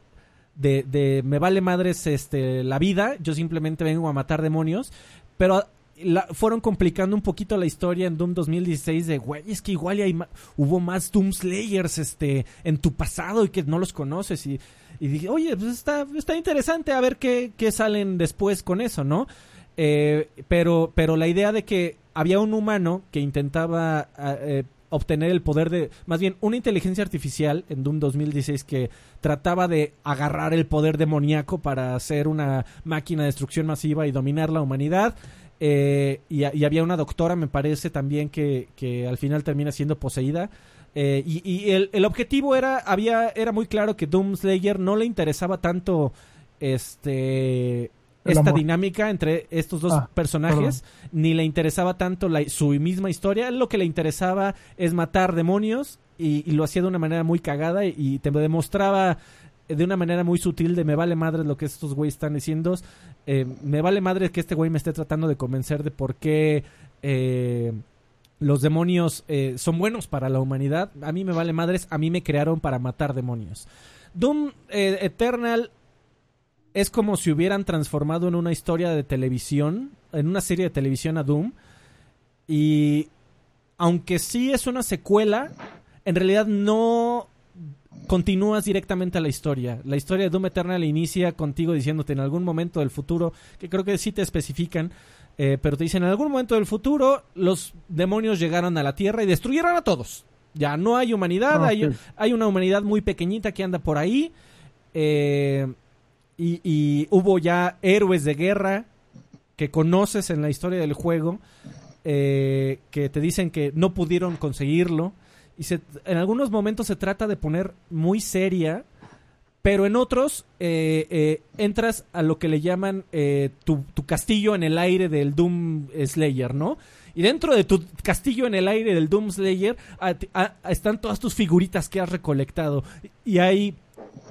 Speaker 1: de, de me vale madres este la vida yo simplemente vengo a matar demonios pero la- fueron complicando un poquito la historia en Doom 2016 de, güey, es que igual hay hubo más Doom Slayers este, en tu pasado y que no los conoces. Y, y dije, oye, pues está, está interesante a ver qué, qué salen después con eso, ¿no? Eh, pero, pero la idea de que había un humano que intentaba ah, eh, obtener el poder de, más bien, una inteligencia artificial en Doom 2016 que trataba de agarrar el poder demoníaco para hacer una máquina de destrucción masiva y dominar la humanidad. Eh, y, y había una doctora, me parece también, que, que al final termina siendo poseída. Eh, y y el, el objetivo era, había, era muy claro que Doom Slayer no le interesaba tanto este esta dinámica entre estos dos
Speaker 3: Ah,
Speaker 1: personajes, ni le interesaba tanto la- su misma historia. Lo que le interesaba es matar demonios y, y lo hacía de una manera muy cagada y, y te demostraba de una manera muy sutil de me vale madre lo que estos güeyes están diciendo. Eh, me vale madre que este güey me esté tratando de convencer de por qué eh, los demonios eh, son buenos para la humanidad. A mí me vale madres, a mí me crearon para matar demonios. Doom Eternal es como si hubieran transformado en una historia de televisión, en una serie de televisión a Doom. Y aunque sí es una secuela, en realidad no continúas directamente a la historia. La historia de Doom Eternal inicia contigo diciéndote en algún momento del futuro, que creo que sí te especifican, eh, pero te dicen en algún momento del futuro los demonios llegaron a la Tierra y destruyeron a todos. Ya no hay humanidad,
Speaker 3: Ah,
Speaker 1: hay, hay una humanidad muy pequeñita que anda por ahí. eh, y, y hubo ya héroes de guerra que conoces en la historia del juego eh, que te dicen que no pudieron conseguirlo. Y se- en algunos momentos se trata de poner muy seria, pero en otros eh, eh, entras a lo que le llaman eh, tu, castillo en el aire del Doom Slayer, ¿no? Y dentro de tu castillo en el aire del Doom Slayer están todas tus figuritas que has recolectado. Y hay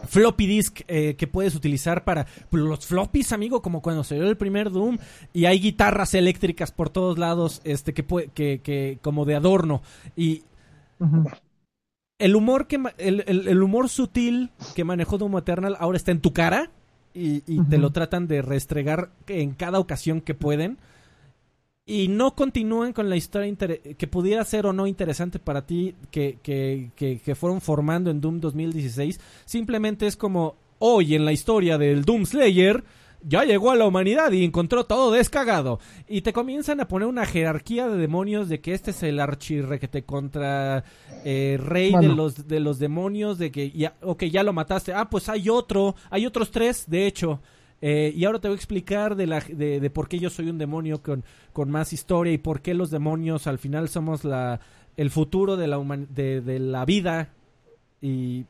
Speaker 1: floppy disk eh, que puedes utilizar para pues, los floppies, amigo, como cuando salió el primer Doom. Y hay guitarras eléctricas por todos lados, este, que, pue- que, que como de adorno. Y El humor que el, el- el humor sutil que manejó Doom Eternal ahora está en tu cara y, y te lo tratan de restregar en cada ocasión que pueden. Y no continúan con la historia que pudiera ser o no interesante para ti que, que, que, que fueron formando en Doom 2016 simplemente es como hoy en la historia del Doom Slayer ya llegó a la humanidad y encontró todo descagado. Y te comienzan a poner una jerarquía de demonios de que este es el archirrequete contra eh, rey de los de los demonios, de que ya, ok, ya lo mataste. Ah, pues hay otro, hay otros tres, de hecho. Eh, y ahora te voy a explicar de, la, de, de por qué yo soy un demonio con, con más historia y por qué los demonios al final somos la, el futuro de la, de, de la vida. Y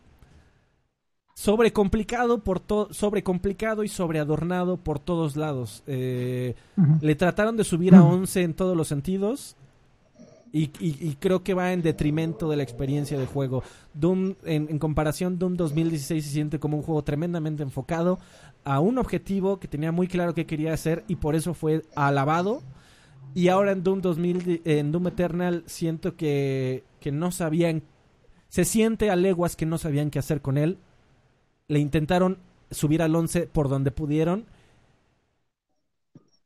Speaker 1: sobrecomplicado por to- sobrecomplicado y sobreadornado por todos lados. Eh, le trataron de subir a 11 en todos los sentidos. Y, y- y creo que va en detrimento de la experiencia de juego. Doom, en, en comparación, Doom 2016 se siente como un juego tremendamente enfocado a un objetivo que tenía muy claro que quería hacer y por eso fue alabado. Y ahora en Doom 2000, en Doom Eternal siento que, que no sabían, se siente a leguas que no sabían qué hacer con él. Le intentaron subir al 11 por donde pudieron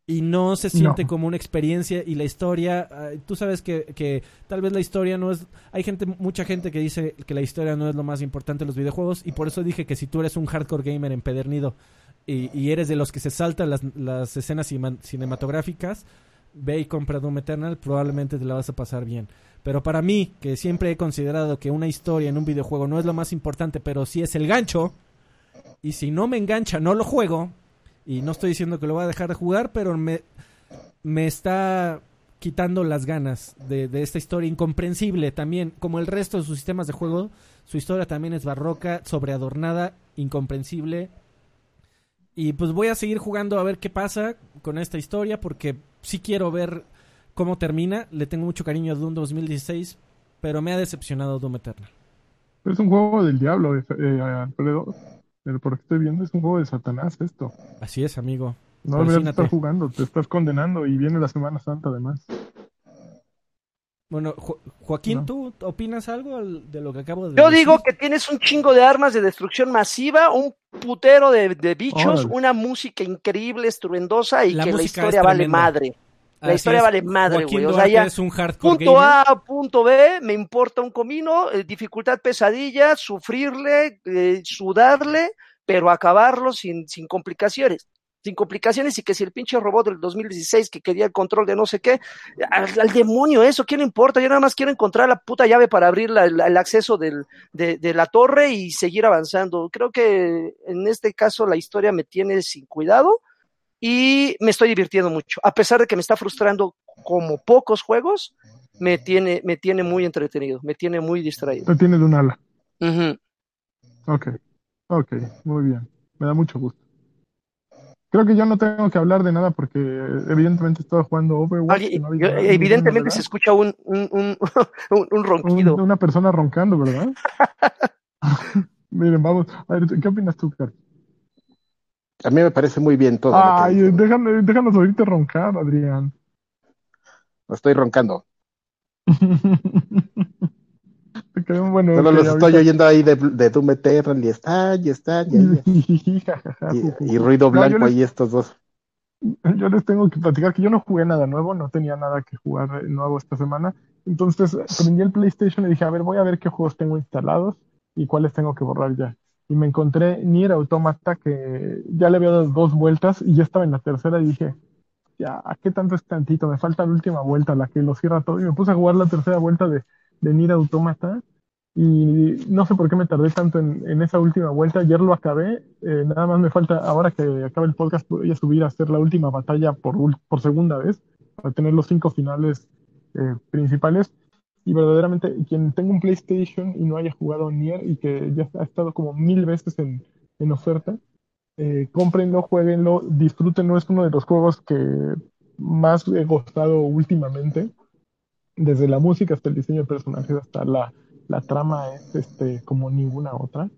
Speaker 1: y no se siente
Speaker 3: No.
Speaker 1: como una experiencia y la historia, tú sabes que, que tal vez la historia no es, hay gente, mucha gente que dice que la historia no es lo más importante de los videojuegos y por eso dije que si tú eres un hardcore gamer empedernido y, y eres de los que se saltan las, las escenas cinematográficas, ve y compra Doom Eternal, probablemente te la vas a pasar bien. Pero para mí, que siempre he considerado que una historia en un videojuego no es lo más importante, pero sí es el gancho, y si no me engancha, no lo juego, y no estoy diciendo que lo voy a dejar de jugar, pero me, me está quitando las ganas de, de esta historia incomprensible también, como el resto de sus sistemas de juego, su historia también es barroca, sobreadornada, incomprensible. Y pues voy a seguir jugando a ver qué pasa con esta historia, porque sí quiero ver cómo termina. Le tengo mucho cariño a Doom 2016, pero me ha decepcionado Doom Eternal.
Speaker 3: Es un juego del diablo, eh. Pero por lo que estoy viendo es un juego de Satanás esto.
Speaker 1: Así es, amigo.
Speaker 3: No deberías estar jugando, te estás condenando y viene la Semana Santa además.
Speaker 1: Bueno, Jo- Joaquín,
Speaker 3: No.
Speaker 1: ¿tú opinas algo al- de lo que acabo de
Speaker 2: Yo
Speaker 1: decir?
Speaker 2: digo que tienes un chingo de armas de destrucción masiva, un putero de, de bichos,
Speaker 3: Órale.
Speaker 2: una música increíble, estruendosa y
Speaker 1: La
Speaker 2: que la historia vale madre. La
Speaker 1: Así
Speaker 2: historia
Speaker 1: es.
Speaker 2: vale madre, güey. O sea, ya,
Speaker 1: es un hardcore
Speaker 2: punto
Speaker 1: gamer.
Speaker 2: A, punto B, me importa un comino, eh, dificultad pesadilla, sufrirle, eh, sudarle, pero acabarlo sin, sin complicaciones. Sin complicaciones y que si el pinche robot del 2016 que quería el control de no sé qué, al, al demonio eso, ¿qué le importa? Yo nada más quiero encontrar la puta llave para abrir la- la- el acceso del, de, de la torre y seguir avanzando. Creo que en este caso la historia me tiene sin cuidado y me estoy divirtiendo mucho. A pesar de que me está frustrando como pocos juegos, me tiene, me tiene muy entretenido, me tiene muy distraído.
Speaker 3: Te tiene de un ala.
Speaker 2: Ujú.
Speaker 3: Ok, ok, muy bien. Me da mucho gusto. Creo que yo no tengo que hablar de nada porque evidentemente estaba jugando Overwatch. No
Speaker 2: yo- evidentemente se escucha un, un, un, un- <laughs> un
Speaker 3: Un-
Speaker 2: ronquido.
Speaker 3: una persona roncando, ¿verdad? <laughs> <laughs> Miren, vamos. A ver, ¿qué opinas tú, Carlos?
Speaker 4: A mí me parece muy bien todo.
Speaker 3: Ay, déjanos, déjanos oírte roncar, Adrián.
Speaker 4: No estoy roncando. <laughs>
Speaker 3: ¿De Ok, bueno.
Speaker 4: Solo los
Speaker 3: ahorita-
Speaker 4: estoy oyendo ahí de, de Doom Eternal y están, y están, y, <laughs> y- y ruido
Speaker 3: No,
Speaker 4: blanco
Speaker 3: les-
Speaker 4: ahí estos dos.
Speaker 3: Yo les tengo que platicar que yo no jugué nada nuevo, no tenía nada que jugar nuevo esta semana. Entonces prendí el PlayStation y dije, a ver, voy a ver qué juegos tengo instalados y cuáles tengo que borrar ya. Y me encontré Nier Automata que ya le había dado dos vueltas y ya estaba en la tercera y dije, ya, ¿a qué tanto es tantito? Me falta la última vuelta, la que lo cierra todo. Y me puse a jugar la tercera vuelta de, de Nier Automata y no sé por qué me tardé tanto en, en esa última vuelta. Ayer lo acabé. eh, nada más me falta, ahora que acabe el podcast, voy a subir a hacer la última batalla por, por segunda vez, para tener los cinco finales eh, principales. Y verdaderamente, quien tenga un PlayStation y no haya jugado Nier y que ya ha estado como mil veces en, en oferta, eh, cómprenlo, jueguenlo, disfrútenlo. Es uno de los juegos que más he gustado últimamente. Desde la música hasta el diseño de personajes, hasta la, la trama es este, como ninguna otra.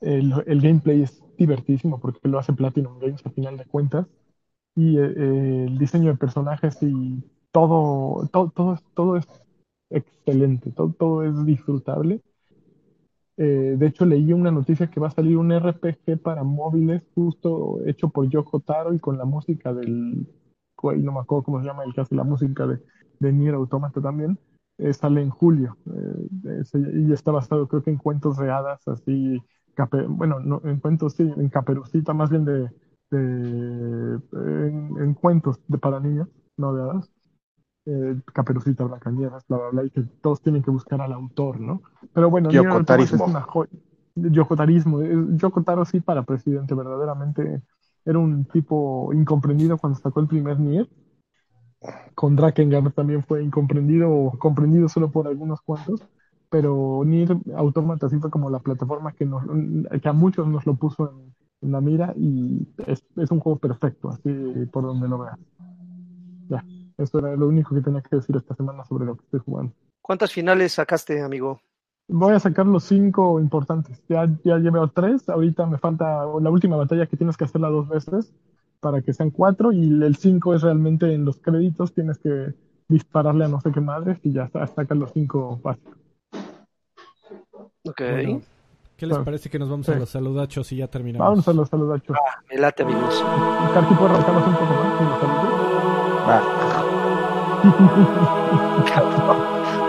Speaker 3: El, el gameplay es divertísimo porque lo hace Platinum Games a final de cuentas. Y eh, el diseño de personajes y todo, todo, todo, todo es excelente, todo, todo es disfrutable. Eh, de hecho, leí una noticia que va a salir un RPG para móviles justo hecho por Yoko Taro y con la música del, no me acuerdo cómo se llama el que hace la música de, de Nier Automata también. Eh, sale en julio eh, y está basado creo que en cuentos de hadas, así, bueno, no, en cuentos sí, en Caperucita, más bien de, de en, en cuentos de para niños, no de hadas. Eh, Caperucita, Blancanieves, bla, bla, bla, y que todos tienen que buscar al autor, ¿no? Pero bueno, Automata es una joya. Yokotarismo. eh, Yoko Taro sí para presidente, verdaderamente era un tipo incomprendido cuando sacó el primer Nier. Con Drakengard también fue incomprendido o comprendido solo por algunos cuantos. Pero Nier Automata sí fue como la plataforma que, nos, que a muchos nos lo puso en, en la mira y es, es un juego perfecto, así por donde lo veas. Ya, eso era lo único que tenía que decir esta semana sobre lo que estoy jugando.
Speaker 2: ¿Cuántas finales sacaste, amigo?
Speaker 3: Voy a sacar los cinco importantes. Ya, ya llevo tres. Ahorita me falta la última batalla que tienes que hacerla dos veces para que sean cuatro. Y el cinco es realmente en los créditos. Tienes que dispararle a no sé qué madres y ya sacas los cinco básicos.
Speaker 2: Ok,
Speaker 1: Bueno, ¿Qué les
Speaker 3: Claro.
Speaker 1: parece que nos vamos
Speaker 3: Sí.
Speaker 1: a los saludachos y ya terminamos?
Speaker 3: Vamos a los saludachos.
Speaker 2: me late, amigos.
Speaker 3: Carti, ¿puedes arrancarnos un poco más con los saludos?
Speaker 4: Va.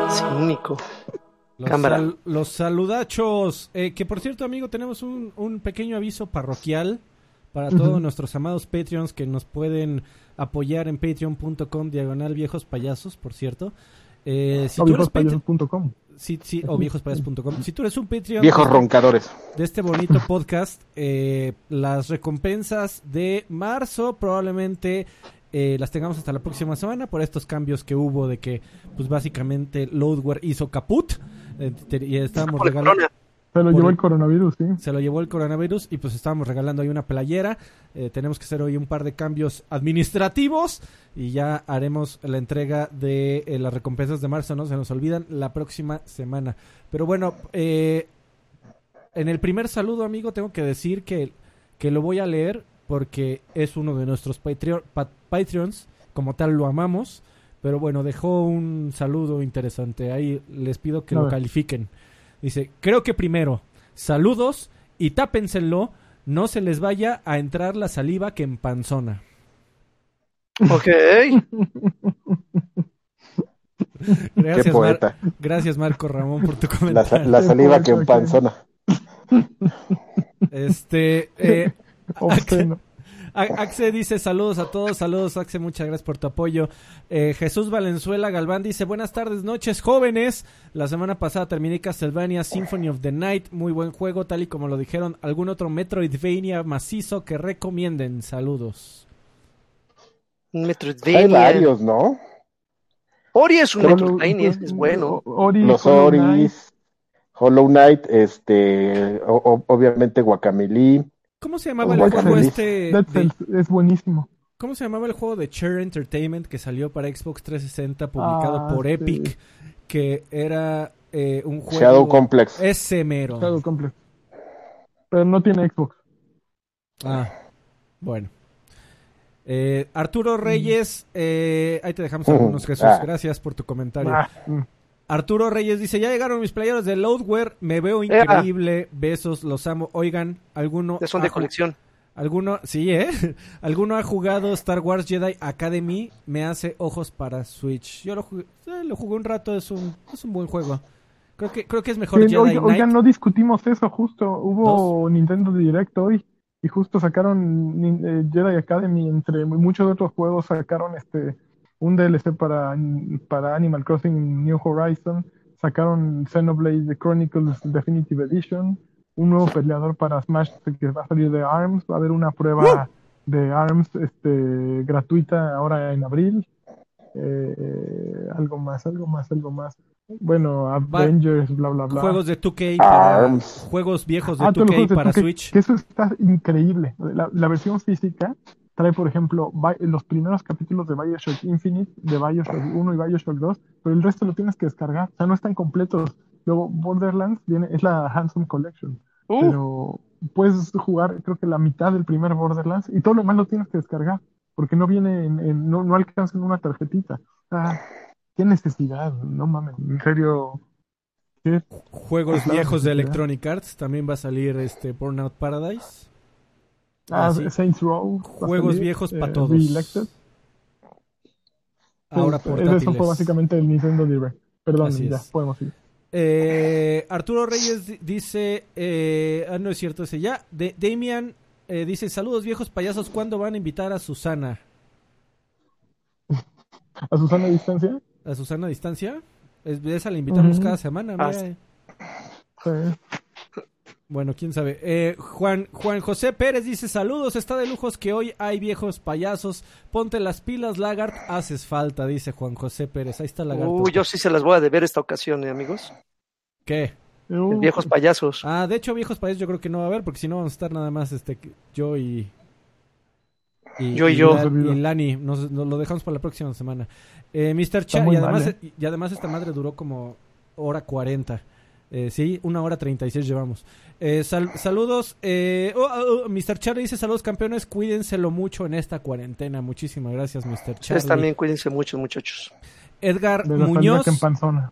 Speaker 2: Cínico.
Speaker 1: Los,
Speaker 2: Cámara.
Speaker 1: sal- los saludachos. Eh, que por cierto, amigo, tenemos un, un pequeño aviso parroquial para todos nuestros amados Patreons que nos pueden apoyar en patreon.com diagonal viejos payasos, por cierto. Eh, si
Speaker 3: O
Speaker 1: tú eres Patreon,
Speaker 3: viejospayasos.com.
Speaker 1: sí, sí, o viejospayasos.com. Si tú eres un Patreon
Speaker 4: Viejos
Speaker 1: de este-
Speaker 4: roncadores.
Speaker 1: de este bonito podcast, eh, las recompensas de marzo probablemente eh, las tengamos hasta la próxima semana por estos cambios que hubo de que, pues básicamente, Loadware hizo caput eh, te- y estábamos regalando.
Speaker 3: Se lo llevó
Speaker 1: el-
Speaker 3: el coronavirus, sí.
Speaker 1: Se lo llevó el coronavirus y pues estábamos regalando ahí una playera. Eh, tenemos que hacer hoy un par de cambios administrativos y ya haremos la entrega de eh, las recompensas de marzo, no se nos olvidan, la próxima semana. Pero bueno, eh, en el primer saludo, amigo, tengo que decir que, que lo voy a leer porque es uno de nuestros Patreon- pa- Patreons, como tal lo amamos. Pero bueno, dejó un saludo interesante. Ahí les pido que lo califiquen. Dice, creo que primero, saludos y tápenselo, no se les vaya a entrar la saliva que empanzona.
Speaker 2: Ok. <laughs>
Speaker 1: Gracias,
Speaker 4: Qué
Speaker 1: Mar-
Speaker 4: poeta.
Speaker 1: gracias Marco Ramón por tu comentario.
Speaker 4: la saliva que <laughs> empanzona.
Speaker 1: Este, eh, <laughs>
Speaker 3: Obsceno.
Speaker 1: Axe dice saludos a todos, saludos Axe, muchas gracias por tu apoyo. Eh, Jesús Valenzuela Galván dice buenas tardes, noches jóvenes. La semana pasada terminé Castlevania Symphony of the Night, muy buen juego, tal y como lo dijeron. ¿Algún otro Metroidvania macizo que recomienden? Saludos.
Speaker 2: Un
Speaker 4: Hay
Speaker 2: Metroidvania.
Speaker 4: varios, ¿no?
Speaker 2: Ori es un
Speaker 3: Pero,
Speaker 2: Metroidvania,
Speaker 3: pues,
Speaker 2: es bueno.
Speaker 3: Ori,
Speaker 4: Los
Speaker 3: Hollow Knight,
Speaker 4: Oris, Hollow Knight, este, o- o- obviamente Guacamili.
Speaker 1: ¿Cómo se llamaba el juego este? De-
Speaker 3: es buenísimo.
Speaker 1: ¿Cómo se llamaba el juego de Cher Entertainment que salió para Xbox 360 publicado
Speaker 3: Ah,
Speaker 1: por
Speaker 3: sí.
Speaker 1: Epic? Que era eh, un juego...
Speaker 4: Shadow Complex.
Speaker 1: Ese mero.
Speaker 3: Shadow Complex. Pero no tiene Xbox.
Speaker 1: Ah, bueno. Eh, Arturo Reyes, eh, ahí te dejamos <laughs> algunos, Jesús.
Speaker 4: Ah.
Speaker 1: Gracias por tu comentario. Arturo Reyes dice, ya llegaron mis playeros de Loadware, me veo increíble, besos, los amo. Oigan, ¿alguno...
Speaker 2: Ya son de colección.
Speaker 1: ¿Alguno, sí, eh? <laughs> ¿Alguno ha jugado Star Wars Jedi Academy? Me hace ojos para Switch. Yo lo jugué, eh, lo jugué un rato, es un, es un buen juego. Creo que, creo que es mejor
Speaker 3: Sí,
Speaker 1: Jedi Knight.
Speaker 3: oigan, no discutimos eso, justo. Hubo Nintendo Direct hoy y justo sacaron eh, Jedi Academy, entre muchos otros juegos sacaron este un DLC para, para Animal Crossing New Horizon, sacaron Xenoblade The Chronicles Definitive Edition, un nuevo peleador para Smash que va a salir de ARMS, va a haber una prueba de ARMS este, gratuita ahora en abril. Eh, algo más, algo más, algo más. Bueno, Avengers, bla, bla, bla.
Speaker 1: Juegos de 2K para...
Speaker 4: Arms.
Speaker 1: Juegos viejos de
Speaker 3: Ah, todos los
Speaker 1: 2K
Speaker 3: juegos de
Speaker 1: para
Speaker 3: 2K,
Speaker 1: Switch.
Speaker 3: Que eso está increíble. La, la versión física trae, por ejemplo, los primeros capítulos de Bioshock Infinite, de Bioshock 1 y Bioshock 2, pero el resto lo tienes que descargar. O sea, no están completos. Luego, Borderlands viene, es la Handsome Collection.
Speaker 2: Uh,
Speaker 3: Pero puedes jugar, creo que la mitad del primer Borderlands y todo lo demás lo tienes que descargar. Porque no viene en, en- no, no alcanza en una tarjetita. Qué necesidad, no mames. En serio. ¿qué?
Speaker 1: Juegos
Speaker 3: Claro,
Speaker 1: viejos de. Electronic Arts. También va a salir este Burnout Paradise.
Speaker 3: Ah,
Speaker 1: Ah, sí.
Speaker 3: Saints Row.
Speaker 1: Juegos viejos pa'
Speaker 3: eh,
Speaker 1: todos.
Speaker 3: Reelected.
Speaker 1: Ahora portátiles.
Speaker 3: Eso fue básicamente el Nintendo Direct. Perdón,
Speaker 1: Así
Speaker 3: ya,
Speaker 1: es.
Speaker 3: podemos ir.
Speaker 1: Eh, Arturo Reyes di- dice, eh, ah, no es cierto ese ya. De, Damian eh, dice, saludos viejos payasos, ¿cuándo van a invitar a Susana? <laughs>
Speaker 3: ¿A Susana a distancia?
Speaker 1: ¿A Susana a distancia? Es, esa la invitamos cada semana.
Speaker 2: Ah,
Speaker 1: mira.
Speaker 3: Sí.
Speaker 1: Bueno, quién sabe. Eh, Juan, Juan José Pérez dice, saludos, está de lujos que hoy hay viejos payasos. Ponte las pilas, Lagart, haces falta, dice Juan José Pérez. Ahí está Lagarto.
Speaker 2: uy, yo sí se las voy a deber esta ocasión, eh, amigos.
Speaker 1: ¿Qué?
Speaker 3: Uh,
Speaker 2: Viejos payasos.
Speaker 1: Ah, de hecho, viejos payasos yo creo que no va a haber, porque si no vamos a estar nada más este yo y...
Speaker 2: Yo y yo.
Speaker 1: La- y Lani, nos, nos lo dejamos para la próxima semana. Eh, Mr. Cha,
Speaker 3: muy
Speaker 1: y además,
Speaker 3: mal,
Speaker 1: y además esta madre duró como hora 40. Eh, sí, una hora 36 llevamos. Eh, sal- saludos. Eh, oh, oh, oh, Mr. Charlie dice saludos campeones, cuídenselo mucho en esta cuarentena. Muchísimas gracias, Mr.
Speaker 2: Ustedes
Speaker 1: Charlie.
Speaker 2: también cuídense mucho, muchachos.
Speaker 1: Edgar
Speaker 3: de la
Speaker 1: Muñoz.
Speaker 3: en panzona.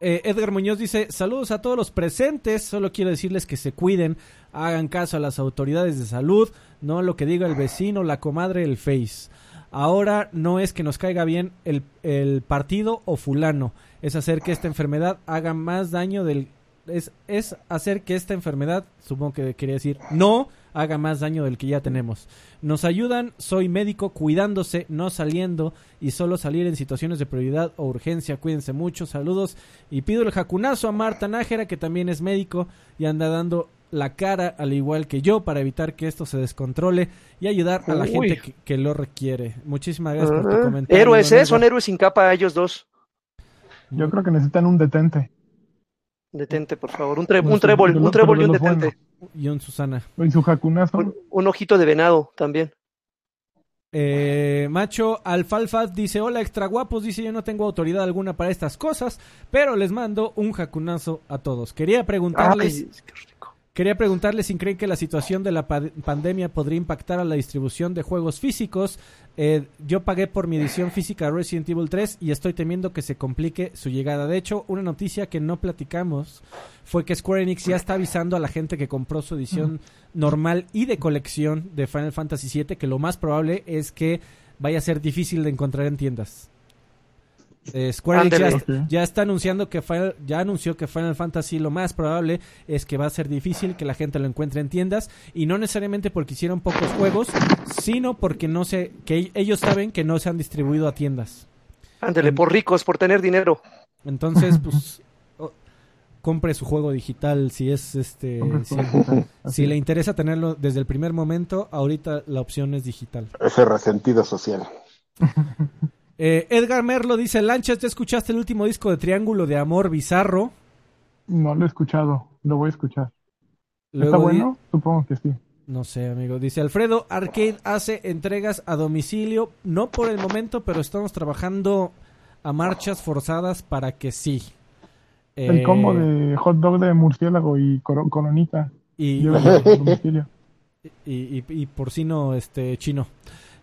Speaker 1: Eh, Edgar Muñoz dice, saludos a todos los presentes, solo quiero decirles que se cuiden, hagan caso a las autoridades de salud, no lo que diga el vecino, la comadre, el face. Ahora no es que nos caiga bien el, el partido o fulano, es hacer que esta enfermedad haga más daño del... Es, es hacer que esta enfermedad, supongo que quería decir, no haga más daño del que ya tenemos. Nos ayudan, soy médico, cuidándose, no saliendo y solo salir en situaciones de prioridad o urgencia. Cuídense mucho, saludos. Y pido el jacunazo a Marta Nájera, que también es médico y anda dando la cara al igual que yo para evitar que esto se descontrole y ayudar a la
Speaker 2: Uy.
Speaker 1: gente que, que lo requiere. Muchísimas gracias por tu comentario.
Speaker 2: Héroes, ¿eh? Son héroes sin capa ellos dos.
Speaker 3: Yo creo que necesitan un detente.
Speaker 2: Detente, por favor. Un, tre- un trébol, un trébol y un detente.
Speaker 1: Y un Susana.
Speaker 3: Y su jacunazo.
Speaker 2: Un, un ojito de venado también.
Speaker 1: Eh, macho Alfalfa dice, hola extra guapos, dice yo no tengo autoridad alguna para estas cosas, pero les mando un jacunazo a todos. Quería preguntarles,
Speaker 2: Ay.
Speaker 1: Quería preguntarles si creen que la situación de la pa- pandemia podría impactar a la distribución de juegos físicos. Eh, yo pagué por mi edición física Resident Evil 3 y estoy temiendo que se complique su llegada. De hecho, una noticia que no platicamos fue que Square Enix ya está avisando a la gente que compró su edición normal y de colección de Final Fantasy VII que lo más probable es que vaya a ser difícil de encontrar en tiendas. Eh, Square Enix ya, está-
Speaker 3: Ok.
Speaker 1: ya está anunciando que Final- ya anunció que Final Fantasy lo más probable es que va a ser difícil que la gente lo encuentre en tiendas y no necesariamente porque hicieron pocos juegos, sino porque no se que ellos saben que no se han distribuido a tiendas.
Speaker 2: Ándele, por ricos, por tener dinero.
Speaker 1: Entonces, <laughs> pues compre su juego digital si es este si, si le
Speaker 3: es.
Speaker 1: interesa tenerlo desde el primer momento, ahorita la opción es digital.
Speaker 4: Ese resentido social. <laughs>
Speaker 1: Eh, Edgar Merlo dice, Lanchas, ¿ya escuchaste el último disco de Triángulo de Amor Bizarro?
Speaker 3: No lo he escuchado. Lo voy a escuchar. ¿Está
Speaker 1: Luego
Speaker 3: bueno? Supongo que sí.
Speaker 1: No sé, amigo. Dice Alfredo, Arcade hace entregas a domicilio, no por el momento, pero estamos trabajando a marchas forzadas para que sí.
Speaker 3: El
Speaker 1: Eh,
Speaker 3: combo de hot dog de murciélago y coro- coronita.
Speaker 1: y, <laughs> y porcino este chino.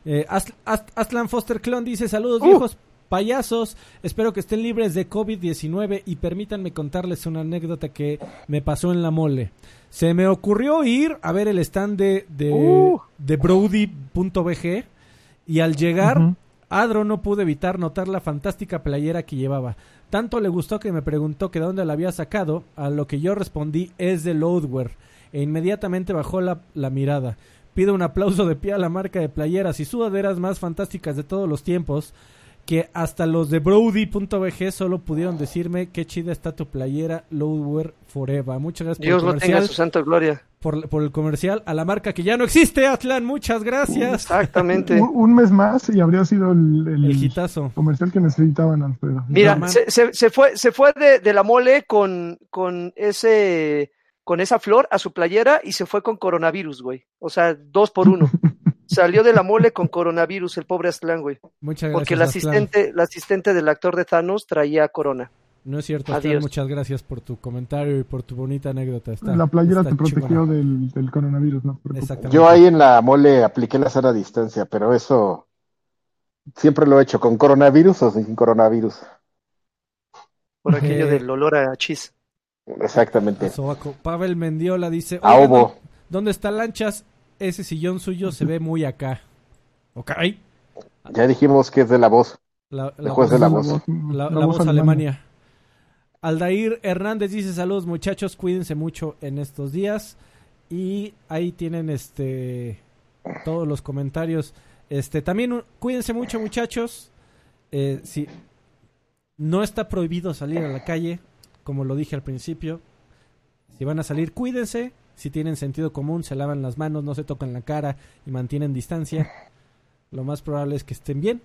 Speaker 1: Eh, As- As- Aslan Foster Clon dice saludos
Speaker 2: Uh.
Speaker 1: viejos payasos. Espero que estén libres de COVID-19 y permítanme contarles una anécdota que me pasó en la mole. Se me ocurrió ir a ver el stand de, de,
Speaker 3: Uh.
Speaker 1: de Brody.bg y al llegar. Adro no pudo evitar notar la fantástica playera que llevaba. Tanto le gustó que me preguntó que de dónde la había sacado, a lo que yo respondí es de Loadware, e inmediatamente bajó la, la mirada. Pido un aplauso de pie a la marca de playeras y sudaderas más fantásticas de todos los tiempos, que hasta los de Brody.bg solo pudieron decirme qué chida está tu playera Loadware Forever. Muchas gracias por
Speaker 2: Dios
Speaker 1: el
Speaker 2: lo tenga en
Speaker 1: comercial,
Speaker 2: su santa gloria.
Speaker 1: por, por el comercial a la marca que ya no existe, Atlan. Muchas gracias.
Speaker 2: Exactamente.
Speaker 3: Un, un mes más y habría sido el, el
Speaker 1: El hitazo.
Speaker 3: comercial que necesitaban, Alfredo.
Speaker 2: Mira, se, se, se fue, se fue de, de la mole con, con ese, con esa flor a su playera y se fue con coronavirus, güey. O sea, dos por uno. <laughs> Salió de la mole con coronavirus, el pobre Aztlán, güey.
Speaker 1: Muchas gracias.
Speaker 2: Porque el asistente, el asistente del actor de Thanos traía corona.
Speaker 1: No es cierto, Aztlán,
Speaker 2: Adiós.
Speaker 1: muchas gracias por tu comentario y por tu bonita anécdota. Está-
Speaker 3: la playera
Speaker 1: está
Speaker 3: te protegió del, del coronavirus, no.
Speaker 1: Exactamente.
Speaker 4: Yo ahí en la mole apliqué la sana distancia, pero eso siempre lo he hecho, con coronavirus o sin coronavirus.
Speaker 2: Por aquello
Speaker 1: Eh.
Speaker 2: del olor a chis.
Speaker 4: Exactamente.
Speaker 1: Sobaco. Pavel Mendiola dice:
Speaker 4: A
Speaker 1: "Oigan,
Speaker 4: ovo.
Speaker 1: ¿Dónde está Lanchas? Ese sillón suyo se ve muy acá. Ok.
Speaker 4: Ya dijimos que es de la voz.
Speaker 1: La, voz,
Speaker 4: de la voz.
Speaker 1: la-
Speaker 3: la
Speaker 1: la
Speaker 3: voz.
Speaker 1: Alemania. Aldair Hernández dice: Saludos, muchachos. Cuídense mucho en estos días. Y ahí tienen este todos los comentarios. Este también cuídense mucho, muchachos. Eh, si no está prohibido salir a la calle, como lo dije al principio. Si van a salir, cuídense. Si tienen sentido común, se lavan las manos, no se tocan la cara y mantienen distancia. Lo más probable es que estén bien.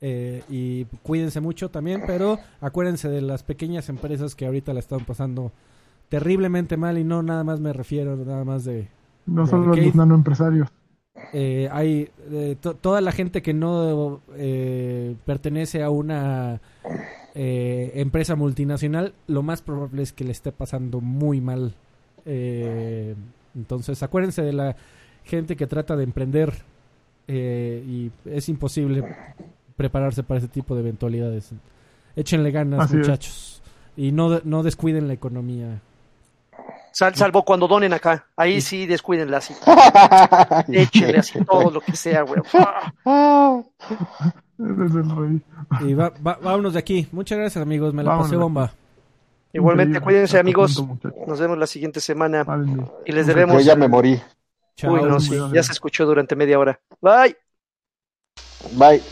Speaker 1: Eh, y cuídense mucho también, pero acuérdense de las pequeñas empresas que ahorita la están pasando terriblemente mal y no nada más me refiero nada más de
Speaker 3: No
Speaker 1: de
Speaker 3: solo
Speaker 1: arcade.
Speaker 3: los nanoempresarios.
Speaker 1: eh, hay eh, to- toda la gente que no eh, pertenece a una eh, empresa multinacional, lo más probable es que le esté pasando muy mal. Eh, entonces, acuérdense de la gente que trata de emprender eh, y es imposible prepararse para ese tipo de eventualidades. Échenle ganas,
Speaker 3: Así es.
Speaker 1: muchachos. Y no, no descuiden la economía.
Speaker 2: Sal- salvo cuando donen acá. Ahí sí descuídenla así. <laughs> Échenle así todo lo que sea, güey. <laughs>
Speaker 3: Eres el rey.
Speaker 1: Y va, va- vámonos de aquí. Muchas gracias, amigos. Me la pasé
Speaker 3: Vámonos.
Speaker 1: bomba.
Speaker 2: Igualmente,
Speaker 3: Increíble.
Speaker 2: cuídense, amigos. Nos vemos la siguiente semana. Y les
Speaker 4: Yo
Speaker 2: debemos.
Speaker 4: ya me morí.
Speaker 1: Chao.
Speaker 2: Uy, no, sí, ya se escuchó durante media hora. Bye.
Speaker 4: Bye.